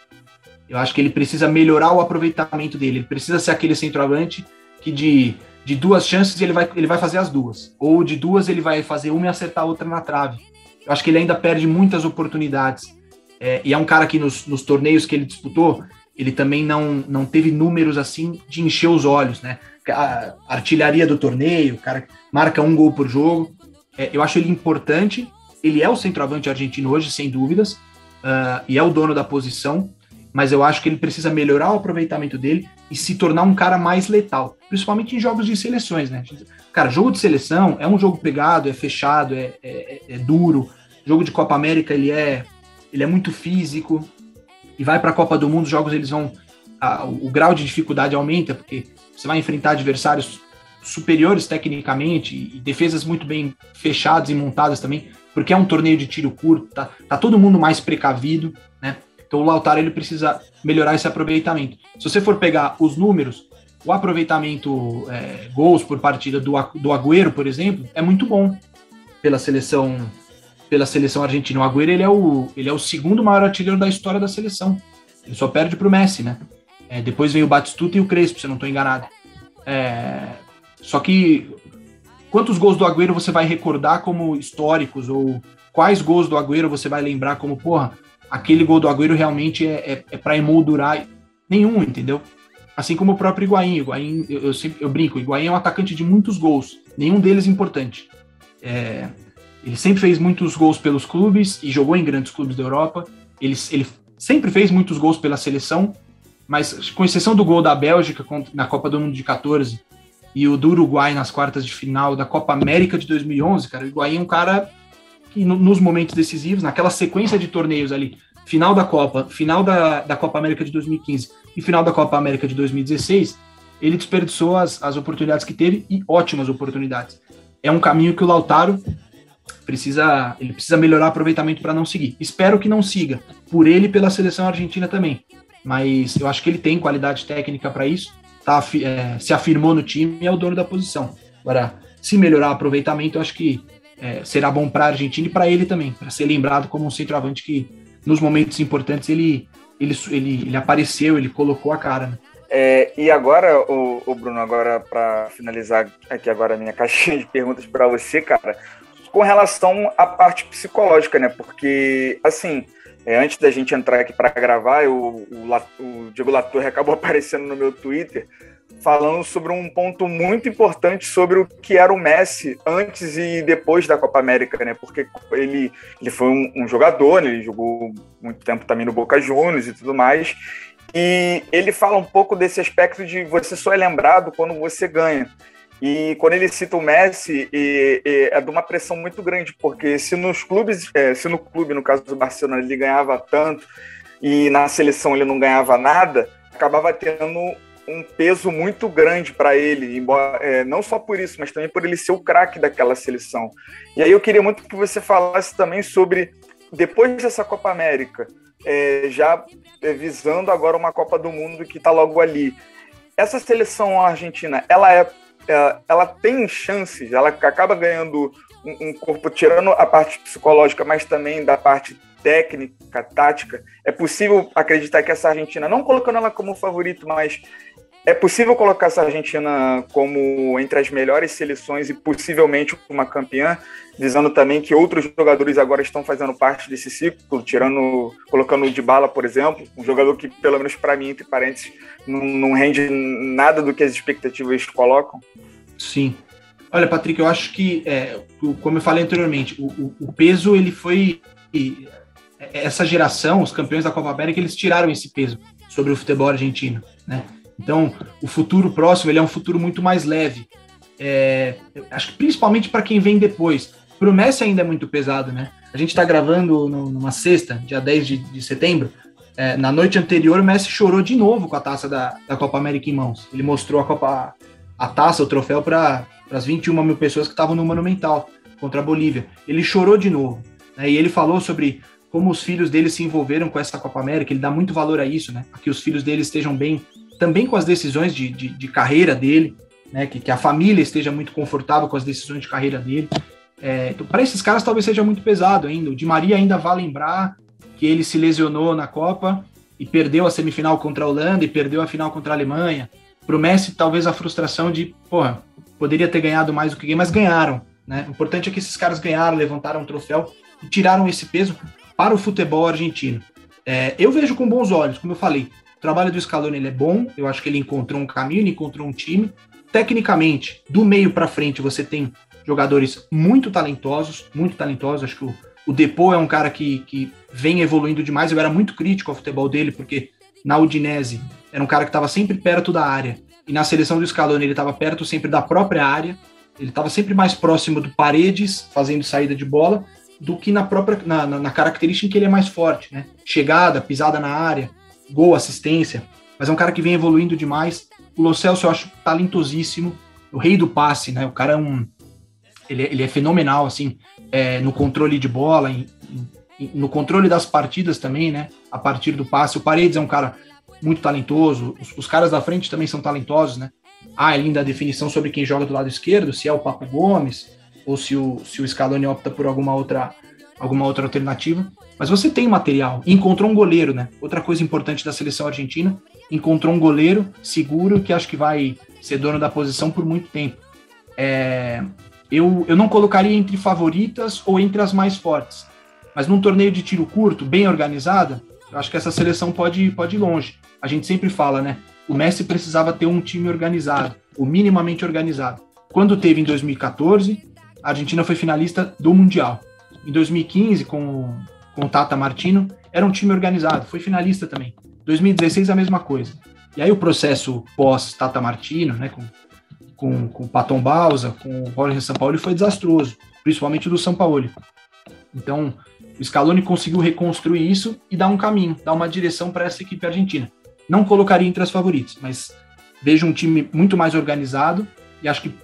Eu acho que ele precisa melhorar o aproveitamento dele. Ele precisa ser aquele centroavante que de, de duas chances ele vai, ele vai fazer as duas. Ou de duas ele vai fazer uma e acertar a outra na trave. Eu acho que ele ainda perde muitas oportunidades. É, e é um cara que nos, nos torneios que ele disputou, ele também não, não teve números assim de encher os olhos, né? A artilharia do torneio, o cara marca um gol por jogo. É, eu acho ele importante. Ele é o centroavante argentino hoje, sem dúvidas, uh, e é o dono da posição mas eu acho que ele precisa melhorar o aproveitamento dele e se tornar um cara mais letal, principalmente em jogos de seleções, né? Cara, jogo de seleção é um jogo pegado, é fechado, é, é, é duro. Jogo de Copa América ele é ele é muito físico e vai para a Copa do Mundo, os jogos eles vão a, o grau de dificuldade aumenta porque você vai enfrentar adversários superiores tecnicamente e defesas muito bem fechadas e montadas também, porque é um torneio de tiro curto, tá, tá todo mundo mais precavido, né? Então o Lautaro ele precisa melhorar esse aproveitamento. Se você for pegar os números, o aproveitamento é, gols por partida do, do Agüero, por exemplo, é muito bom pela seleção pela seleção argentina. O Agüero ele é o, ele é o segundo maior artilheiro da história da seleção. Ele só perde para o Messi, né? É, depois veio o Batistuta e o Crespo, se eu não estou enganado. É, só que quantos gols do Agüero você vai recordar como históricos ou quais gols do Agüero você vai lembrar como, porra, aquele gol do Agüero realmente é, é, é para emoldurar nenhum, entendeu? Assim como o próprio Higuaín. Higuaín eu, eu, sempre, eu brinco, Higuaín é um atacante de muitos gols, nenhum deles importante. É, ele sempre fez muitos gols pelos clubes e jogou em grandes clubes da Europa. Ele, ele sempre fez muitos gols pela seleção, mas com exceção do gol da Bélgica na Copa do Mundo de 14 e o do Uruguai nas quartas de final da Copa América de 2011, cara, o Higuaín é um cara que no, nos momentos decisivos, naquela sequência de torneios ali, final da Copa, final da, da Copa América de 2015 e final da Copa América de 2016, ele desperdiçou as, as oportunidades que teve e ótimas oportunidades. É um caminho que o Lautaro precisa, ele precisa melhorar o aproveitamento para não seguir. Espero que não siga, por ele e pela seleção argentina também. Mas eu acho que ele tem qualidade técnica para isso, tá, é, se afirmou no time e é o dono da posição. Agora, se melhorar o aproveitamento, eu acho que é, será bom para a Argentina e para ele também, para ser lembrado como um centroavante que, nos momentos importantes, ele, ele, ele, ele apareceu, ele colocou a cara. Né? É, e agora, o, o Bruno, agora para finalizar aqui agora a minha caixinha de perguntas para você, cara, com relação à parte psicológica, né? Porque, assim, é, antes da gente entrar aqui para gravar, o, o, o Diego Latorre acabou aparecendo no meu Twitter falando sobre um ponto muito importante sobre o que era o Messi antes e depois da Copa América, né? Porque ele, ele foi um, um jogador, né? ele jogou muito tempo também no Boca Juniors e tudo mais. E ele fala um pouco desse aspecto de você só é lembrado quando você ganha. E quando ele cita o Messi, e, e é de uma pressão muito grande, porque se nos clubes, é, se no clube, no caso do Barcelona, ele ganhava tanto e na seleção ele não ganhava nada, acabava tendo um peso muito grande para ele, embora, é, não só por isso, mas também por ele ser o craque daquela seleção. E aí eu queria muito que você falasse também sobre, depois dessa Copa América, é, já é, visando agora uma Copa do Mundo que está logo ali. Essa seleção argentina, ela é, é, ela tem chances, ela acaba ganhando um, um corpo, tirando a parte psicológica, mas também da parte técnica, tática, é possível acreditar que essa Argentina, não colocando ela como favorito, mas é possível colocar essa Argentina como entre as melhores seleções e possivelmente uma campeã, visando também que outros jogadores agora estão fazendo parte desse ciclo, tirando, colocando o Dybala, por exemplo, um jogador que, pelo menos para mim, entre parênteses, não, não, rende nada do que as expectativas colocam? Sim. Olha, Patrick, eu acho que, é, como eu falei anteriormente, o, o, o peso ele foi essa geração, os campeões da Copa América, eles tiraram esse peso sobre o futebol argentino, né? Então, o futuro próximo ele é um futuro muito mais leve. É, acho que principalmente para quem vem depois. Para o Messi ainda é muito pesado, né? A gente está gravando numa sexta, dia 10 de, de setembro. É, na noite anterior, o Messi chorou de novo com a taça da, da Copa América em mãos. Ele mostrou a, Copa, a taça, o troféu, para as 21 mil pessoas que estavam no Monumental contra a Bolívia. Ele chorou de novo. Né? E ele falou sobre como os filhos dele se envolveram com essa Copa América. Ele dá muito valor a isso, né? A que os filhos dele estejam bem também com as decisões de, de, de carreira dele, né, que, que, a família esteja muito confortável com as decisões de carreira dele. É, então, para esses caras talvez seja muito pesado ainda. O Di Maria ainda vai lembrar que ele se lesionou na Copa e, perdeu a semifinal contra a Holanda e perdeu a final contra a Alemanha. Para o Messi, talvez a frustração de, porra, poderia ter ganhado mais do que ganhou, mas ganharam. Né? O importante é que esses caras ganharam, levantaram um troféu e tiraram esse peso para o futebol argentino. É, eu vejo com bons olhos, como eu falei, o trabalho do Scaloni ele é bom, eu acho que ele encontrou um caminho, ele encontrou um time. Tecnicamente, do meio para frente, você tem jogadores muito talentosos, muito talentosos. Acho que o, o Depô é um cara que, que vem evoluindo demais. Eu era muito crítico ao futebol dele, porque na Udinese era um cara que estava sempre perto da área. E na seleção do Scaloni ele estava perto sempre da própria área. Ele estava sempre mais próximo do Paredes, fazendo saída de bola, do que na própria na, na, na, característica em que ele é mais forte, né? Chegada, pisada na área, gol, assistência. Mas é um cara que vem evoluindo demais. O Lo Celso eu acho talentosíssimo, o rei do passe, né? O cara é um ele, ele é fenomenal assim é, no controle de bola, em, em, no controle das partidas também, né? A partir do passe. O Paredes é um cara muito talentoso. Os, os caras da frente também são talentosos, né? Há ainda a definição sobre quem joga do lado esquerdo, se é o Papo Gomes ou se o, se o Scaloni opta por alguma outra, alguma outra alternativa. Mas você tem material. encontrou um goleiro, né? Outra coisa importante da seleção argentina, encontrou um goleiro seguro que acho que vai ser dono da posição por muito tempo. É, eu, eu não colocaria entre favoritas ou entre as mais fortes. Mas num torneio de tiro curto, bem organizado, eu acho que essa seleção pode, pode ir longe. A gente sempre fala, né? O Messi precisava ter um time organizado, o minimamente organizado. Quando teve em 2014, a Argentina foi finalista do Mundial. Em 2015, com, com o Tata Martino, era um time organizado, foi finalista também. 2016, a mesma coisa. E aí o processo pós-Tata Martino, né, com, com, com o Paton Balsa, com o Jorge São Paulo, foi desastroso, principalmente do São Paulo. Então, o Scaloni conseguiu reconstruir isso e dar um caminho, dar uma direção para essa equipe argentina. Não colocaria entre as favoritas, mas vejo um time muito mais organizado e acho que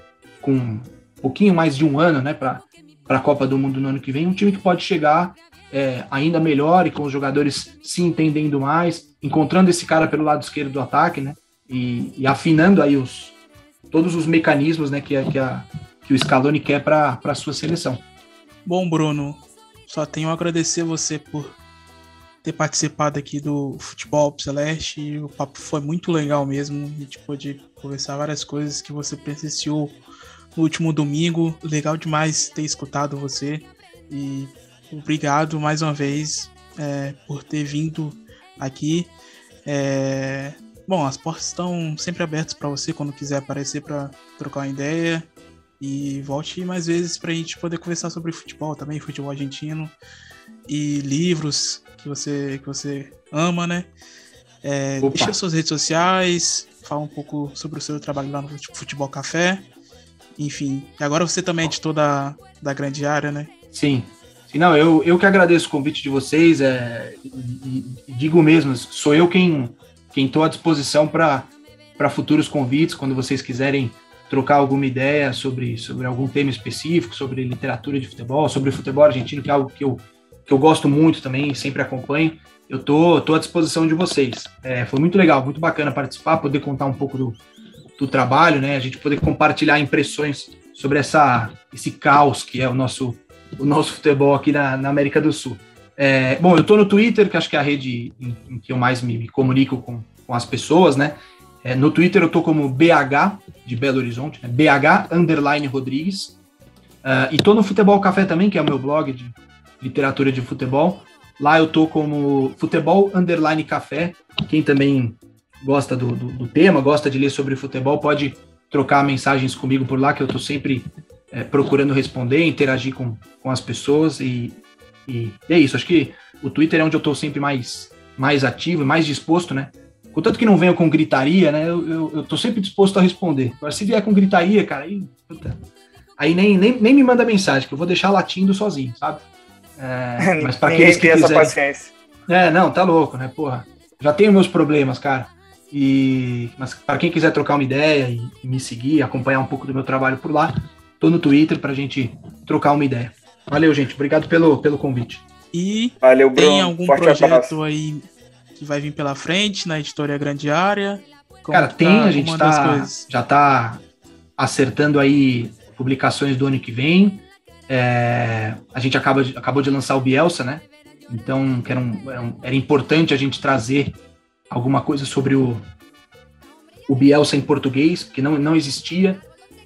com um pouquinho mais de um ano né, para a Copa do Mundo no ano que vem, um time que pode chegar é, ainda melhor e com os jogadores se entendendo mais, encontrando esse cara pelo lado esquerdo do ataque, né? E, e afinando aí os, todos os mecanismos né, que, que, a, que o Scaloni quer para a sua seleção. Bom, Bruno, só tenho a agradecer você por ter participado aqui do Futebol Celeste. O papo foi muito legal mesmo. A gente pôde conversar várias coisas que você presenciou no último domingo. Legal demais ter escutado você. E obrigado mais uma vez é, por ter vindo aqui. É, bom, as portas estão sempre abertas para você quando quiser aparecer para trocar uma ideia. E volte mais vezes para a gente poder conversar sobre futebol também, futebol argentino e livros que você, que você ama, né? É, deixa suas redes sociais, fala um pouco sobre o seu trabalho lá no Futebol Café. Enfim, agora você também é editor da, da grande área, né? Sim. Sim, não, eu, eu que agradeço o convite de vocês. É, e, digo mesmo, sou eu quem estou à disposição para futuros convites, quando vocês quiserem trocar alguma ideia sobre, sobre algum tema específico, sobre literatura de futebol, sobre futebol argentino, que é algo que eu, que eu gosto muito também, sempre acompanho, eu tô, tô à disposição de vocês. É, foi muito legal, muito bacana participar, poder contar um pouco do, do trabalho, né? A gente poder compartilhar impressões sobre essa, esse caos que é o nosso, o nosso futebol aqui na, na América do Sul. É, bom, eu tô no Twitter, que acho que é a rede em, em que eu mais me, me comunico com, com as pessoas, né? É, no Twitter eu tô como BH, de Belo Horizonte, né? BH underline Rodrigues. Uh, e tô no Futebol Café também, que é o meu blog de literatura de futebol. Lá eu tô como Futebol underline Café. Quem também gosta do, do, do, tema, gosta de ler sobre futebol, pode trocar mensagens comigo por lá, que eu tô sempre é, procurando responder, interagir com, com as pessoas. E, e, e é isso. Acho que o Twitter é onde eu tô sempre mais, mais ativo, mais disposto, né? Contanto que não venham com gritaria, né? Eu, eu, eu tô sempre disposto a responder. Agora, se vier com gritaria, cara, aí, puta, aí nem, nem, nem me manda mensagem, que eu vou deixar latindo sozinho, sabe? É, mas para aqueles que quiserem... essa paciência. É, não, tá louco, né? Porra, já tenho meus problemas, cara. E mas para quem quiser trocar uma ideia e, e, me seguir, acompanhar um pouco do meu trabalho por lá, tô no Twitter pra gente trocar uma ideia. Valeu, gente. Obrigado pelo, pelo convite. E Valeu, Bruno. tem algum Forte projeto abraço. aí que vai vir pela frente na Editoria Grande Área? Como Cara, tem, tá a gente tá, já está acertando aí publicações do ano que vem. É, a gente acaba de, acabou de lançar o Bielsa, né? Então, que era, um, era, um, era, importante a gente trazer alguma coisa sobre o, o Bielsa em português, porque não, não existia,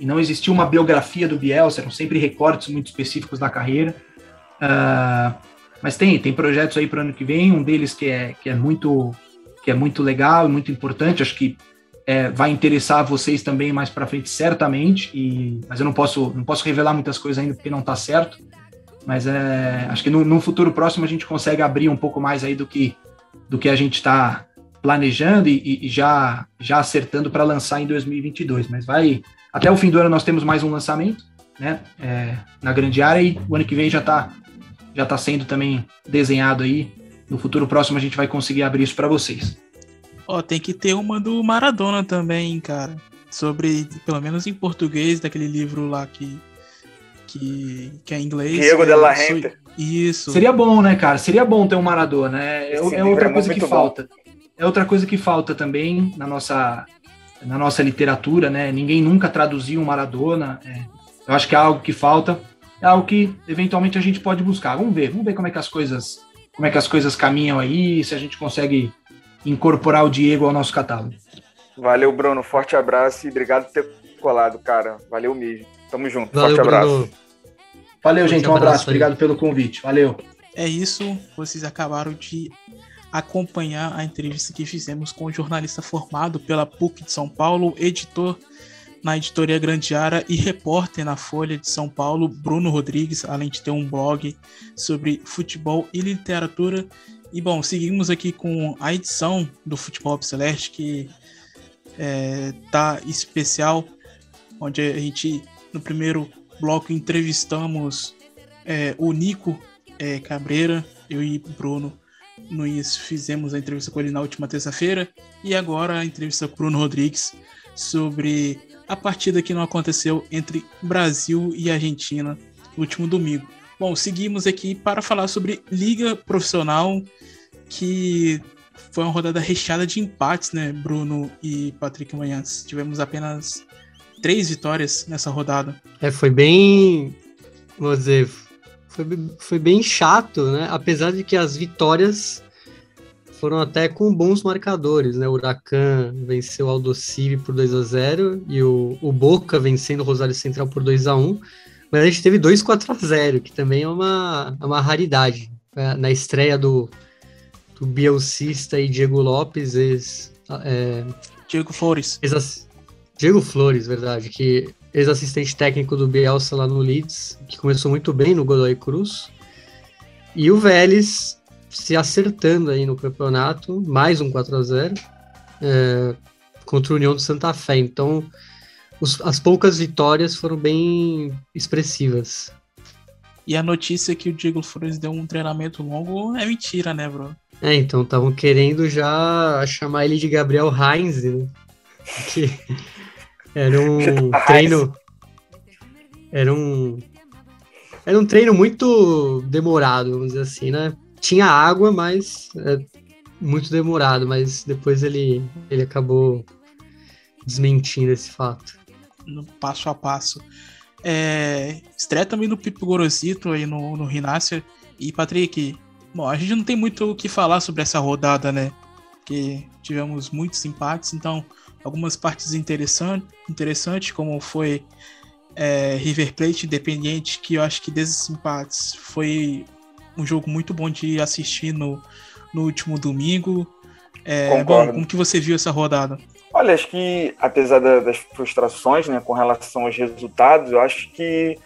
e não existia uma biografia do Bielsa, eram sempre recortes muito específicos da carreira. Uh, mas tem, tem projetos aí para o ano que vem, um deles que é, que é muito que é muito legal muito importante, acho que é, vai interessar vocês também mais para frente, certamente, e, mas eu não posso, não posso revelar muitas coisas ainda porque não está certo, mas é, acho que no, no, futuro próximo a gente consegue abrir um pouco mais aí do que, do que a gente está planejando e, e, já, já acertando para lançar em 2022, mas vai, até o fim do ano nós temos mais um lançamento, né, é, na grande área e o ano que vem já está já tá sendo também desenhado aí, no futuro próximo a gente vai conseguir abrir isso para vocês. Ó, tem que ter uma do Maradona também, cara. Sobre, pelo menos em português, daquele livro lá que. que, que é em inglês. Diego de la Renta. Isso. Seria bom, né, cara? Seria bom ter um Maradona. É, é, é outra é coisa que bom. falta. É outra coisa que falta também na nossa, na nossa literatura, né? Ninguém nunca traduziu um Maradona. É, eu acho que é algo que falta. É algo que eventualmente a gente pode buscar. Vamos ver, vamos ver como é que as coisas, como é que as coisas caminham aí, se a gente consegue incorporar o Diego ao nosso catálogo. Valeu, Bruno. Forte abraço e obrigado por ter colado, cara. Valeu mesmo. Tamo junto. Valeu, Forte abraço. Bruno. Valeu, gente. Um abraço. Obrigado pelo convite. Valeu. É isso. Vocês acabaram de acompanhar a entrevista que fizemos com o jornalista formado pela PUC de São Paulo, editor na editoria Grandiara e repórter na Folha de São Paulo, Bruno Rodrigues, além de ter um blog sobre futebol e literatura. E bom, seguimos aqui com a edição do Futebol Celeste, que é, tá especial, onde a gente, no primeiro bloco, entrevistamos é, o Nico é, Cabreira, eu e Bruno Nunes fizemos a entrevista com ele na última terça-feira, e agora a entrevista com Bruno Rodrigues sobre a partida que não aconteceu entre Brasil e Argentina no último domingo. Bom, seguimos aqui para falar sobre Liga Profissional, que foi uma rodada recheada de empates, né, Bruno e Patrick Manhãs. Tivemos apenas três vitórias nessa rodada. É, foi bem. Vou dizer, foi, foi bem chato, né? Apesar de que as vitórias foram até com bons marcadores, né? O Huracan venceu o Aldocive por 2 a 0 e o, o Boca vencendo o Rosário Central por 2 a 1 mas a gente teve dois 4 a 0 que também é uma, é uma raridade. É, na estreia do, do Bielcista e Diego Lopes, ex, é, Diego Flores. Ex, Diego Flores, verdade, que ex-assistente técnico do Bielsa lá no Leeds, que começou muito bem no Godoy Cruz. E o Vélez se acertando aí no campeonato, mais um 4 a 0 é, contra o União do Santa Fé. Então, os, as poucas vitórias foram bem expressivas. E a notícia que o Diego Flores deu um treinamento longo é mentira, né, bro? É, então estavam querendo já chamar ele de Gabriel Heinz, né? Que era um treino. Era um. Era um treino muito demorado, vamos dizer assim, né? Tinha água, mas é muito demorado, mas depois ele, ele acabou desmentindo esse fato no passo a passo. É, estreia também do Pipo Gorosito aí no, no Rinácia. E Patrick, bom, a gente não tem muito o que falar sobre essa rodada, né? Que tivemos muitos empates, então algumas partes interessantes, interessantes como foi é, River Plate Independiente, que eu acho que desses empates foi um jogo muito bom de assistir no, no último domingo. É, bom, como que você viu essa rodada? Olha, acho que apesar da, das frustrações né, com relação aos resultados, eu acho que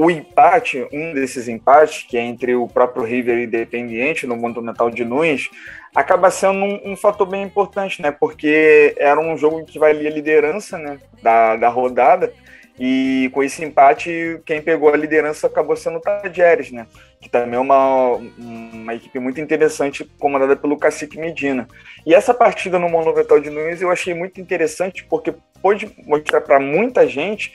o empate, um desses empates, que é entre o próprio River e Independiente no Monumental de Nunes, acaba sendo um, um, fator bem importante, né? Porque era um jogo que valia a liderança né, da, da rodada e com esse empate, quem pegou a liderança acabou sendo o Tadieres, né? Que também é uma, uma equipe muito interessante, comandada pelo Cacique Medina. E essa partida no Monumental de Nunes eu achei muito interessante, porque pôde mostrar para muita gente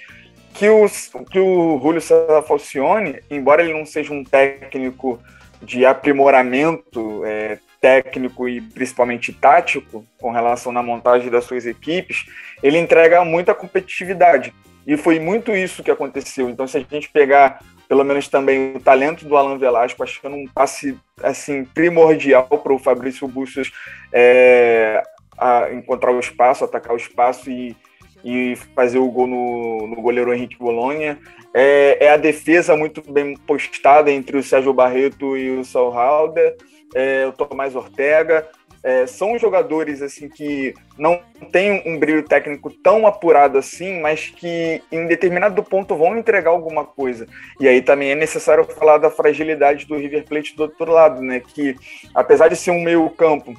que, os, que o Julio César Falcione, embora ele não seja um técnico de aprimoramento é, técnico e principalmente tático com relação na montagem das suas equipes, ele entrega muita competitividade. E foi muito isso que aconteceu. Então, se a gente pegar pelo menos também o talento do Alan Velasco, achando um passe assim primordial para o Fabrício Bustos é, encontrar o espaço, atacar o espaço e, e fazer o gol no, no goleiro Henrique Bolonha. É, é, a defesa muito bem postada entre o Sérgio Barreto e o Saul Halder, é, o Tomás Ortega. É, são jogadores assim que não têm um brilho técnico tão apurado assim, mas que em determinado ponto vão entregar alguma coisa. E aí também é necessário falar da fragilidade do River Plate do outro lado, né? Que apesar de ser um meio campo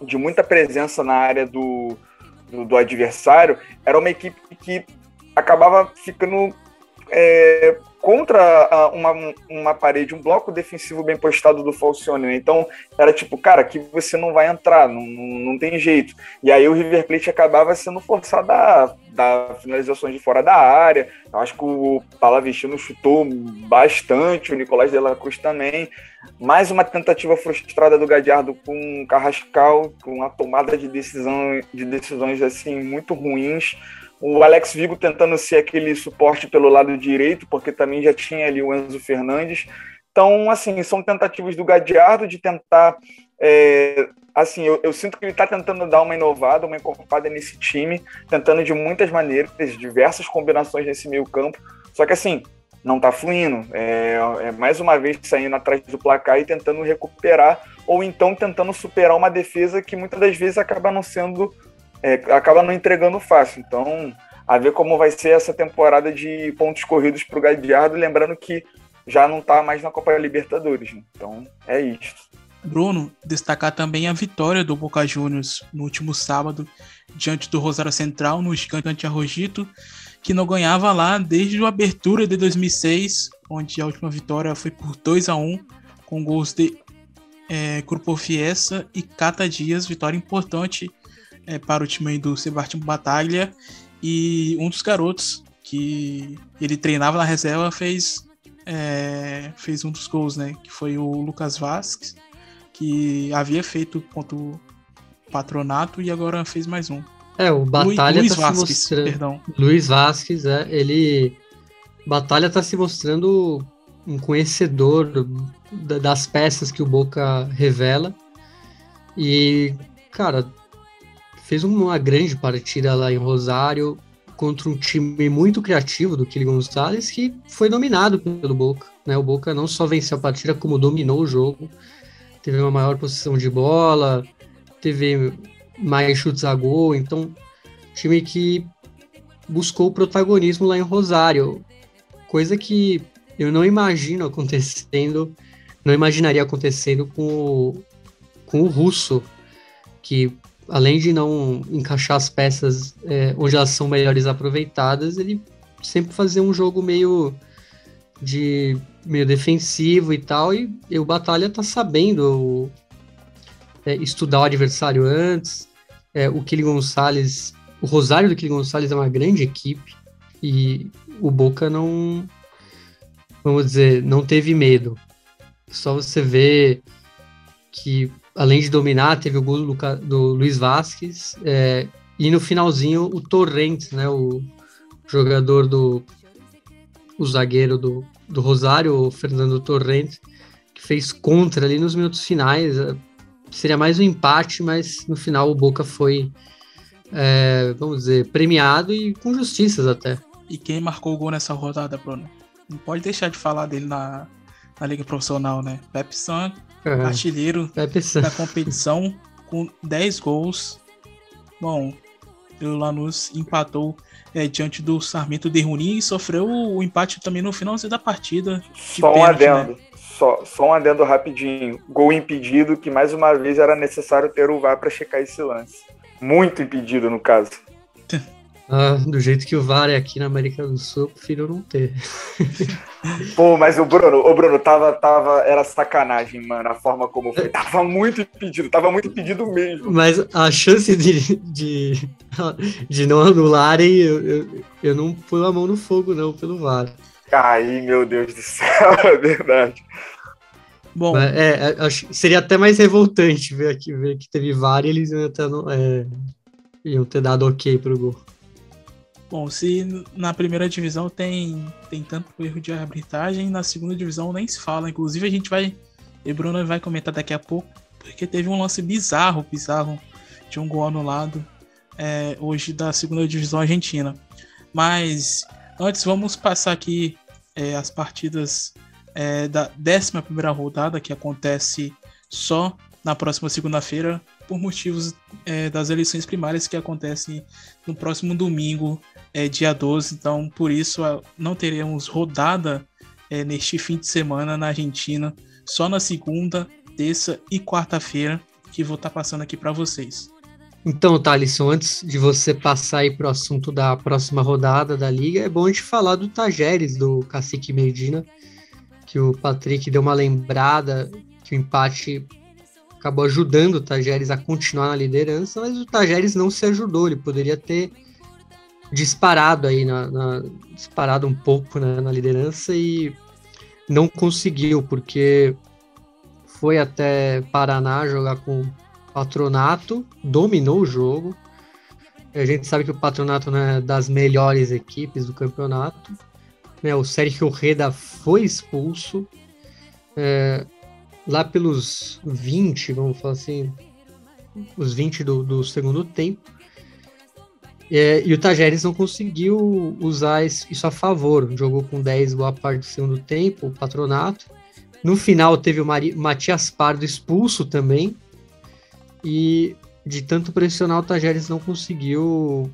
de muita presença na área do, do, do adversário, era uma equipe que acabava ficando é, contra uma, uma parede, um bloco defensivo bem postado do Falcione. Né? Então, era tipo, cara, aqui você não vai entrar, não, não, não tem jeito. E aí o River Plate acabava sendo forçado a finalizações de fora da área. Eu acho que o Palavestino chutou bastante, o Nicolás de la Cruz também. Mais uma tentativa frustrada do Gadiardo com o Carrascal, com uma tomada de, decisão, de decisões assim muito ruins o Alex Vigo tentando ser aquele suporte pelo lado direito, porque também já tinha ali o Enzo Fernandes. Então, assim, são tentativas do Gadiardo de tentar. É, assim, eu, eu, sinto que ele está tentando dar uma inovada, uma encorpada nesse time, tentando de muitas maneiras, diversas combinações nesse meio campo. Só que, assim, não está fluindo. É, é, mais uma vez saindo atrás do placar e tentando recuperar, ou então tentando superar uma defesa que muitas das vezes acaba não sendo é, acaba não entregando fácil. Então, a ver como vai ser essa temporada de pontos corridos para o Gadiardo, lembrando que já não está mais na Copa Libertadores. Né? Então, é isso. Bruno, destacar também a vitória do Boca Juniors no último sábado, diante do Rosário Central, no Gigante Arrojito, que não ganhava lá desde a abertura de 2006, onde a última vitória foi por 2 a 1 com gols de é, Grupo Fiesta e Cata Dias, vitória importante é, para o time do Sebastião Batalha e um dos garotos que ele treinava na reserva fez é, fez um dos gols, né? Que foi o Lucas Vasques, que havia feito contra o Patronato e agora fez mais um. É, o Batalha Luiz tá Vasquez, mostrando... perdão. Luiz Vasques, é, ele Batalha tá se mostrando um conhecedor das peças que o Boca revela. E, cara, fez uma grande partida lá em Rosário contra um time muito criativo do Kili Gonzalez que foi dominado pelo Boca. Né? O Boca não só venceu a partida, como dominou o jogo. Teve uma maior posição de bola, teve mais chutes a gol. Então, time que buscou o protagonismo lá em Rosário. Coisa que eu não imagino acontecendo, não imaginaria acontecendo com o, com o Russo, que além de não encaixar as peças é, onde elas são melhores aproveitadas, ele sempre fazia um jogo meio de meio defensivo e tal, e, e o Batalha tá sabendo é, estudar o adversário antes. É, o Kili Gonçalves, o Rosário do Kili Gonçalves é uma grande equipe e o Boca não, vamos dizer, não teve medo. Só você vê que além de dominar, teve o gol do, Luca, do Luiz Vasquez, é, e no finalzinho o Torrentes, né, o jogador do o zagueiro do, do Rosário, o Fernando Torrentes, que fez contra ali nos minutos finais. É, seria mais um empate, mas no final o Boca foi, é, vamos dizer, premiado e com justiças até. E quem marcou o gol nessa rodada, Bruno? Não pode deixar de falar dele na, na Liga Profissional, né? Pepe San, uhum. artilheiro da competição, com 10 gols. Bom, o Lanús empatou é, diante do Sarmento de Runi e sofreu o empate também no finalzinho da partida. Só um pênalti, adendo. Né? Só, só um adendo rapidinho. Gol impedido, que mais uma vez era necessário ter o VAR para checar esse lance. Muito impedido, no caso. Ah, do jeito que o VAR é aqui na América do Sul, prefiro não ter. Pô, mas o Bruno, o Bruno tava, tava, era sacanagem, mano, a forma como foi. Tava muito impedido, tava muito impedido mesmo. Mas a chance de, de, de não anularem, eu, eu, eu não pus a mão no fogo, não, pelo VAR. Ai, meu Deus do céu, é verdade. Bom, é, é, seria até mais revoltante ver aqui ver que teve VAR e eles iam ter, é, iam ter dado ok pro gol. Bom, se na primeira divisão tem, tem tanto erro de arbitragem, na segunda divisão nem se fala. Inclusive, a gente vai. E Bruno vai comentar daqui a pouco, porque teve um lance bizarro, bizarro, de um gol anulado é, hoje da segunda divisão argentina. Mas antes, vamos passar aqui é, as partidas é, da 11 rodada, que acontece só na próxima segunda-feira, por motivos é, das eleições primárias que acontecem no próximo domingo, é, dia 12. Então, por isso, não teremos rodada é, neste fim de semana na Argentina, só na segunda, terça e quarta-feira, que vou estar tá passando aqui para vocês. Então, Thalisson, antes de você passar aí para o assunto da próxima rodada da Liga, é bom a gente falar do Tajeres, do Cacique Medina, que o Patrick deu uma lembrada que o empate acabou ajudando o Tajeres a continuar na liderança, mas o Tajeres não se ajudou, ele poderia ter disparado aí na, na disparado um pouco né, na liderança e não conseguiu porque foi até Paraná jogar com Patronato, dominou o jogo. A gente sabe que o Patronato não é das melhores equipes do campeonato. É, o Sérgio Reda foi expulso. É, lá pelos 20, vamos falar assim, os 20 do, do segundo tempo. É, e o Tajeres não conseguiu usar isso a favor. Jogou com 10 boa parte do segundo tempo, o patronato. No final teve o Mari, Matias Pardo expulso também. E de tanto pressionar, o Tajeres não conseguiu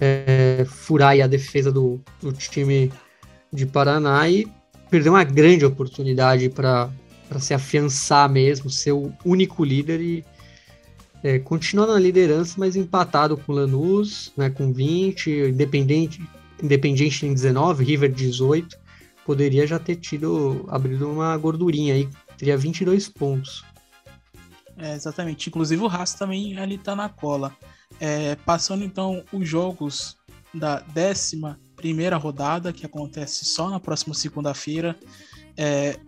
é, furar a defesa do, do time de Paraná e perdeu uma grande oportunidade para para se afiançar mesmo, ser o único líder e é, continuar na liderança, mas empatado com Lanús, né, com 20, Independente, Independente em 19, River 18, poderia já ter tido, abrido uma gordurinha aí, teria 22 pontos. É, exatamente, inclusive o Haas também ali tá na cola. É, passando então os jogos da 11 primeira rodada, que acontece só na próxima segunda-feira, é,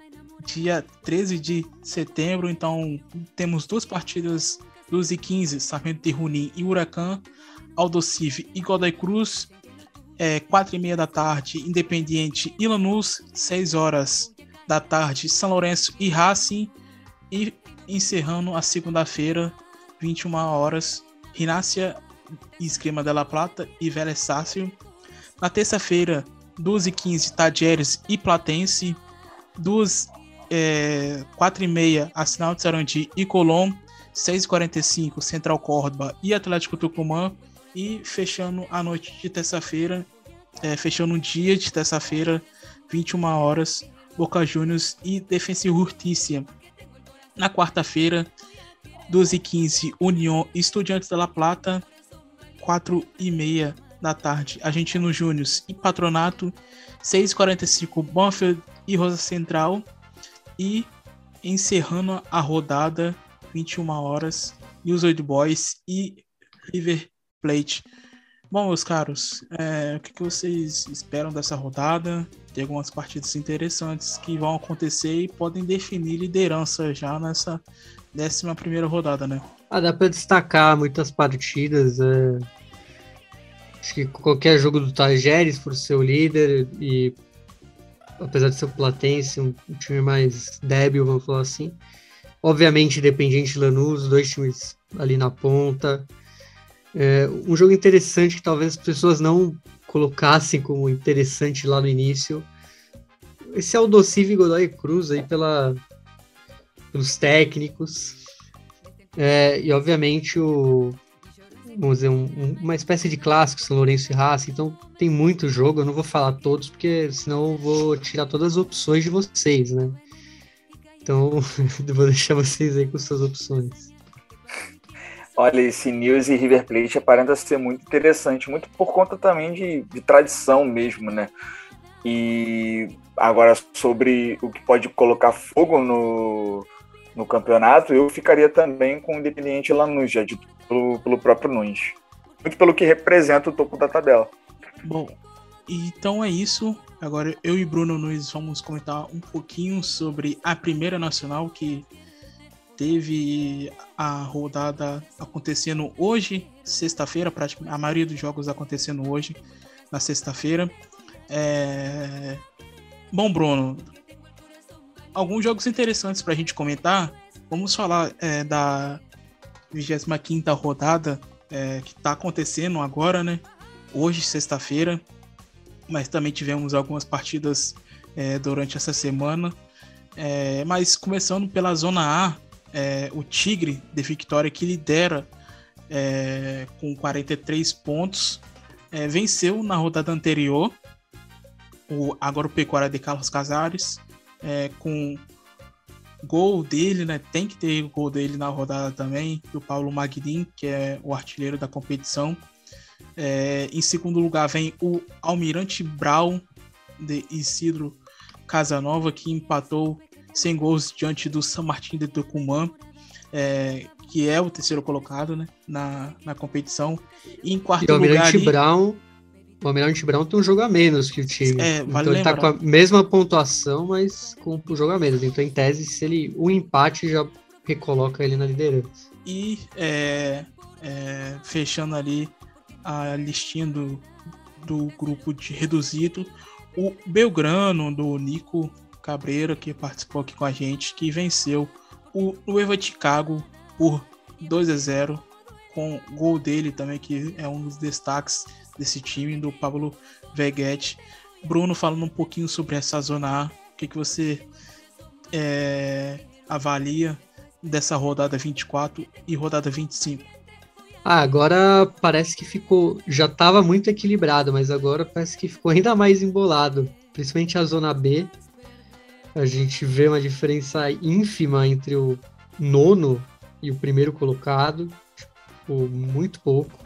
dia 13 de setembro. Então, temos duas partidas 12 e 15, Sarmento de Junín e Huracan, Aldocive e Godoy Cruz, é, 4 e meia da tarde, Independiente e Lanús, 6 horas da tarde, São Lourenço e Racing, e encerrando a segunda-feira, 21 horas, Rinácia e Esquema de La Plata e Vélez Sácio. Na terça-feira, 12 e 15, Tadieres e Platense, 2 é, 4 e meia, Arsenal de Sarandi e Colom, 6h45, Central Córdoba e Atlético Tucumã, e fechando a noite de terça-feira, é, fechando o dia de terça-feira, 21 horas, Boca Juniors e Defensa e Justiça. Na quarta-feira, 12h15, União Estudiantes da La Plata, 4 e meia da tarde, Argentino Júnior e Patronato, 6h45, Banfield e Rosa Central, e encerrando a rodada, 21 horas, News Old Boys e River Plate. Bom, meus caros, é, o que, vocês esperam dessa rodada? Tem algumas partidas interessantes que vão acontecer e podem definir liderança já nessa 11 primeira rodada, né? Ah, dá para destacar muitas partidas. É... Acho que qualquer jogo do Tajeres por ser o líder e apesar de ser o Platense, um, time mais débil, vamos falar assim. Obviamente, Independente Lanús, dois times ali na ponta. É, um jogo interessante que talvez as pessoas não colocassem como interessante lá no início. Esse é o Docive Godoy Cruz aí pela, pelos técnicos. É, e obviamente o, vamos dizer, um, uma espécie de clássico, São Lourenço e Raça, então tem muito jogo, eu não vou falar todos, porque senão eu vou tirar todas as opções de vocês, né? Então, vou deixar vocês aí com suas opções. Olha, esse News e River Plate aparenta ser muito interessante, muito por conta também de, de tradição mesmo, né? E agora sobre o que pode colocar fogo no, no campeonato, eu ficaria também com o Independiente Lanús, já dito pelo, pelo próprio Nunes. Muito pelo que representa o topo da tabela. Bom, então é isso. Agora eu e Bruno Nunes vamos comentar um pouquinho sobre a Primeira Nacional, que teve a rodada acontecendo hoje, sexta-feira, a maioria dos jogos acontecendo hoje, na sexta-feira. É... Bom, Bruno, alguns jogos interessantes para a gente comentar. Vamos falar é, da 25 rodada é, que está acontecendo agora, né? Hoje, sexta-feira. Mas também tivemos algumas partidas é, durante essa semana. É, mas começando pela Zona A, é, o Tigre de Victória, que lidera é, com 43 pontos, é, venceu na rodada anterior o Agropecuária de Carlos Casares, com gol dele, né? Tem que ter gol dele na rodada também, do Paulo Magnin, que é o artilheiro da competição. É, em segundo lugar vem o Almirante Brown de Isidro Casanova, que empatou sem gols diante do São Martin de Tucumã, é, que é o terceiro colocado né, na, na competição. E em quarto e o Almirante lugar. Brown, o Almirante Brown tem um jogo a menos que o time. É, vale então ele tá com a mesma pontuação, mas com o jogo a menos. Então, em tese, se ele um empate já recoloca ele na liderança. E é, é, fechando ali a listinha do, do grupo de reduzido, o Belgrano, do Nico Cabreira, que participou aqui com a gente, que venceu o Nueva Chicago por 2 a 0 com gol dele também, que é um dos destaques desse time, do Pablo Veguete. Bruno, falando um pouquinho sobre essa zona A, o que, que você é, avalia dessa rodada 24 e rodada 25? Ah, agora parece que ficou. Já estava muito equilibrado, mas agora parece que ficou ainda mais embolado. Principalmente a zona B. A gente vê uma diferença ínfima entre o nono e o primeiro colocado. Tipo, muito pouco.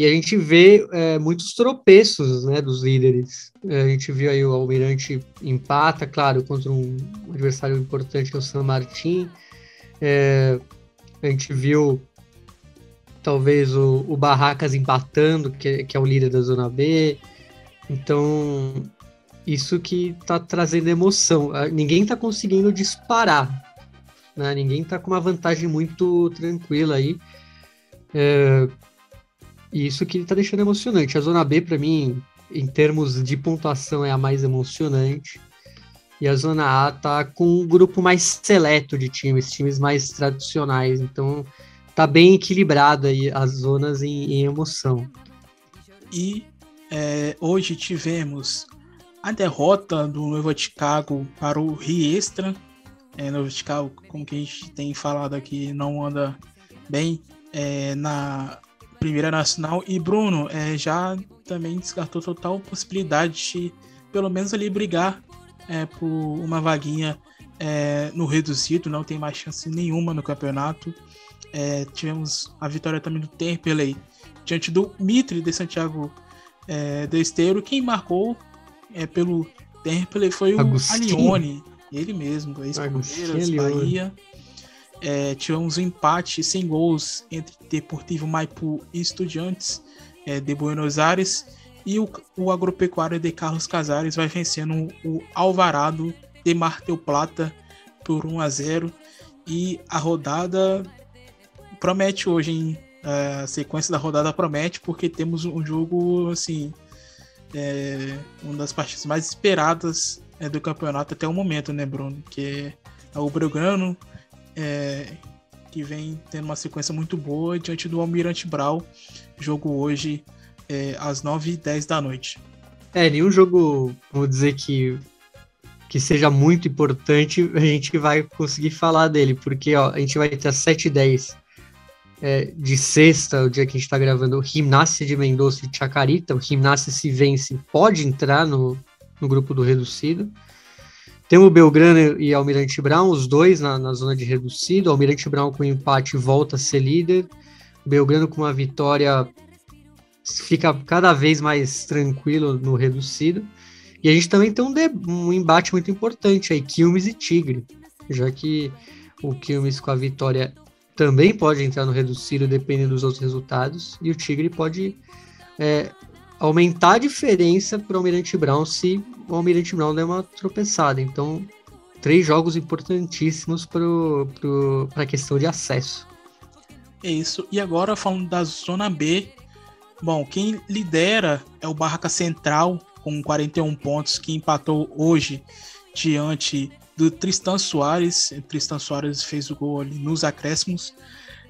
E a gente vê é, muitos tropeços né, dos líderes. É, a gente viu aí o Almirante empata, claro, contra um adversário importante que é o San Martin. É, a gente viu talvez o, o Barracas empatando, que, que, é o líder da Zona B. Então, isso que está trazendo emoção. Ninguém está conseguindo disparar. Né? Ninguém está com uma vantagem muito tranquila aí. É, e isso que está deixando emocionante. A Zona B, para mim, em termos de pontuação, é a mais emocionante. E a Zona A tá com um grupo mais seleto de times, times mais tradicionais. Então, tá bem equilibrada aí as zonas em, em emoção. E é, hoje tivemos a derrota do Novo Chicago para o Riestra. É, Novo Chicago, como que a gente tem falado aqui, não anda bem é, na Primeira Nacional. E Bruno é, já também descartou total possibilidade de pelo menos ali brigar é, por uma vaguinha é, no reduzido, não tem mais chance nenhuma no campeonato. É, tivemos a vitória também do Temperley diante do Mitre de Santiago é, do Esteiro. Quem marcou é, pelo Temperley foi o Agostinho. Alione, ele mesmo, ex-Palmeiras, Bahia. É, tivemos um empate sem gols entre Deportivo Maipu e Estudiantes é, de Buenos Aires. E o, o Agropecuário de Carlos Casares vai vencendo o Alvarado de Martel Plata por 1 a 0 E a rodada promete hoje, hein? A sequência da rodada promete, porque temos um jogo, assim, é, uma das partidas mais esperadas é, do campeonato até o momento, né, Bruno? Que é o Belgrano é, que vem tendo uma sequência muito boa diante do Almirante Brau. Jogo hoje é, às 9h10 da noite. É, nenhum jogo, vou dizer que que seja muito importante, a gente vai conseguir falar dele, porque ó, a gente vai ter às 7h10 é, de sexta, o dia que a gente está gravando, o Gimnasia de Mendonça e Chacarita. O Gimnasia se vence, pode entrar no, no grupo do reducido. Temos o Belgrano e Almirante Brown, os dois na, na zona de reduzido. Almirante Brown com empate volta a ser líder. Belgrano com uma vitória fica cada vez mais tranquilo no reduzido. E a gente também tem um, de, um embate muito importante aí, Quilmes e Tigre, já que o Quilmes com a vitória também pode entrar no reduzido dependendo dos outros resultados, e o Tigre pode é, aumentar a diferença para o Almirante Brown se o Almirante Brown der uma tropeçada. Então, três jogos importantíssimos para a questão de acesso. É isso. E agora falando da Zona B, bom, quem lidera é o Barraca Central com 41 pontos, que empatou hoje diante do Tristan Soares. Tristan Soares fez o gol ali nos acréscimos.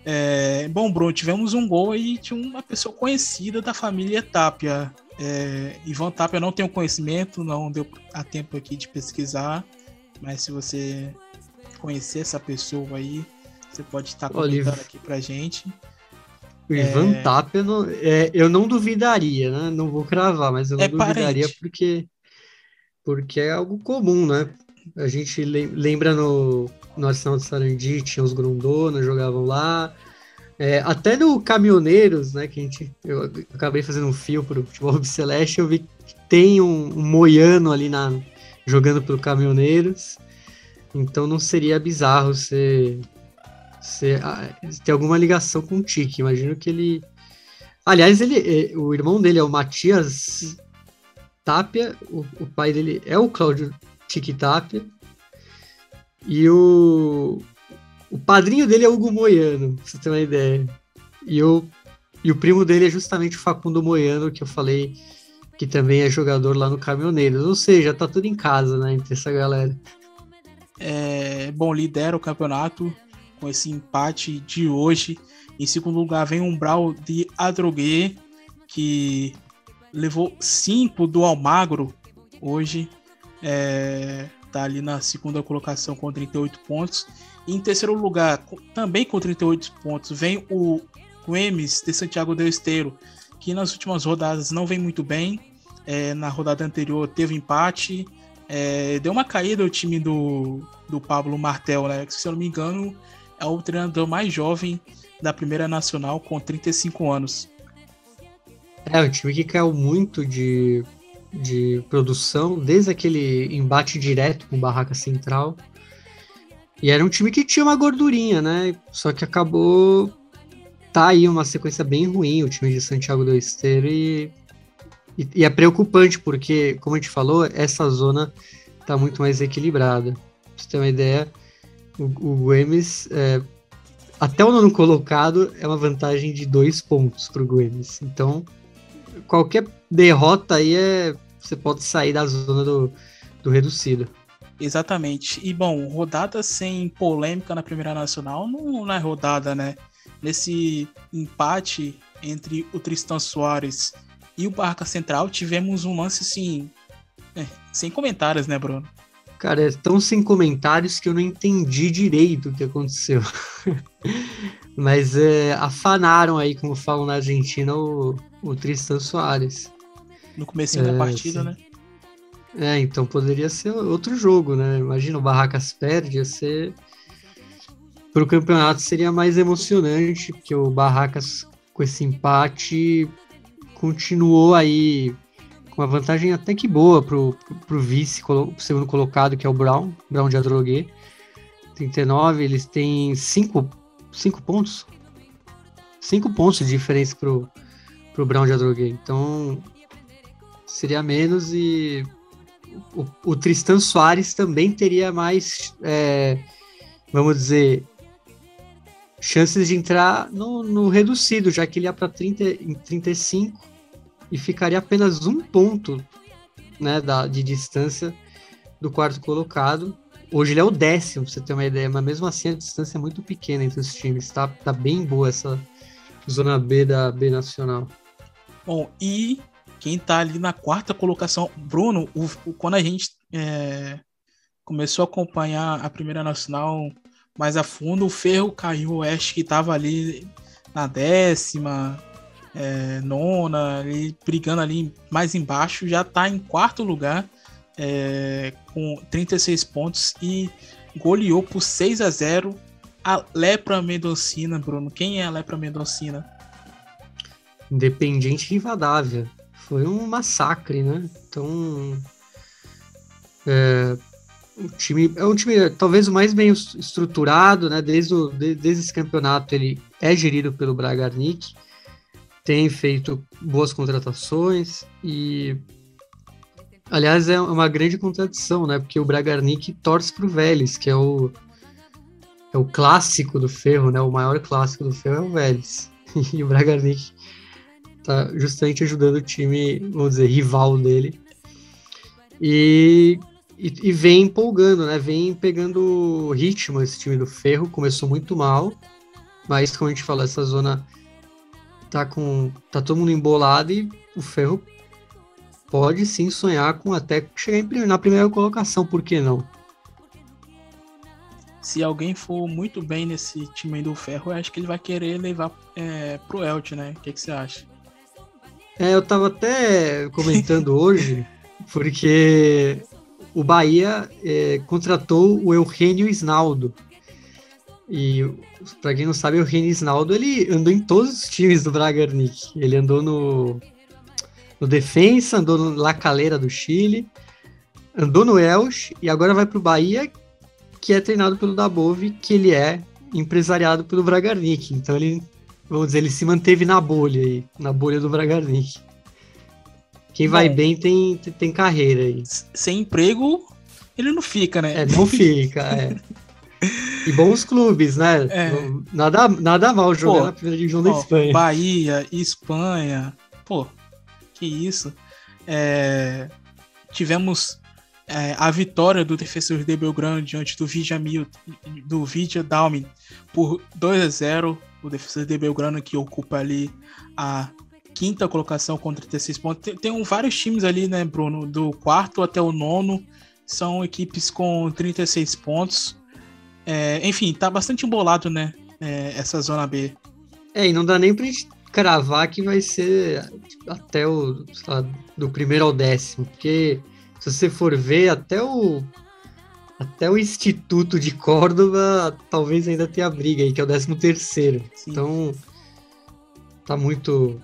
É, bom, Bruno, tivemos um gol aí de uma pessoa conhecida da família Tapia. É, Ivan Tapia não tem conhecimento, não deu a tempo aqui de pesquisar, mas se você conhecer essa pessoa aí, você pode estar comentando aqui pra gente. O Ivan é... Tapia, não, é, eu não duvidaria, né? Não vou cravar, mas eu não é duvidaria porque, porque é algo comum, né? A gente lembra no, no Arsenal de Sarandi, tinha os Grondona, jogavam lá. É, até no Caminhoneiros, né, que a gente, eu acabei fazendo um fio pro futebol celeste, eu vi que tem um, um moiano ali na, jogando pelo Caminhoneiros, então não seria bizarro ser, ser ah, ter alguma ligação com o Tiki, imagino que ele... Aliás, ele, é, o irmão dele é o Matias Tapia, o, o pai dele é o Cláudio Tiki Tapia, e o, o padrinho dele é Hugo Moiano, pra você ter uma ideia. E o, e o primo dele é justamente o Facundo Moiano, que eu falei que também é jogador lá no Caminhoneiros. Ou seja, tá tudo em casa, né, entre essa galera. É, bom, lidera o campeonato com esse empate de hoje. Em segundo lugar vem o Umbral de Adrogué, que levou cinco do Almagro hoje. É, tá ali na segunda colocação com 38 pontos. Em terceiro lugar, também com 38 pontos, vem o Guemes de Santiago del Esteiro, que nas últimas rodadas não vem muito bem. É, na rodada anterior teve empate. É, deu uma caída o time do, do Pablo Martel, né? Que, se eu não me engano, é o treinador mais jovem da Primeira Nacional, com 35 anos. É, um time que caiu muito de de produção, desde aquele embate direto com Barraca Central. E era um time que tinha uma gordurinha, né? Só que acabou. Tá aí uma sequência bem ruim, o time de Santiago do Esteiro, e, e, e, é preocupante, porque, como a gente falou, essa zona tá muito mais equilibrada. Pra você ter uma ideia, o, o é, até o nono colocado, é uma vantagem de dois pontos pro Guemes. Então, qualquer derrota aí é. Você pode sair da zona do, do reducido. Exatamente. E bom, rodada sem polêmica na Primeira Nacional não, não é rodada, né? Nesse empate entre o Tristan Soares e o Barca Central, tivemos um lance assim. É, sem comentários, né, Bruno? Cara, é tão sem comentários que eu não entendi direito o que aconteceu. Mas é, afanaram aí, como falam na Argentina, o, o Tristan Soares. No começo é, da partida, sim. né? É, então poderia ser outro jogo, né? Imagina o Barracas perde, ia ser. Para o campeonato seria mais emocionante, porque o Barracas, com esse empate, continuou aí com uma vantagem até que boa pro, pro vice, pro segundo colocado, que é o Brown, Brown de Adrogué. 39, eles têm 5 cinco pontos. 5 pontos de diferença pro, pro Brown de Adrogué. Então, seria menos e o, o Tristan Soares também teria mais, é, vamos dizer, chances de entrar no, no reduzido, já que ele ia para 35 e ficaria apenas um ponto né, da, de distância do quarto colocado. Hoje ele é o décimo, pra você ter uma ideia, mas mesmo assim a distância é muito pequena entre os times. Tá, tá bem boa essa zona B da B Nacional. Bom, e quem tá ali na quarta colocação, Bruno, o, o, quando a gente é, começou a acompanhar a Primeira Nacional mais a fundo, o Ferro caiu, o Oeste que tava ali na décima, é, nona, ali, brigando ali mais embaixo, já está em quarto lugar é, com 36 pontos e goleou por 6 a 0 a Lepra Mendocina, Bruno. Quem é a Lepra Mendocina? Independente Rivadavia. Foi um massacre, né? Então. É, o time é um time talvez o mais bem estruturado, né? Desde, o, desde esse campeonato ele é gerido pelo Bragarnik tem feito boas contratações e Aliás, é uma grande contradição, né? Porque o Bragarnik torce para o Vélez, que é o, é o clássico do ferro, né? O maior clássico do ferro é o Vélez. E o Bragarnik tá justamente ajudando o time, vamos dizer, rival dele. E, e, e, vem empolgando, né? Vem pegando ritmo esse time do Ferro. Começou muito mal, mas como a gente falou, essa zona tá com tá todo mundo embolado e o Ferro pode sim sonhar com até chegar na primeira colocação, por que não? Se alguém for muito bem nesse time do Ferro, eu acho que ele vai querer levar é, pro Elt, né? O que, que você acha? É, eu tava até comentando hoje, porque o Bahia é, contratou o Eugênio Isnaldo. E para quem não sabe, o Eugênio Isnaldo ele andou em todos os times do Bragarnik. Ele andou no, no Defensa, andou no La Calera do Chile, andou no Elche e agora vai para o Bahia, que é treinado pelo Dabove, que ele é empresariado pelo Bragarnik. Então ele vamos dizer, ele se manteve na bolha aí, na bolha do Bragarnik. Quem vai bem tem, tem carreira aí. Sem emprego, ele não fica, né? É, não fica, é. E bons clubes, né? É. Nada, nada mal jogar pô, na primeira divisão da Espanha. Bahia, Espanha, pô, que isso. É, tivemos é, a vitória do defensor de Belgrano diante do Vidia Mil, do Vidia Dalmin por 2 a 0 o defensor de Belgrano que ocupa ali a quinta colocação com 36 pontos. Tem, tem vários times ali, né, Bruno? Do quarto até o nono são equipes com 36 pontos. É, enfim, tá bastante embolado, né? É, essa zona B. É, e não dá nem pra gente cravar que vai ser até o lá, do primeiro ao décimo, porque se você for ver até o até o Instituto de Córdoba talvez ainda tenha briga aí, que é o 13 terceiro. Então tá muito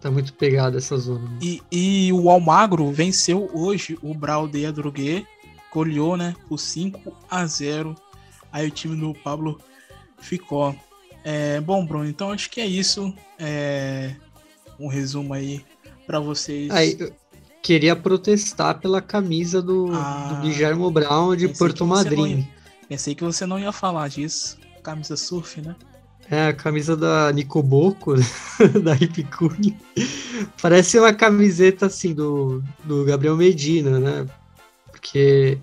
tá muito pegada essa zona. E, e o Almagro venceu hoje o Brau de Adrogué, goleou, né, por 5 a 0. Aí o time do Pablo ficou. É, bom, Bruno, então acho que é isso. É, um resumo aí para vocês. Aí, queria protestar pela camisa do, ah, do Guilherme Brown de Porto Madryn. Pensei que você não ia falar disso. Camisa surf, né? É, a camisa da Nicoboco, da Ripicune. Parece uma camiseta assim do, do Gabriel Medina, né? Porque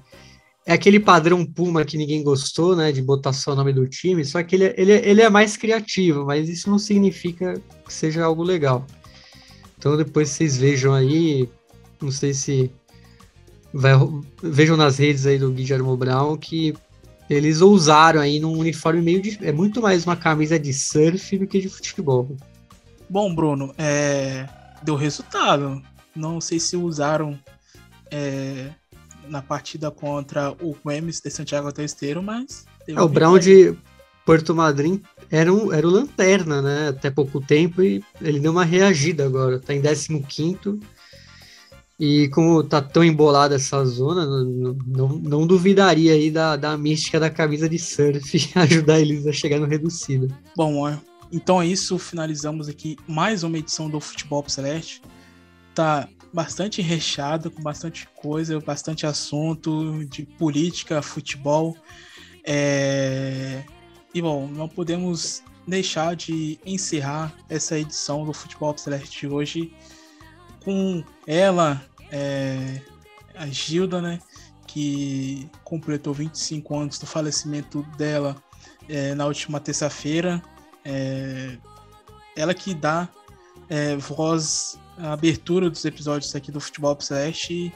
é aquele padrão Puma que ninguém gostou, né? De botar só o nome do time, só que ele, ele, ele é mais criativo, mas isso não significa que seja algo legal. Então depois vocês vejam aí, não sei se vai, vejam nas redes aí do Guilherme Brown que eles ousaram aí num uniforme meio de, é muito mais uma camisa de surf do que de futebol. Bom, Bruno, é, deu resultado. Não sei se usaram é, na partida contra o Guemes de Santiago do Esteiro, mas. É, o Brown de Porto Madryn era, um, era o lanterna, né? Até pouco tempo e ele deu uma reagida agora. Tá em 15 e como tá tão embolada essa zona, não, não, não, duvidaria aí da, da mística da camisa de surf ajudar eles a chegar no reducido. Bom, então é isso. Finalizamos aqui mais uma edição do Futebol Celeste. Tá bastante recheado, com bastante coisa, bastante assunto de política, futebol. É... E bom, não podemos deixar de encerrar essa edição do Futebol Celeste de hoje com ela, é, a Gilda, né, que completou 25 anos do falecimento dela é, na última terça-feira. É, ela que dá é, voz à abertura dos episódios aqui do Futebol Celeste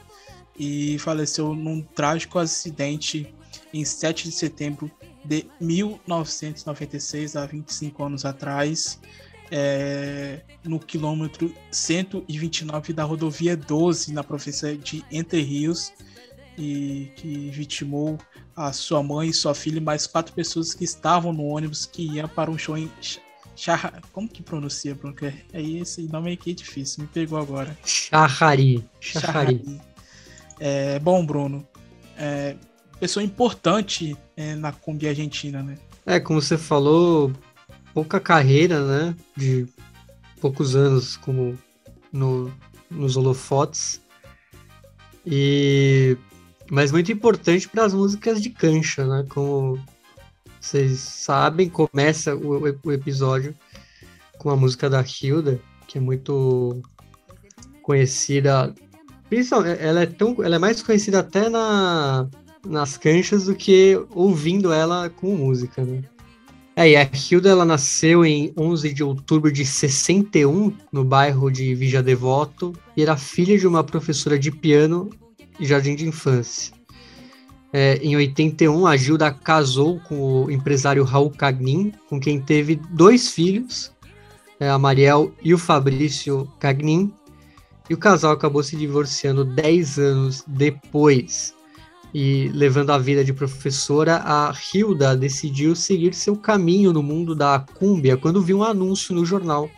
e faleceu num trágico acidente em 7 de setembro de 1996, há 25 anos atrás é, no quilômetro 129 da rodovia 12, na província de Entre Rios, e que vitimou a sua mãe, sua filha e mais quatro pessoas que estavam no ônibus que iam para um show em Char... Como que pronuncia, Bruno? Aí esse nome aqui é difícil, me pegou agora. Charrari. Charrari. É, bom, Bruno, é, pessoa importante é, na Kombi Argentina, né? É, como você falou, pouca carreira, né? De poucos anos como no, nos holofotes. E mas muito importante para as músicas de cancha, né? Como vocês sabem, começa o, o episódio com a música da Hilda, que é muito conhecida. Ela é tão, ela é mais conhecida até na, nas canchas do que ouvindo ela com música, né? É, e a Hilda ela nasceu em 11 de outubro de 61, no bairro de Vija Devoto, e era filha de uma professora de piano e jardim de infância. É, em 81, a Gilda casou com o empresário Raul Cagnin, com quem teve dois filhos, é, a Mariel e o Fabrício Cagnin, e o casal acabou se divorciando 10 anos depois. E levando a vida de professora, a Hilda decidiu seguir seu caminho no mundo da cúmbia quando viu um anúncio no jornal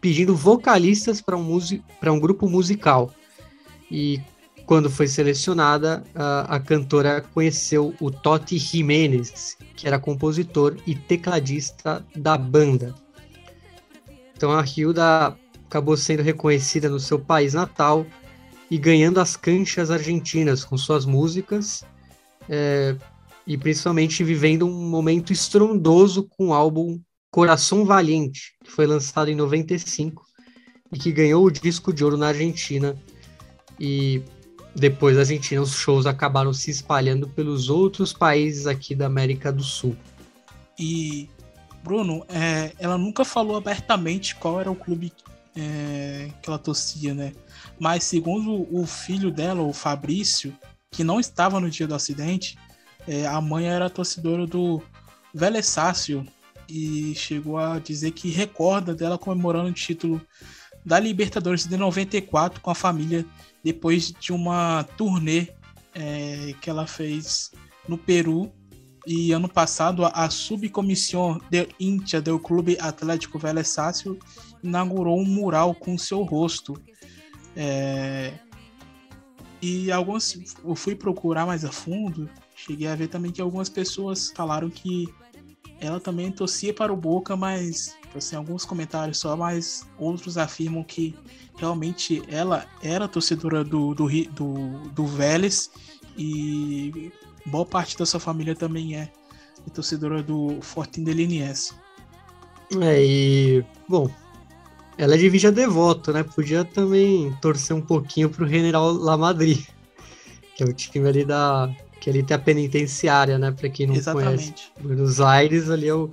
pedindo vocalistas para um, um grupo musical. E quando foi selecionada, a, a cantora conheceu o Totti Jimenez, que era compositor e tecladista da banda. Então a Hilda acabou sendo reconhecida no seu país natal e ganhando as canchas argentinas com suas músicas é, e principalmente vivendo um momento estrondoso com o álbum Coração Valiente, que foi lançado em 95 e que ganhou o disco de ouro na Argentina. E depois da Argentina, os shows acabaram se espalhando pelos outros países aqui da América do Sul. E, Bruno, é, ela nunca falou abertamente qual era o clube é, que ela torcia, né? Mas segundo o filho dela, o Fabrício, que não estava no dia do acidente, é, a mãe era torcedora do Vélez Sácio e chegou a dizer que recorda dela comemorando o título da Libertadores de 94 com a família depois de uma turnê é, que ela fez no Peru. E ano passado, a, Subcomissão de Íntia do Clube Atlético Vélez Sácio inaugurou um mural com seu rosto. É, e algumas eu fui procurar mais a fundo, cheguei a ver também que algumas pessoas falaram que ela também torcia para o Boca, mas assim, alguns comentários só, mas outros afirmam que realmente ela era torcedora do, do, do, do Vélez e boa parte da sua família também é torcedora do Fortin de Liniers. É, e, bom, ela é de Vija Devoto, né? Podia também torcer um pouquinho pro General La Madrid, que é o time ali da, que ali tem a penitenciária, né? Para quem não Exatamente. conhece. Buenos Aires, ali é o,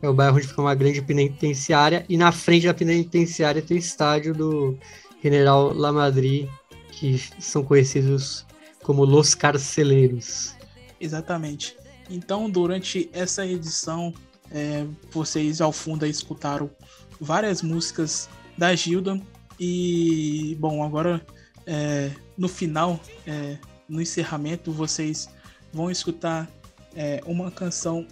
é o bairro onde fica uma grande penitenciária, e na frente da penitenciária tem o estádio do General La Madrid, que são conhecidos como Los Carceleiros. Exatamente. Então, durante essa edição, é, vocês ao fundo escutaram várias músicas da Gilda. E, bom, agora é, no final, é, no encerramento, vocês vão escutar é, uma canção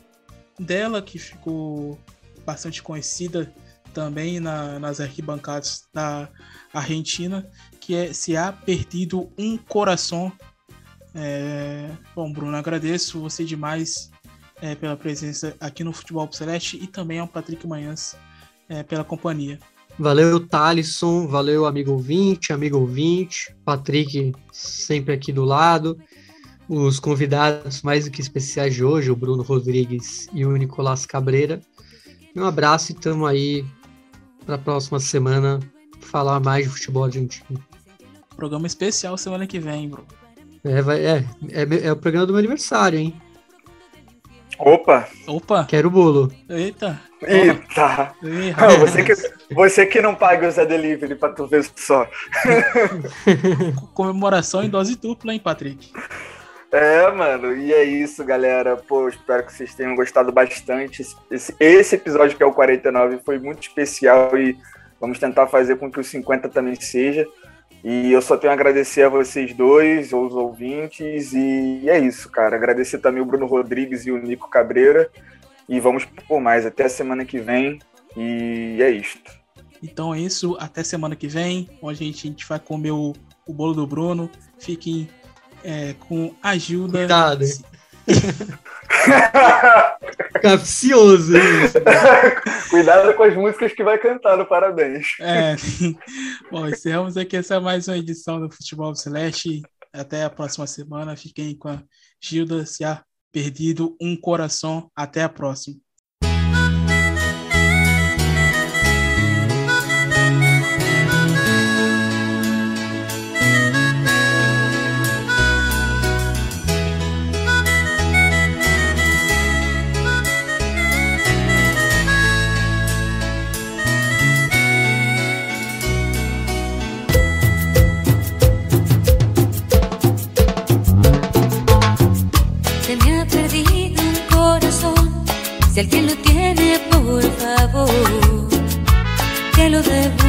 dela que ficou bastante conhecida também na, nas arquibancadas da Argentina, que é Se Há Perdido um Coração. É, bom, Bruno, agradeço você demais é, pela presença aqui no Futebol Celeste e também ao Patrick Manhãs é, pela companhia. Valeu, Thalisson. Valeu, amigo ouvinte, amigo ouvinte. Patrick sempre aqui do lado. Os convidados mais do que especiais de hoje, o Bruno Rodrigues e o Nicolás Cabreira. Um abraço e estamos aí para a próxima semana falar mais de futebol argentino. Programa especial semana que vem, Bruno. É, vai, é, é, é o programa do meu aniversário, hein? Opa! Opa! Quero o bolo. Eita! Eita! Não, você, que, você que não paga o Zé Delivery pra tu ver só. Comemoração em dose dupla, hein, Patrick? É, mano, e é isso, galera. Pô, espero que vocês tenham gostado bastante. Esse, esse episódio, que é o 49, foi muito especial e vamos tentar fazer com que o 50 também seja. E eu só tenho a agradecer a vocês dois, os ouvintes, e é isso, cara. Agradecer também o Bruno Rodrigues e o Nico Cabreira. E vamos por mais. Até a semana que vem. E é isto. Então é isso. Até semana que vem. Onde a gente, a gente vai comer o, o bolo do Bruno. Fiquem é, com a ajuda. Cuidado. Capcioso. Cuidado com as músicas que vai cantar no Parabéns. É. Bom, encerramos aqui essa mais uma edição do Futebol Celeste. Até a próxima semana. Fiquem com a Gilda se ha perdido um coração. Até a próxima. Si alguien lo tiene, por favor, que lo devuelva.